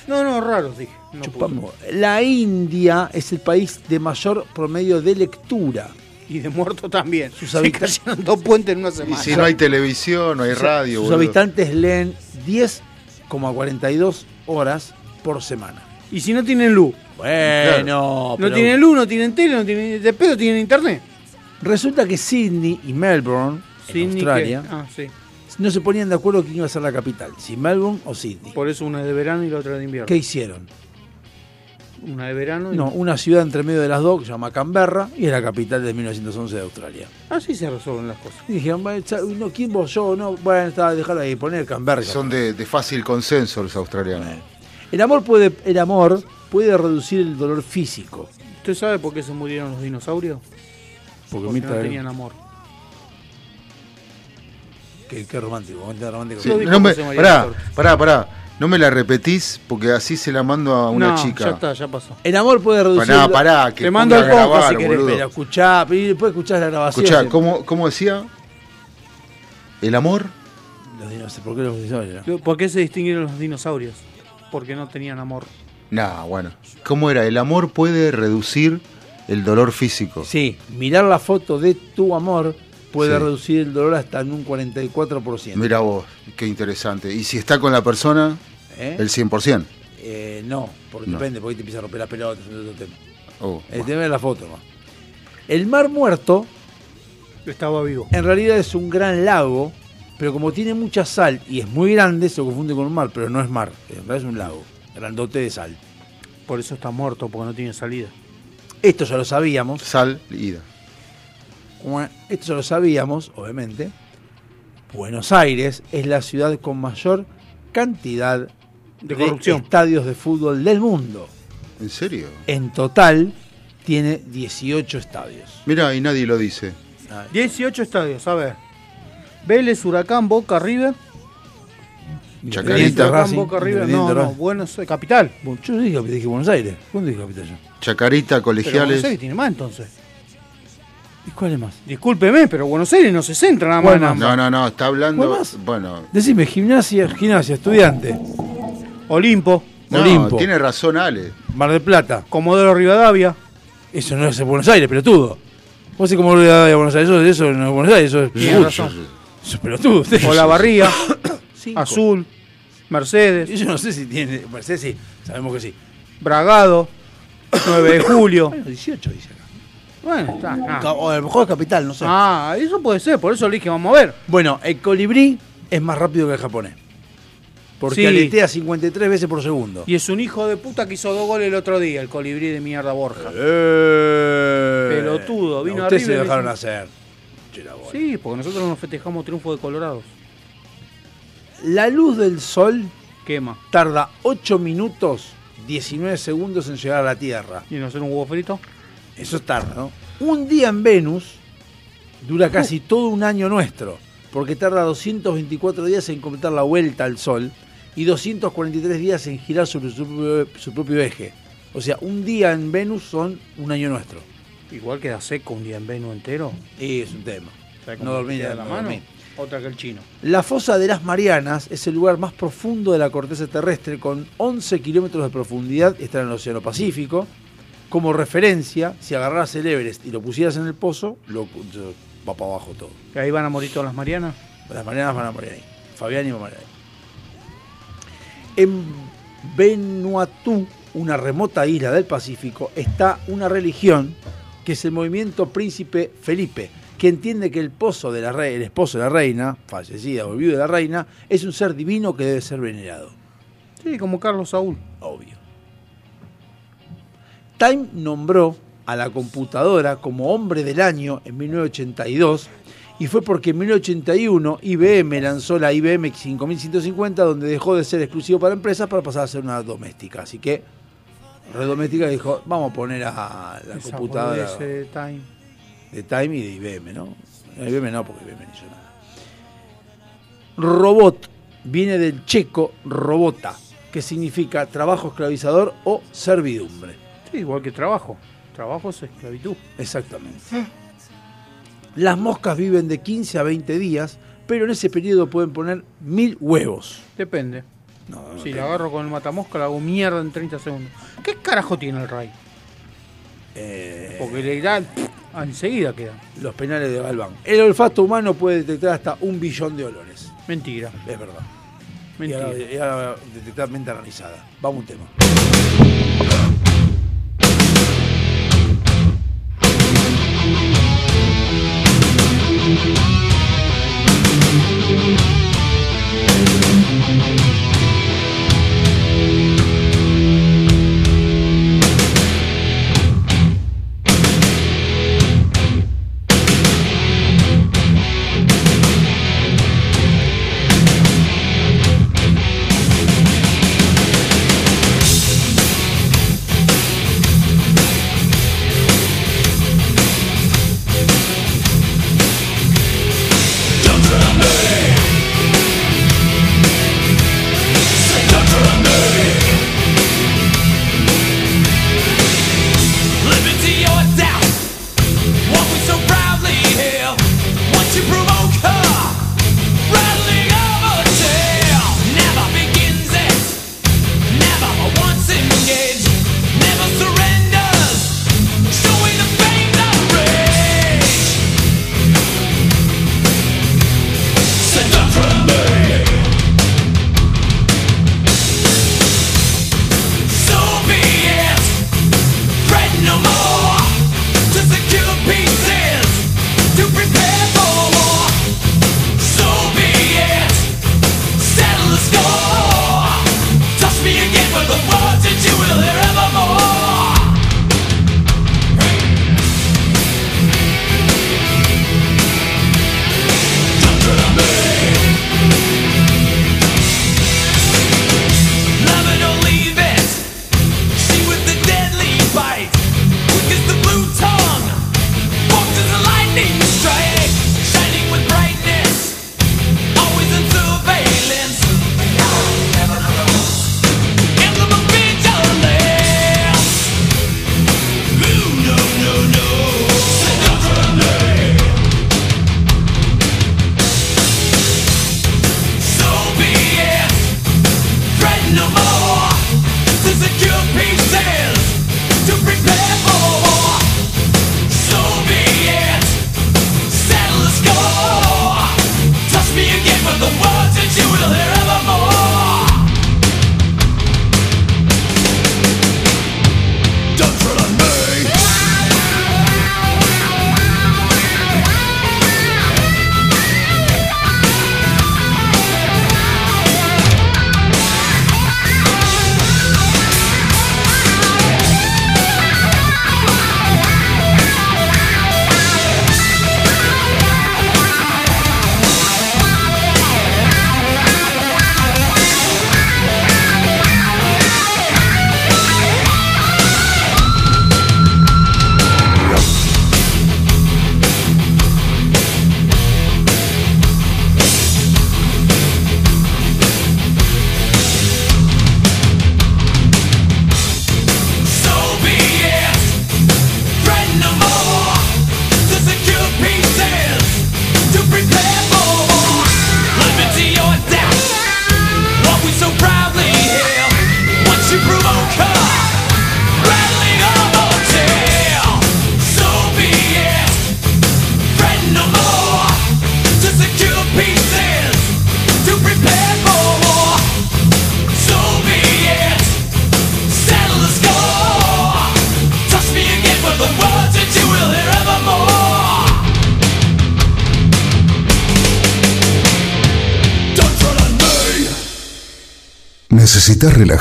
No, no, raros, dije. No Chupamos. La India es el país de mayor promedio de lectura. Y de muertos también. Sus Se habitantes- cayeron dos puentes en una Y semana. si no hay televisión, no hay radio. Sus boludo. habitantes leen 10,42 horas por semana. Y si no tienen luz. Bueno, No pero- tienen luz, no tienen tele, no tienen. De pedo tienen internet. Resulta que Sydney y Melbourne, en Sydney Australia, que- ah, sí. No se ponían de acuerdo quién iba a ser la capital, si Melbourne o Sydney. Por eso una es de verano y la otra de invierno. ¿Qué hicieron? Una de verano y No, una ciudad entre medio de las dos que se llama Canberra y es la capital de 1911 de Australia. Así se resuelven las cosas. Y dijeron, "Bueno, cha- no, ¿quién vos? Yo, no, bueno, está, déjalo ahí, poner Canberra. Son de, de fácil consenso los australianos. El amor puede, el amor puede reducir el dolor físico. ¿Usted sabe por qué se murieron los dinosaurios? Porque, Porque no tenían amor. Qué, qué romántico, qué romántico. Sí, no me- pará, pará, pará. No me la repetís porque así se la mando a una No, chica. Ya está, ya pasó. El amor puede reducir. Pará, el- pará, que Te mando el grabar, si querés, boludo. Pero escuchá, y después escuchás la grabación. Escuchá, ¿cómo, ¿cómo decía? ¿El amor? Los dinosaurios, ¿Por qué los dinosaurios? ¿Por qué se distinguieron los dinosaurios? Porque no tenían amor. Nah, bueno. ¿Cómo era? El amor puede reducir el dolor físico. Sí, mirar la foto de tu amor puede Sí. reducir el dolor hasta en un 44%. Mira vos, qué interesante. ¿Y si está con la persona? ¿Eh? El 100%. Eh, no, porque No. depende, porque te empieza a romper las pelotas. es otro tema. Oh, El tema es la foto, ¿no? El mar muerto Estaba vivo. en realidad es un gran lago, pero como tiene mucha sal y es muy grande, se confunde con un mar, pero no es mar, en realidad es un lago, grandote de sal. Por eso está muerto, porque no tiene salida. Esto ya lo sabíamos. Sal, ida. Esto ya lo sabíamos, obviamente. Buenos Aires es la ciudad con mayor cantidad De corrupción. estadios de fútbol del mundo. ¿En serio? En total tiene 18 estadios. Mira, y nadie lo dice. 18 estadios, a ver. Vélez, Huracán, Boca, River. Chacarita. Huracán, Racing, Boca, River. No, no. Buenos Aires, capital. Bueno, Yo dije, dije Buenos Aires. ¿Cuándo dije capital yo? Chacarita, Pero Buenos colegiales. Aires tiene más entonces. ¿Y cuál es más? Discúlpeme, pero Buenos Aires no se centra nada más. Ambas. No, no, no, está hablando. ¿Cuál más? Bueno. Decime, gimnasia, gimnasia, estudiante. Olimpo, No, Olimpo. tiene razón Ale. Mar del Plata. Comodoro Rivadavia. Eso no es Buenos Aires, pelotudo. Vos sé cómo lo de Buenos Aires, eso, eso no es Buenos Aires, eso es Tiene Uy, razón. Eso es pelotudo. usted. O La Barría, [COUGHS] Cinco. Azul, Mercedes, Yo no sé si tiene. Mercedes sí, sabemos que sí. Bragado, [COUGHS] 9 de julio. Bueno, 18 dice. Bueno, está. O a lo mejor es capital, no sé. Ah, eso puede ser, por eso le dije, vamos a ver. Bueno, el colibrí es más rápido que el japonés. Porque Sí. aletea 53 veces por segundo. Y es un hijo de puta que hizo dos goles el otro día, el colibrí de mierda Borja. Eh, Pelotudo, vino a usted arriba se y dejaron hizo- hacer. Che, la bola. Sí, porque nosotros nos festejamos triunfo de Colorados. La luz del sol Quema. tarda 8 minutos 19 segundos en llegar a la Tierra. ¿Y no hacer un huevo frito? Eso es tarda, ¿no? Un día en Venus dura casi todo un año nuestro, porque tarda 224 días en completar la vuelta al Sol y 243 días en girar sobre su propio, su propio eje. O sea, un día en Venus son un año nuestro. Igual queda seco un día en Venus entero. Y es un tema. ¿Sabes No dormir, no la mano? dormir. Otra que el chino. La fosa de las Marianas es el lugar más profundo de la corteza terrestre, con 11 kilómetros de profundidad, está en el Océano Pacífico. Como referencia, si agarraras el Everest y lo pusieras en el pozo, lo, va para abajo todo. Que ahí van a morir todas las Marianas. Las Marianas van a morir ahí. Fabián y va a morir ahí. En Vanuatu, una remota isla del Pacífico, está una religión que es el movimiento Príncipe Felipe, que entiende que el, pozo de la rey, el esposo de la reina, fallecida o viudo de la reina, es un ser divino que debe ser venerado. Sí, como Carlos Saúl. Obvio. Time nombró a la computadora como hombre del año en 1982 y fue porque en 1981 IBM lanzó la IBM 5150 donde dejó de ser exclusivo para empresas para pasar a ser una doméstica. Así que Red Doméstica dijo, vamos a poner a la Esa computadora de Time. de Time y de IBM, ¿no? No, IBM no, porque IBM no hizo nada. Robot viene del checo robota, que significa trabajo esclavizador o servidumbre. Igual que trabajo. Trabajo es esclavitud. Exactamente. Las moscas viven de 15 a 20 días, pero en ese periodo pueden poner mil huevos. Depende. Si la agarro con el matamosca, la hago mierda en 30 segundos. ¿Qué carajo tiene el Ray? Eh, Porque le irá ah, enseguida queda. Los penales de Galván. El olfato humano puede detectar hasta un billón de olores. Mentira. Es verdad. Mentira. Y ahora, y detectar mente Vamos a un tema.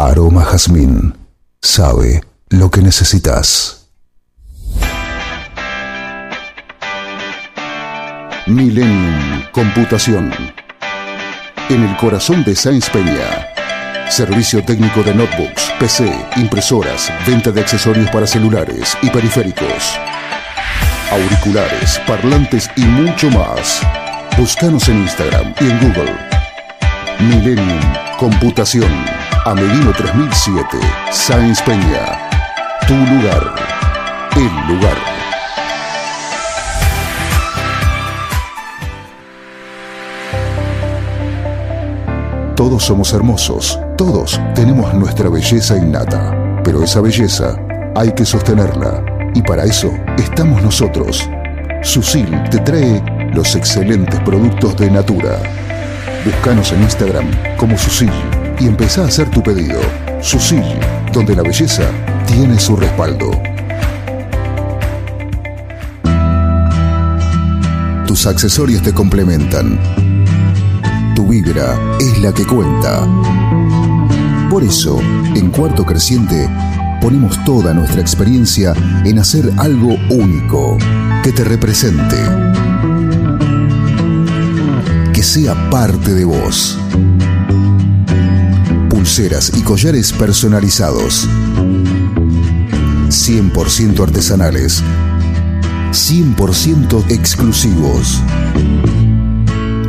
Aroma Jazmín sabe lo que necesitas. Millennium Computación. En el corazón de Sáenz Peña. Servicio técnico de notebooks, PC, impresoras, venta de accesorios para celulares y periféricos. Auriculares, parlantes y mucho más. Búscanos en Instagram y en Google. Millennium Computación. Amelino 3007. Sáenz Peña. Tu lugar. El lugar. Todos somos hermosos, todos tenemos nuestra belleza innata, pero esa belleza hay que sostenerla y para eso estamos nosotros. Susil te trae los excelentes productos de Natura. Búscanos en Instagram como Susil y empezá a hacer tu pedido. Susil, donde la belleza tiene su respaldo. Tus accesorios te complementan. Tu vibra es la que cuenta. Por eso, en Cuarto Creciente, ponemos toda nuestra experiencia en hacer algo único, que te represente, que sea parte de vos. Pulseras y collares personalizados, 100% artesanales, 100% exclusivos.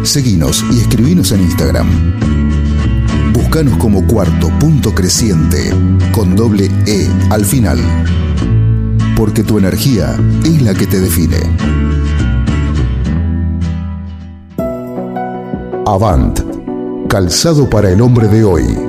Seguinos y escribinos en Instagram. Búscanos como cuarto punto creciente con doble E al final. Porque tu energía es la que te define. Avant. Calzado para el hombre de hoy.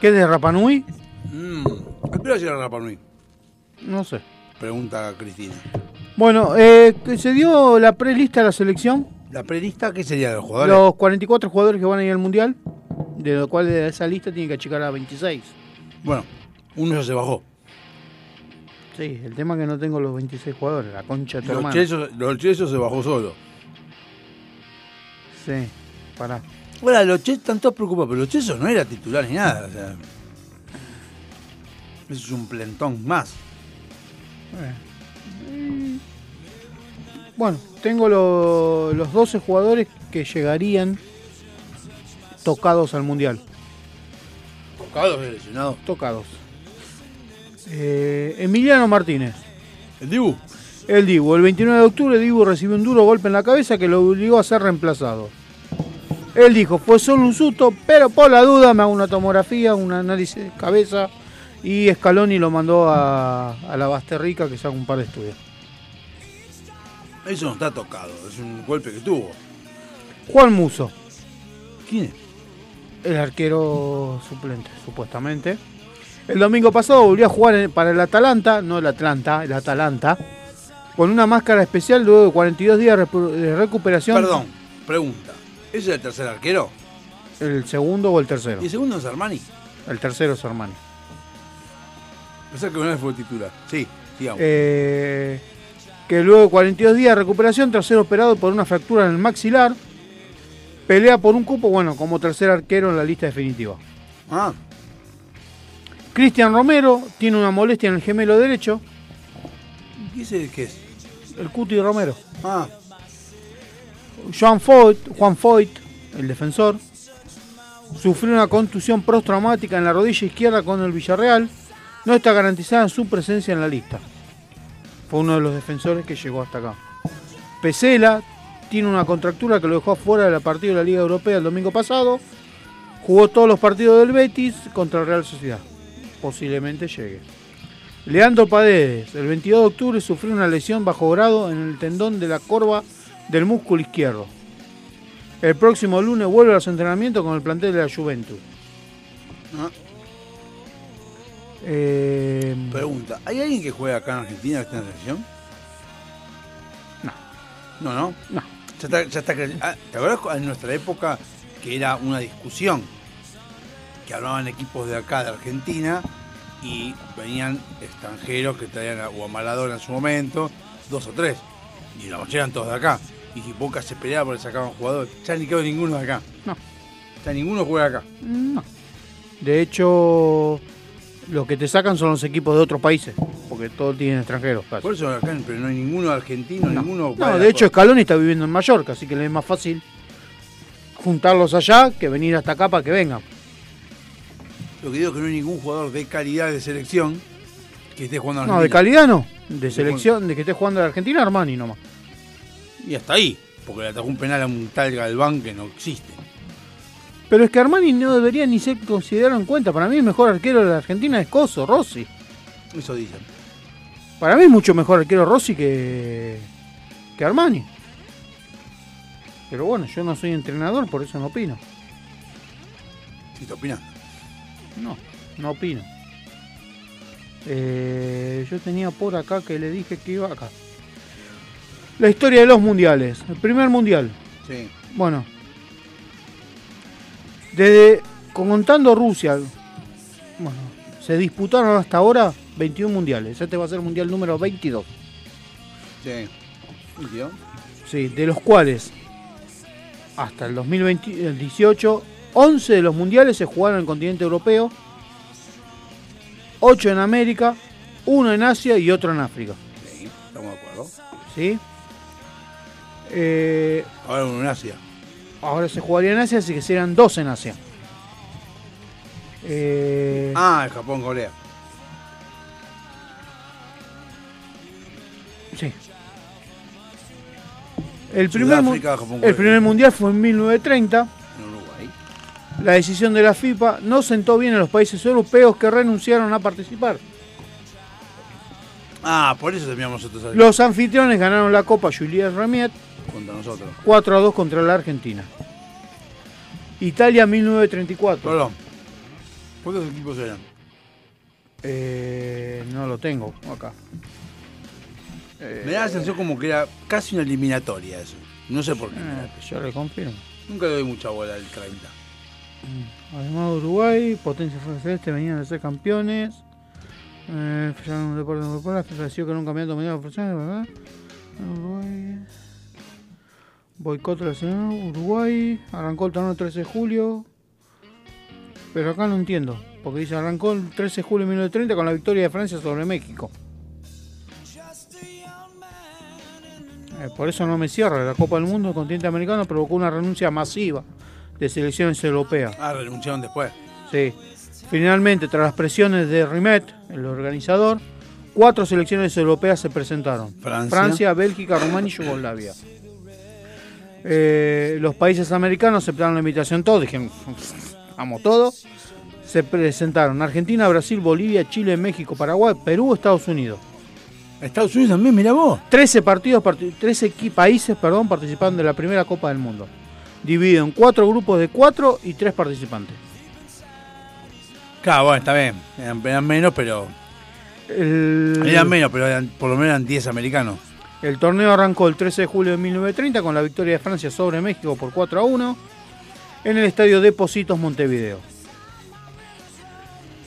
¿Qué es de Rapanui? Mm. ¿A qué hora llega Rapa Nui? No sé. Pregunta Cristina. Bueno, eh, se dio la prelista de la selección. ¿La prelista qué sería de los jugadores? Los 44 jugadores que van a ir al Mundial, de lo cual de esa lista tiene que achicar a 26. Bueno, uno ya se bajó. Sí, el tema es que no tengo los 26 jugadores, la concha de tu Los hermano. chesos, los chesos se bajó solo. Sí, pará. Ahora, los chesos están todos preocupados, pero los chesos no era titular ni nada. O sea, eso es un plentón más. Bueno, tengo lo- los 12 jugadores que llegarían tocados al Mundial. Tocados de lesionados. Tocados. Eh, Emiliano Martínez. ¿El Dibu? El Dibu. El 29 de octubre, Dibu recibió un duro golpe en la cabeza que lo obligó a ser reemplazado. Él dijo, fue solo un susto, pero por la duda me hago una tomografía, un análisis de cabeza y Scaloni lo mandó a, a la Basterrica que se haga un par de estudios. Eso no está tocado, es un golpe que tuvo. Juan Muso. ¿Quién es? El arquero suplente, supuestamente. El domingo pasado volvió a jugar para el Atalanta, no el Atlanta, el Atalanta, con una máscara especial luego de 42 días de recuperación. Perdón, pregunta. ¿Ese es el tercer arquero? ¿El segundo o el tercero? ¿Y el segundo es Armani? El tercero es Armani. Pensé que una vez fue titular. Sí, sigamos. Eh, que luego de 42 días de recuperación, tras ser operado por una fractura en el maxilar, pelea por un cupo, bueno, como tercer arquero en la lista definitiva. Ah, Cristian Romero tiene una molestia en el gemelo derecho, ¿y ese qué es? el Cuti Romero. Ah, Juan Foyt, Juan Foyt, el defensor, sufrió una contusión postraumática en la rodilla izquierda con el Villarreal. No está garantizada su presencia en la lista. Fue uno de los defensores que llegó hasta acá. Pesela tiene una contractura que lo dejó fuera de la partida de la Liga Europea el domingo pasado. Jugó todos los partidos del Betis contra el Real Sociedad. Posiblemente llegue. Leandro Paredes, el 22 de octubre sufrió una lesión bajo grado en el tendón de la corva del músculo izquierdo. El próximo lunes vuelve a los entrenamientos con el plantel de la Juventus. Ah. Eh, Pregunta, ¿hay alguien que juega acá en Argentina que esté en la selección? No. No, no. No. Ya está, ya está ah, ¿Te acuerdas en nuestra época que era una discusión? Que hablaban equipos de acá, de Argentina, y venían extranjeros que traían a, o a Maradona en su momento, dos o tres. Y la mayoría eran todos de acá. Y Boca se peleaba porque sacaban jugadores. Ya ni quedó ninguno de acá. No. Ya ninguno juega acá. No. De hecho, los que te sacan son los equipos de otros países, porque todos tienen extranjeros. casi. Por eso acá, pero no hay ninguno argentino, ninguno. No, de hecho Scaloni está viviendo en Mallorca, así que le es más fácil juntarlos allá que venir hasta acá para que vengan. Lo que digo es que no hay ningún jugador de calidad de selección que esté jugando en No, de Argentina. calidad no. De selección, de que esté jugando en Argentina, Armani nomás. Y hasta ahí, porque le atajó un penal a un tal Galván que no existe. Pero es que Armani no debería ni ser considerado en cuenta. Para mí el mejor arquero de la Argentina es Coso, Rossi. Eso dicen. Para mí es mucho mejor arquero Rossi que, que Armani. Pero bueno, yo no soy entrenador, por eso no opino. Si te opinas. No, no opino. Eh, yo tenía por acá que le dije que iba acá. La historia de los mundiales. El primer mundial. Sí. Bueno. Desde contando Rusia. Bueno, se disputaron hasta ahora 21 mundiales. Este va a ser el mundial número 22. Sí. Sí, de los cuales hasta el 2018 11 de los mundiales se jugaron en el continente europeo, 8 en América, 1 en Asia y otro en África. Sí, estamos de acuerdo. ¿Sí? Eh, Ahora uno en Asia. ahora se jugaría en Asia, así que serían 2 en Asia. Eh, Ah, Japón, Corea. Sí. El primer, Japón, el mundial fue en 1930. En Uruguay. La decisión de la FIFA no sentó bien a los países europeos que renunciaron a participar. Ah, por eso terminamos nosotros. Los anfitriones ganaron la Copa Juliette Remiet Contra nosotros. 4 a 2 contra la Argentina. Italia 1934. Perdón. ¿Cuántos equipos eran? Eh, no lo tengo acá. Eh, Me da la sensación como que era casi una eliminatoria eso. No sé por qué. eh, yo le confirmo. Nunca le doy mucha bola al 30. Además de Uruguay, potencia celeste venían de ser campeones. Eh, fallaron un deporte de Uruguay, fallecido con un campeonato mundial profesional, ¿verdad? Uruguay. Boicot de la selección, Uruguay. Arrancó el torneo el 13 de julio. Pero acá no entiendo. Porque dice arrancó el 13 de julio de 1930 con la victoria de Francia sobre México. Eh, por eso no me cierra. La Copa del Mundo, el continente americano, provocó una renuncia masiva de selecciones europeas. Ah, renunciaron después. Sí. Finalmente, tras las presiones de Rimet, el organizador, cuatro selecciones europeas se presentaron. Francia. Bélgica, Rumania y Yugoslavia. Eh, los países americanos aceptaron la invitación todos, dijeron, vamos todos. Se presentaron Argentina, Brasil, Bolivia, Chile, México, Paraguay, Perú, Estados Unidos. Estados Unidos también, mira vos. 13 partidos, parti- 13 equi- países perdón, participaron de la primera Copa del Mundo. Dividido en cuatro grupos de cuatro y tres participantes. Claro, bueno, está bien. Eran, eran menos, pero. El, Eran menos, pero eran- por lo menos eran 10 americanos. El torneo arrancó el 13 de julio de 1930 con la victoria de Francia sobre México por 4 a 1 en el estadio Depositos Montevideo.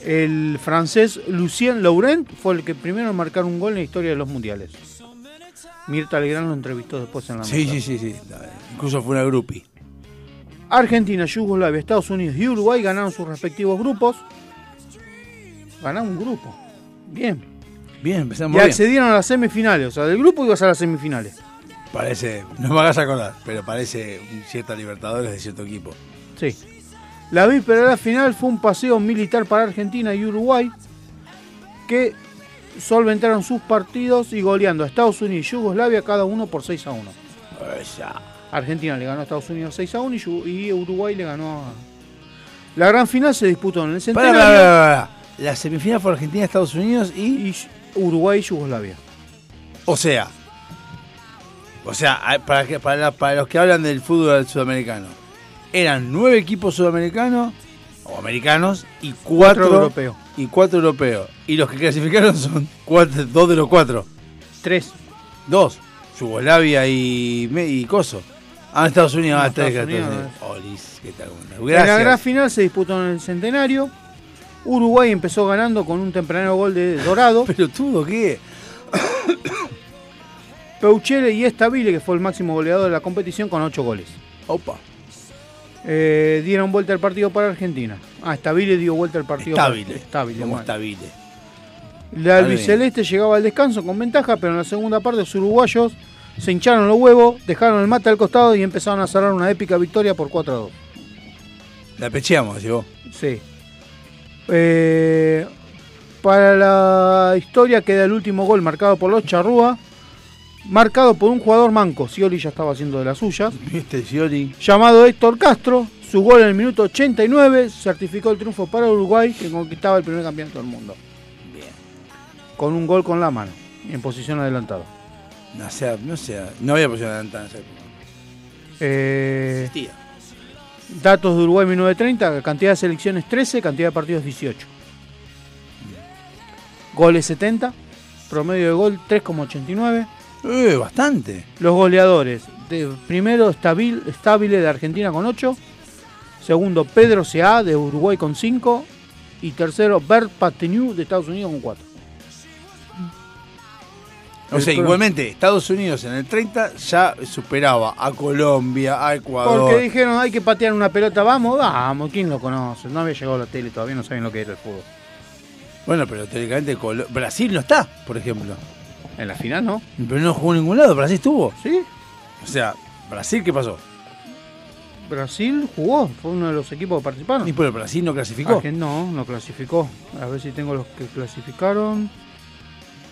El francés Lucien Laurent fue el que primero en marcar un gol en la historia de los mundiales. Mirta Legrand lo entrevistó después en la Sí, sí, sí, sí. Incluso fue una groupie. Argentina, Yugoslavia, Estados Unidos y Uruguay ganaron sus respectivos grupos. Ganaron un grupo. Bien. Bien, empezamos Y bien. accedieron a las semifinales. O sea, del grupo ibas a las semifinales. Parece, no me hagas acordar, pero parece cierta Libertadores de cierto equipo. Sí. La víspera de la final fue un paseo militar para Argentina y Uruguay que solventaron sus partidos y goleando a Estados Unidos y Yugoslavia cada uno por 6 a 1. Argentina le ganó a Estados Unidos 6 a 1 y Uruguay le ganó a... La gran final se disputó en el Centenario. pará, pará, pará. la semifinal fue Argentina, Estados Unidos y, Y Uruguay y Yugoslavia. o sea, o sea, para que para, para los que hablan del fútbol sudamericano, eran nueve equipos sudamericanos o americanos y cuatro, Cuatro europeos. y cuatro europeos y los que clasificaron son cuatro, dos de los cuatro, Tres. dos, Yugoslavia y y Coso. Ah, Estados Unidos, No, ah, Estados Unidos, Unidos. Olis, qué tal, bueno. En la gran final se disputó en el centenario. Uruguay empezó ganando con un temprano gol de Dorado. [LAUGHS] Pero tuvo que [COUGHS] Peuchele y Estabile, que fue el máximo goleador de la competición, con ocho goles. Opa. Eh, dieron vuelta al partido para Argentina. Ah, Estabile dio vuelta al partido Estabile. para Estabile. Como estabile. La albiceleste llegaba al descanso con ventaja, pero en la segunda parte los uruguayos se hincharon los huevos, dejaron el mate al costado y empezaron a cerrar una épica victoria por 4 a 2. La pecheamos, llegó. Sí. Eh, para la historia queda el último gol marcado por los Charrúa, marcado por un jugador manco. Scioli ya estaba haciendo de las suyas. Scioli. Llamado Héctor Castro, su gol en el minuto 89 certificó el triunfo para Uruguay, que conquistaba el primer campeonato del mundo. Bien. Con un gol con la mano, en posición adelantada. No sea, no sea, no había posición adelantada en esa época. Eh, Existía. Datos de Uruguay 1930, cantidad de selecciones 13, cantidad de partidos 18. Goles 70, promedio de gol 3,89. Eh, bastante. Los goleadores, de, primero Stabil, Stabile de Argentina con 8, segundo Pedro C.A. de Uruguay con 5 y tercero Bert Patenu de Estados Unidos con 4. O sea, igualmente, Estados Unidos en el 30 ya superaba a Colombia, a Ecuador. Porque dijeron hay que patear una pelota, vamos, vamos, ¿quién lo conoce? No había llegado a la tele, todavía no saben lo que era el fútbol. Bueno, pero teóricamente Brasil no está, por ejemplo. En la final no. Pero no jugó en ningún lado, Brasil estuvo. Sí. O sea, Brasil, ¿qué pasó? Brasil jugó, fue uno de los equipos que participaron. Y por el Brasil no clasificó. Argen- no, no clasificó. A ver si tengo los que clasificaron.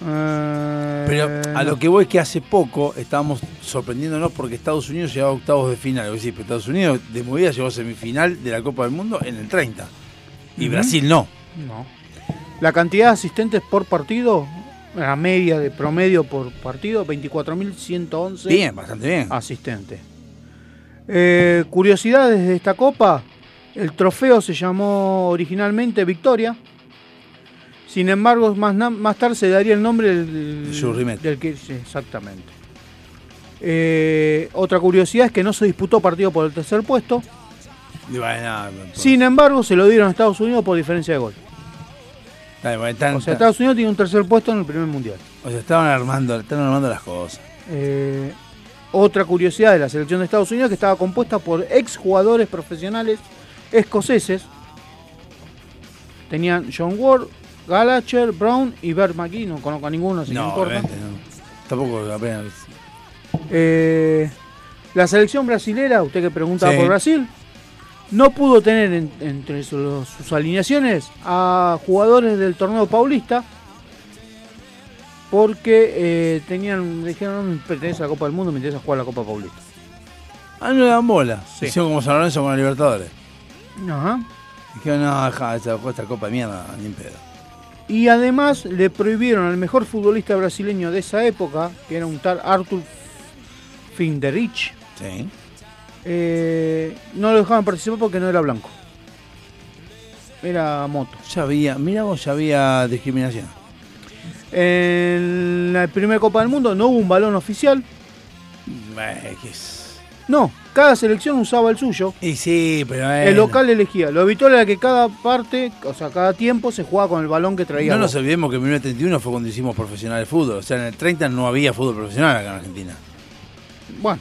Eh, Pero a lo que voy es que hace poco estábamos sorprendiéndonos porque Estados Unidos llegaba a octavos de final. Es decir, pero Estados Unidos de movida llegó a semifinal de la Copa del Mundo en el 30. Y. Brasil no. No. La cantidad de asistentes por partido, la media de promedio por partido, 24.111 Bien, bastante bien. asistentes. Eh, curiosidades de esta copa, el trofeo se llamó originalmente Victoria. Sin embargo, más, tarde se daría el nombre del, del que sí, exactamente. Eh, otra curiosidad es que no se disputó partido por el tercer puesto. Bueno, Sin embargo, se lo dieron a Estados Unidos por diferencia de gol. Dale, bueno, están- O sea, Estados Unidos tiene un tercer puesto en el primer mundial. o sea, estaban armando, estaban armando las cosas. Eh, otra curiosidad de la selección de Estados Unidos que estaba compuesta por ex jugadores profesionales escoceses. Tenían John Ward, Gallagher, Brown y Bert McGee. No conozco a ninguno, así que no No, importa. no. Tampoco apenas. Eh, la selección brasilera, usted que preguntaba Sí. por Brasil, no pudo tener en- entre sus, sus alineaciones a jugadores del torneo paulista porque eh, tenían, dijeron, no me pertenece a la Copa del Mundo, me interesa jugar la Copa Paulista. Ah, no le dan bola. Sí. Hicieron como San Lorenzo con la Libertadores. Ajá. Dijeron, no, deja, esta, esta copa de mierda, ni en pedo. Y además le prohibieron al mejor futbolista brasileño de esa época, que era un tal Arthur Finderich, Sí. eh, no lo dejaban participar porque no era blanco. Era moto. Ya había, mira vos, ya había discriminación. En la primera Copa del Mundo no hubo un balón oficial. No, cada selección usaba el suyo. Y sí, pero El local elegía. Lo habitual era que cada parte, o sea, cada tiempo se jugaba con el balón que traía. No nos olvidemos que en 1931 fue cuando hicimos profesional de fútbol. O sea, en el 30 no había fútbol profesional acá en Argentina. Bueno,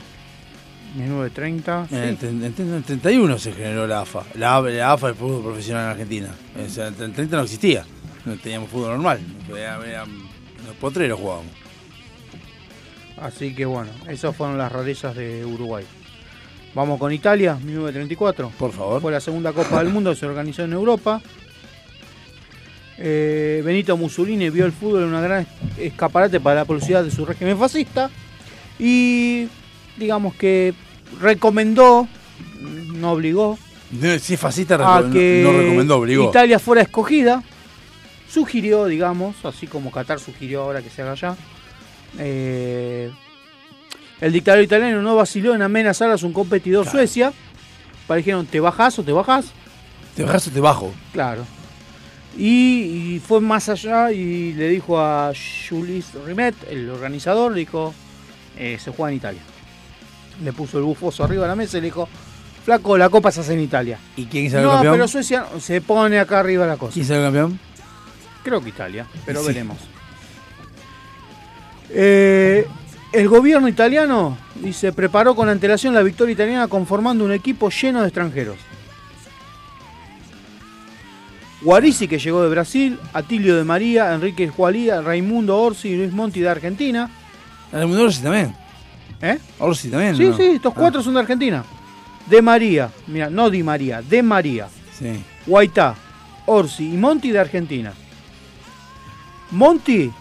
1930. En, el, sí. en el- en el 31 se generó la AFA. La, la AFA del fútbol profesional en Argentina. O sea, en el 30 no existía. No teníamos fútbol normal. Era- era- los potreros jugábamos. Así que bueno, esas fueron las rarezas de Uruguay. Vamos con Italia, 1934. Por favor. Fue la segunda Copa del Mundo que se organizó en Europa. Eh, Benito Mussolini vio el fútbol en una gran escaparate para la publicidad de su régimen fascista y digamos que recomendó, no obligó, No, Si es fascista, a no- que no recomendó, obligó. Italia fuera escogida sugirió, digamos, así como Qatar sugirió ahora que se haga allá, eh, el dictador italiano no vaciló en amenazar a su competidor Suecia. Para dijeron, ¿te bajás o te bajás? ¿Te bajás o te bajo? Claro. Y, y fue más allá y le dijo a Jules Rimet, el organizador, le dijo, eh, se juega en Italia. Le puso el bufoso arriba de la mesa y le dijo, flaco, la copa se hace en Italia. ¿Y quién sale No, campeón? pero Suecia se pone acá arriba la cosa. ¿Quién sale campeón? Creo que Italia, pero Sí. veremos. Eh, el gobierno italiano dice preparó con antelación la victoria italiana conformando un equipo lleno de extranjeros. Guarisi que llegó de Brasil, Atilio de María, Enrique Jualía, Raimundo Orsi y Luis Monti de Argentina. Raimundo Orsi también. ¿Eh? Orsi también. Sí, ¿no? sí, estos Ah, cuatro son de Argentina. De María, mira, no Di María, de María. Sí. Guaitá, Orsi y Monti de Argentina. Monti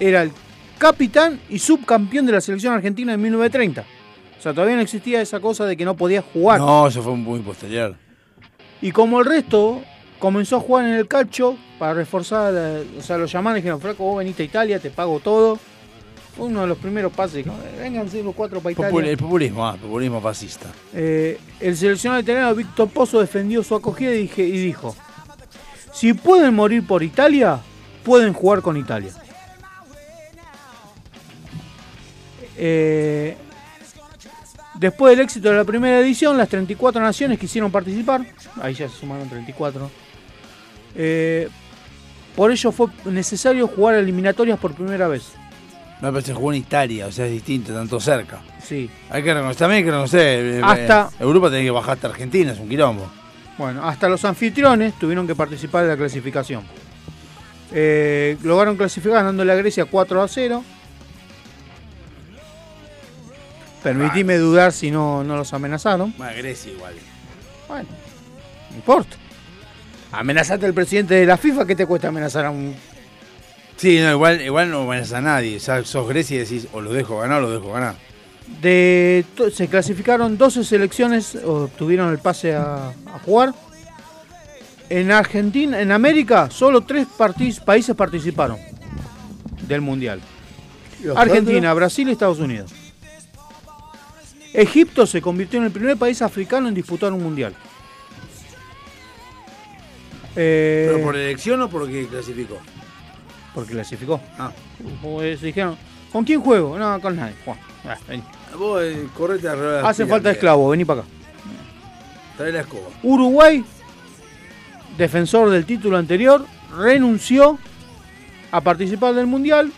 era el capitán y subcampeón de la selección argentina en 1930. O sea, todavía no existía esa cosa de que no podía jugar. No, eso fue muy posterior. Y como el resto comenzó a jugar en el calcio para reforzar, eh, o sea, los llamaron y dijeron, Franco, vos veniste a Italia, te pago todo. Fue uno de los primeros pasos. Dijeron, vénganse los cuatro para Italia. El populismo, ah, populismo fascista. Eh, el seleccionado italiano Víctor Pozzo defendió su acogida y, dije- y dijo, si pueden morir por Italia, pueden jugar con Italia. Eh, después del éxito de la primera edición, las 34 naciones quisieron participar, ahí ya se sumaron 34. Eh, por ello fue necesario jugar eliminatorias por primera vez. No, pero se jugó en Italia, o sea, es distinto, tanto cerca. Sí. Hay que reconocer, también hay que reconocer. eh, Hasta- eh, Europa tiene que bajar hasta Argentina, es un quilombo. Bueno, hasta los anfitriones tuvieron que participar de la clasificación. Eh, lograron clasificar ganándole a Grecia 4 a 0. Permitime dudar si no, no los amenazaron. Más Grecia igual. Bueno, no importa. Amenazaste al presidente de la FIFA, ¿qué te cuesta amenazar a un... Sí, no, igual, igual no amenaza a nadie. O sea, sos Grecia y decís, o lo dejo ganar o lo dejo ganar. De, se clasificaron 12 selecciones, obtuvieron el pase a, a jugar. En Argentina, en América, solo tres países participaron del Mundial. Argentina, otros? Brasil y Estados Unidos. Egipto se convirtió en el primer país africano en disputar un Mundial. Eh, ¿Pero por elección o porque clasificó? Porque clasificó. Ah. Pues dijeron, ¿con quién juego? No, con nadie. Juan, ah, vení. Vos eh, correte alrededor de la Hace pirámide. falta esclavo, vení para acá. Trae la escoba. Uruguay, defensor del título anterior, renunció a participar del Mundial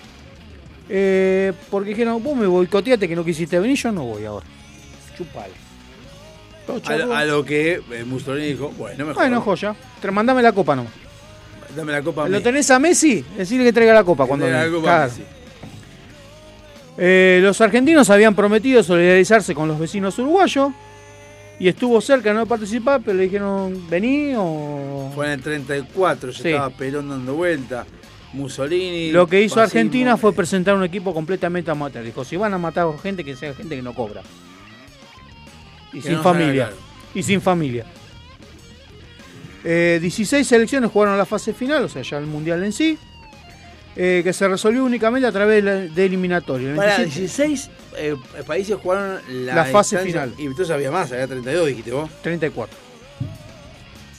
eh, porque dijeron, vos me boicoteaste que no quisiste venir, yo no voy ahora. Chupal. A, lo- a lo que eh, Mussolini dijo, bueno, mejor. Bueno, joya, mandame la copa nomás. Dame la copa a ¿Lo mí. tenés a Messi? Decirle que traiga la copa cuando la copa a Claro. Messi. Eh, los argentinos habían prometido solidarizarse con los vecinos uruguayos y estuvo cerca de no participar, pero le dijeron, vení o... Fue en el 34, ya Sí. estaba Perón dando vuelta. Mussolini. Lo que hizo fascismo. Argentina fue presentar un equipo completamente amateur. Dijo, si van a matar a gente, que sea gente que no cobra. Y sin no familia. Y sin familia. Eh, 16 selecciones jugaron la fase final, o sea, ya el mundial en sí. eh, que se resolvió únicamente a través de, de eliminatoria. El Para 27 16 eh, países jugaron la, La fase final. Y entonces había más, había 32, dijiste vos. 34.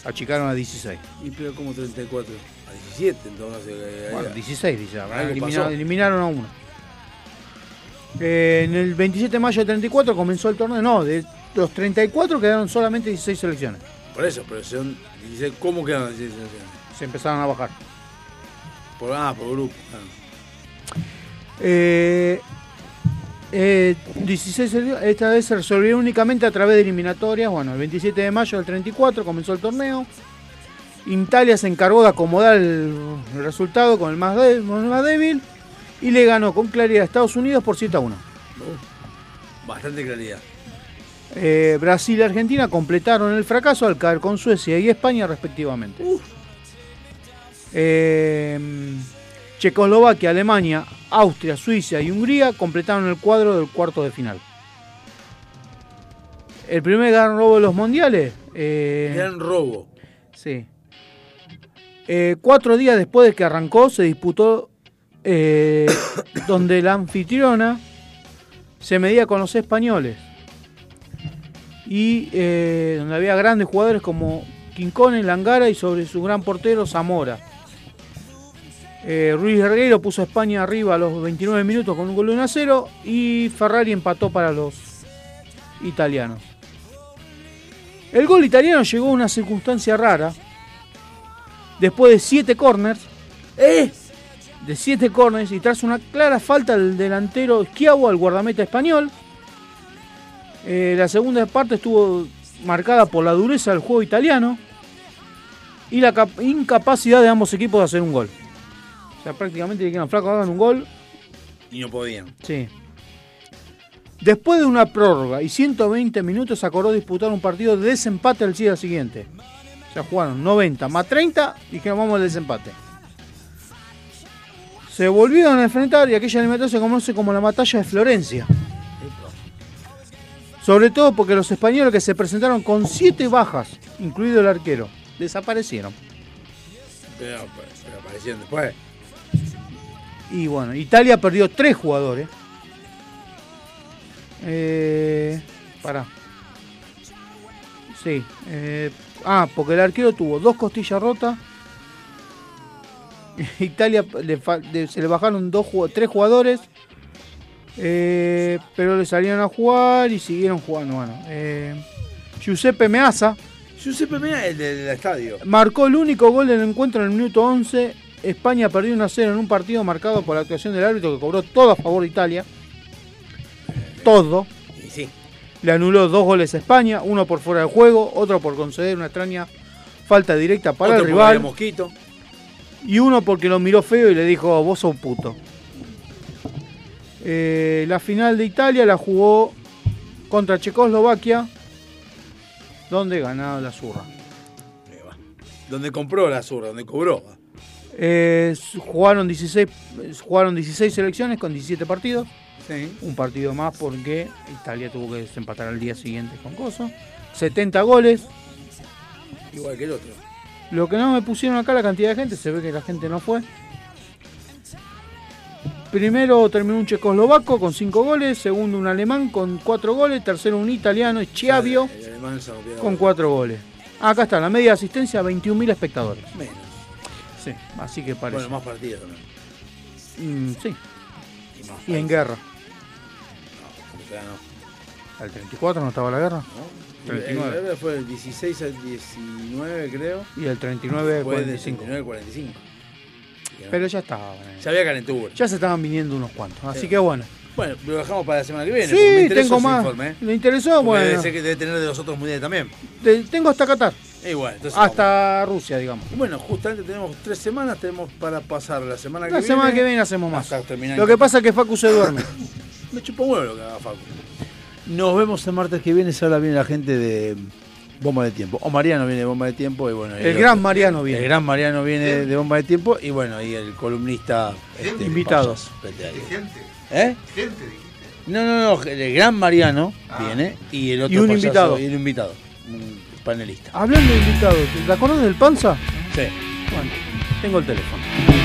Achicaron a 16. Y pero como 34. A 17, entonces. eh, Bueno, había- 16 dice. pasó. eliminaron a uno. Eh, en el 27 de mayo del 34 comenzó el torneo. No, de los 34 quedaron solamente 16 selecciones. Por eso, pero son 16. ¿Cómo quedaron 16 selecciones? Se empezaron a bajar. Por, ah, por grupo. ah. Eh, eh, 16 sele- esta vez se resolvió únicamente a través de eliminatorias. Bueno, el 27 de mayo del 34 comenzó el torneo. Italia se encargó de acomodar el, el resultado con el, más de- con el más débil y le ganó con claridad a Estados Unidos por 7 a 1. Bastante claridad. Eh, Brasil y Argentina completaron el fracaso al caer con Suecia y España respectivamente. Eh, Checoslovaquia, Alemania, Austria, Suiza y Hungría completaron el cuadro del cuarto de final. El primer gran robo de los mundiales. eh, Gran robo. Sí. Cuatro días después de que arrancó, se disputó [COUGHS] donde la anfitriona se medía con los españoles. Y eh, donde había grandes jugadores como Quincone, Langara y sobre su gran portero Zamora. Eh, Ruiz Regueiro puso a España arriba a los 29 minutos con un gol de 1 a 0 y Ferrari empató para los italianos. El gol italiano llegó a una circunstancia rara. Después de 7 corners, ¡Eh! de 7 corners y tras una clara falta del delantero Schiavo al guardameta español. Eh, la segunda parte estuvo marcada por la dureza del juego italiano y la cap- incapacidad de ambos equipos de hacer un gol. O sea, prácticamente dijeron, flaco, hagan un gol. Y no podían. Sí. Después de una prórroga y 120 minutos acordó disputar un partido de desempate al día siguiente. O sea, jugaron 90 más 30 y dijeron vamos al desempate. Se volvieron a enfrentar y aquella alimentación se conoce como la batalla de Florencia. Sobre todo porque los españoles que se presentaron con 7 bajas, incluido el arquero, desaparecieron. Pero, pero aparecieron después. Y bueno, Italia perdió tres jugadores. Eh, pará. Sí. eh, ah, porque el arquero tuvo dos costillas rotas. [LAUGHS] Italia le fa- le- se le bajaron dos, tres jugadores. Eh, pero le salieron a jugar y siguieron jugando. Bueno, eh, Giuseppe Meazza Giuseppe Mea, el del estadio. marcó el único gol del encuentro en el minuto 11. España perdió 1 a 0 en un partido marcado por la actuación del árbitro que cobró todo a favor de Italia. Todo. Y sí. Le anuló dos goles a España, uno por fuera de juego, otro por conceder una extraña falta directa para Otro el rival Mosquito. y uno porque lo miró feo y le dijo vos sos puto. Eh, la final de Italia la jugó contra Checoslovaquia, donde ganaba la zurra. Donde compró la zurra, donde cobró. Eh, jugaron 16 jugaron 16 selecciones con 17 partidos. Sí. Un partido más porque Italia tuvo que desempatar al día siguiente con Coso. 70 goles. Igual que el otro. Lo que no me pusieron acá la cantidad de gente, se ve que la gente no fue. Primero terminó un checoslovaco con 5 goles, segundo un alemán con 4 goles, tercero un italiano, Chiavio, con bola. 4 goles. Acá está, la media de asistencia 21.000 espectadores. Menos. Sí, así que parece. Bueno, más partidos también. Mm, sí. Y Y en guerra. O sea, no. ¿Al 34 no estaba la guerra? ¿no? 39. El, el, fue el 16 al 19, creo. Y el 39 Fue del 45. 39 al 45. Pero ya estaba. eh. Ya había calentura. Ya se estaban viniendo unos cuantos. Así Sí. que bueno. Bueno, lo dejamos para la semana que viene. Sí, me interesó tengo ese más. Informe, ¿eh? ¿Le interesó? Porque Bueno. Debe, ser que debe tener de los otros mundiales también. Te- tengo hasta Qatar. Entonces Hasta Rusia, digamos. Bueno, justamente tenemos tres semanas, tenemos para pasar la semana que La viene. semana que viene hacemos más. Lo que pasa es que Facu se duerme. [COUGHS] Me chupa un huevo lo que haga Facu. Nos vemos el martes que viene, ahora viene la gente de Bomba de Tiempo. O Mariano viene de Bomba de Tiempo y bueno. El gran Mariano viene. El gran Mariano viene de Bomba de Tiempo y bueno, y el columnista este, Invitado. Ahí. ¿Eh? No, no, no, el gran Mariano viene y el otro Y un payaso, invitado. Y un invitado, un panelista. Hablando de invitados, ¿te acordás del panza? Sí. Bueno, tengo el teléfono.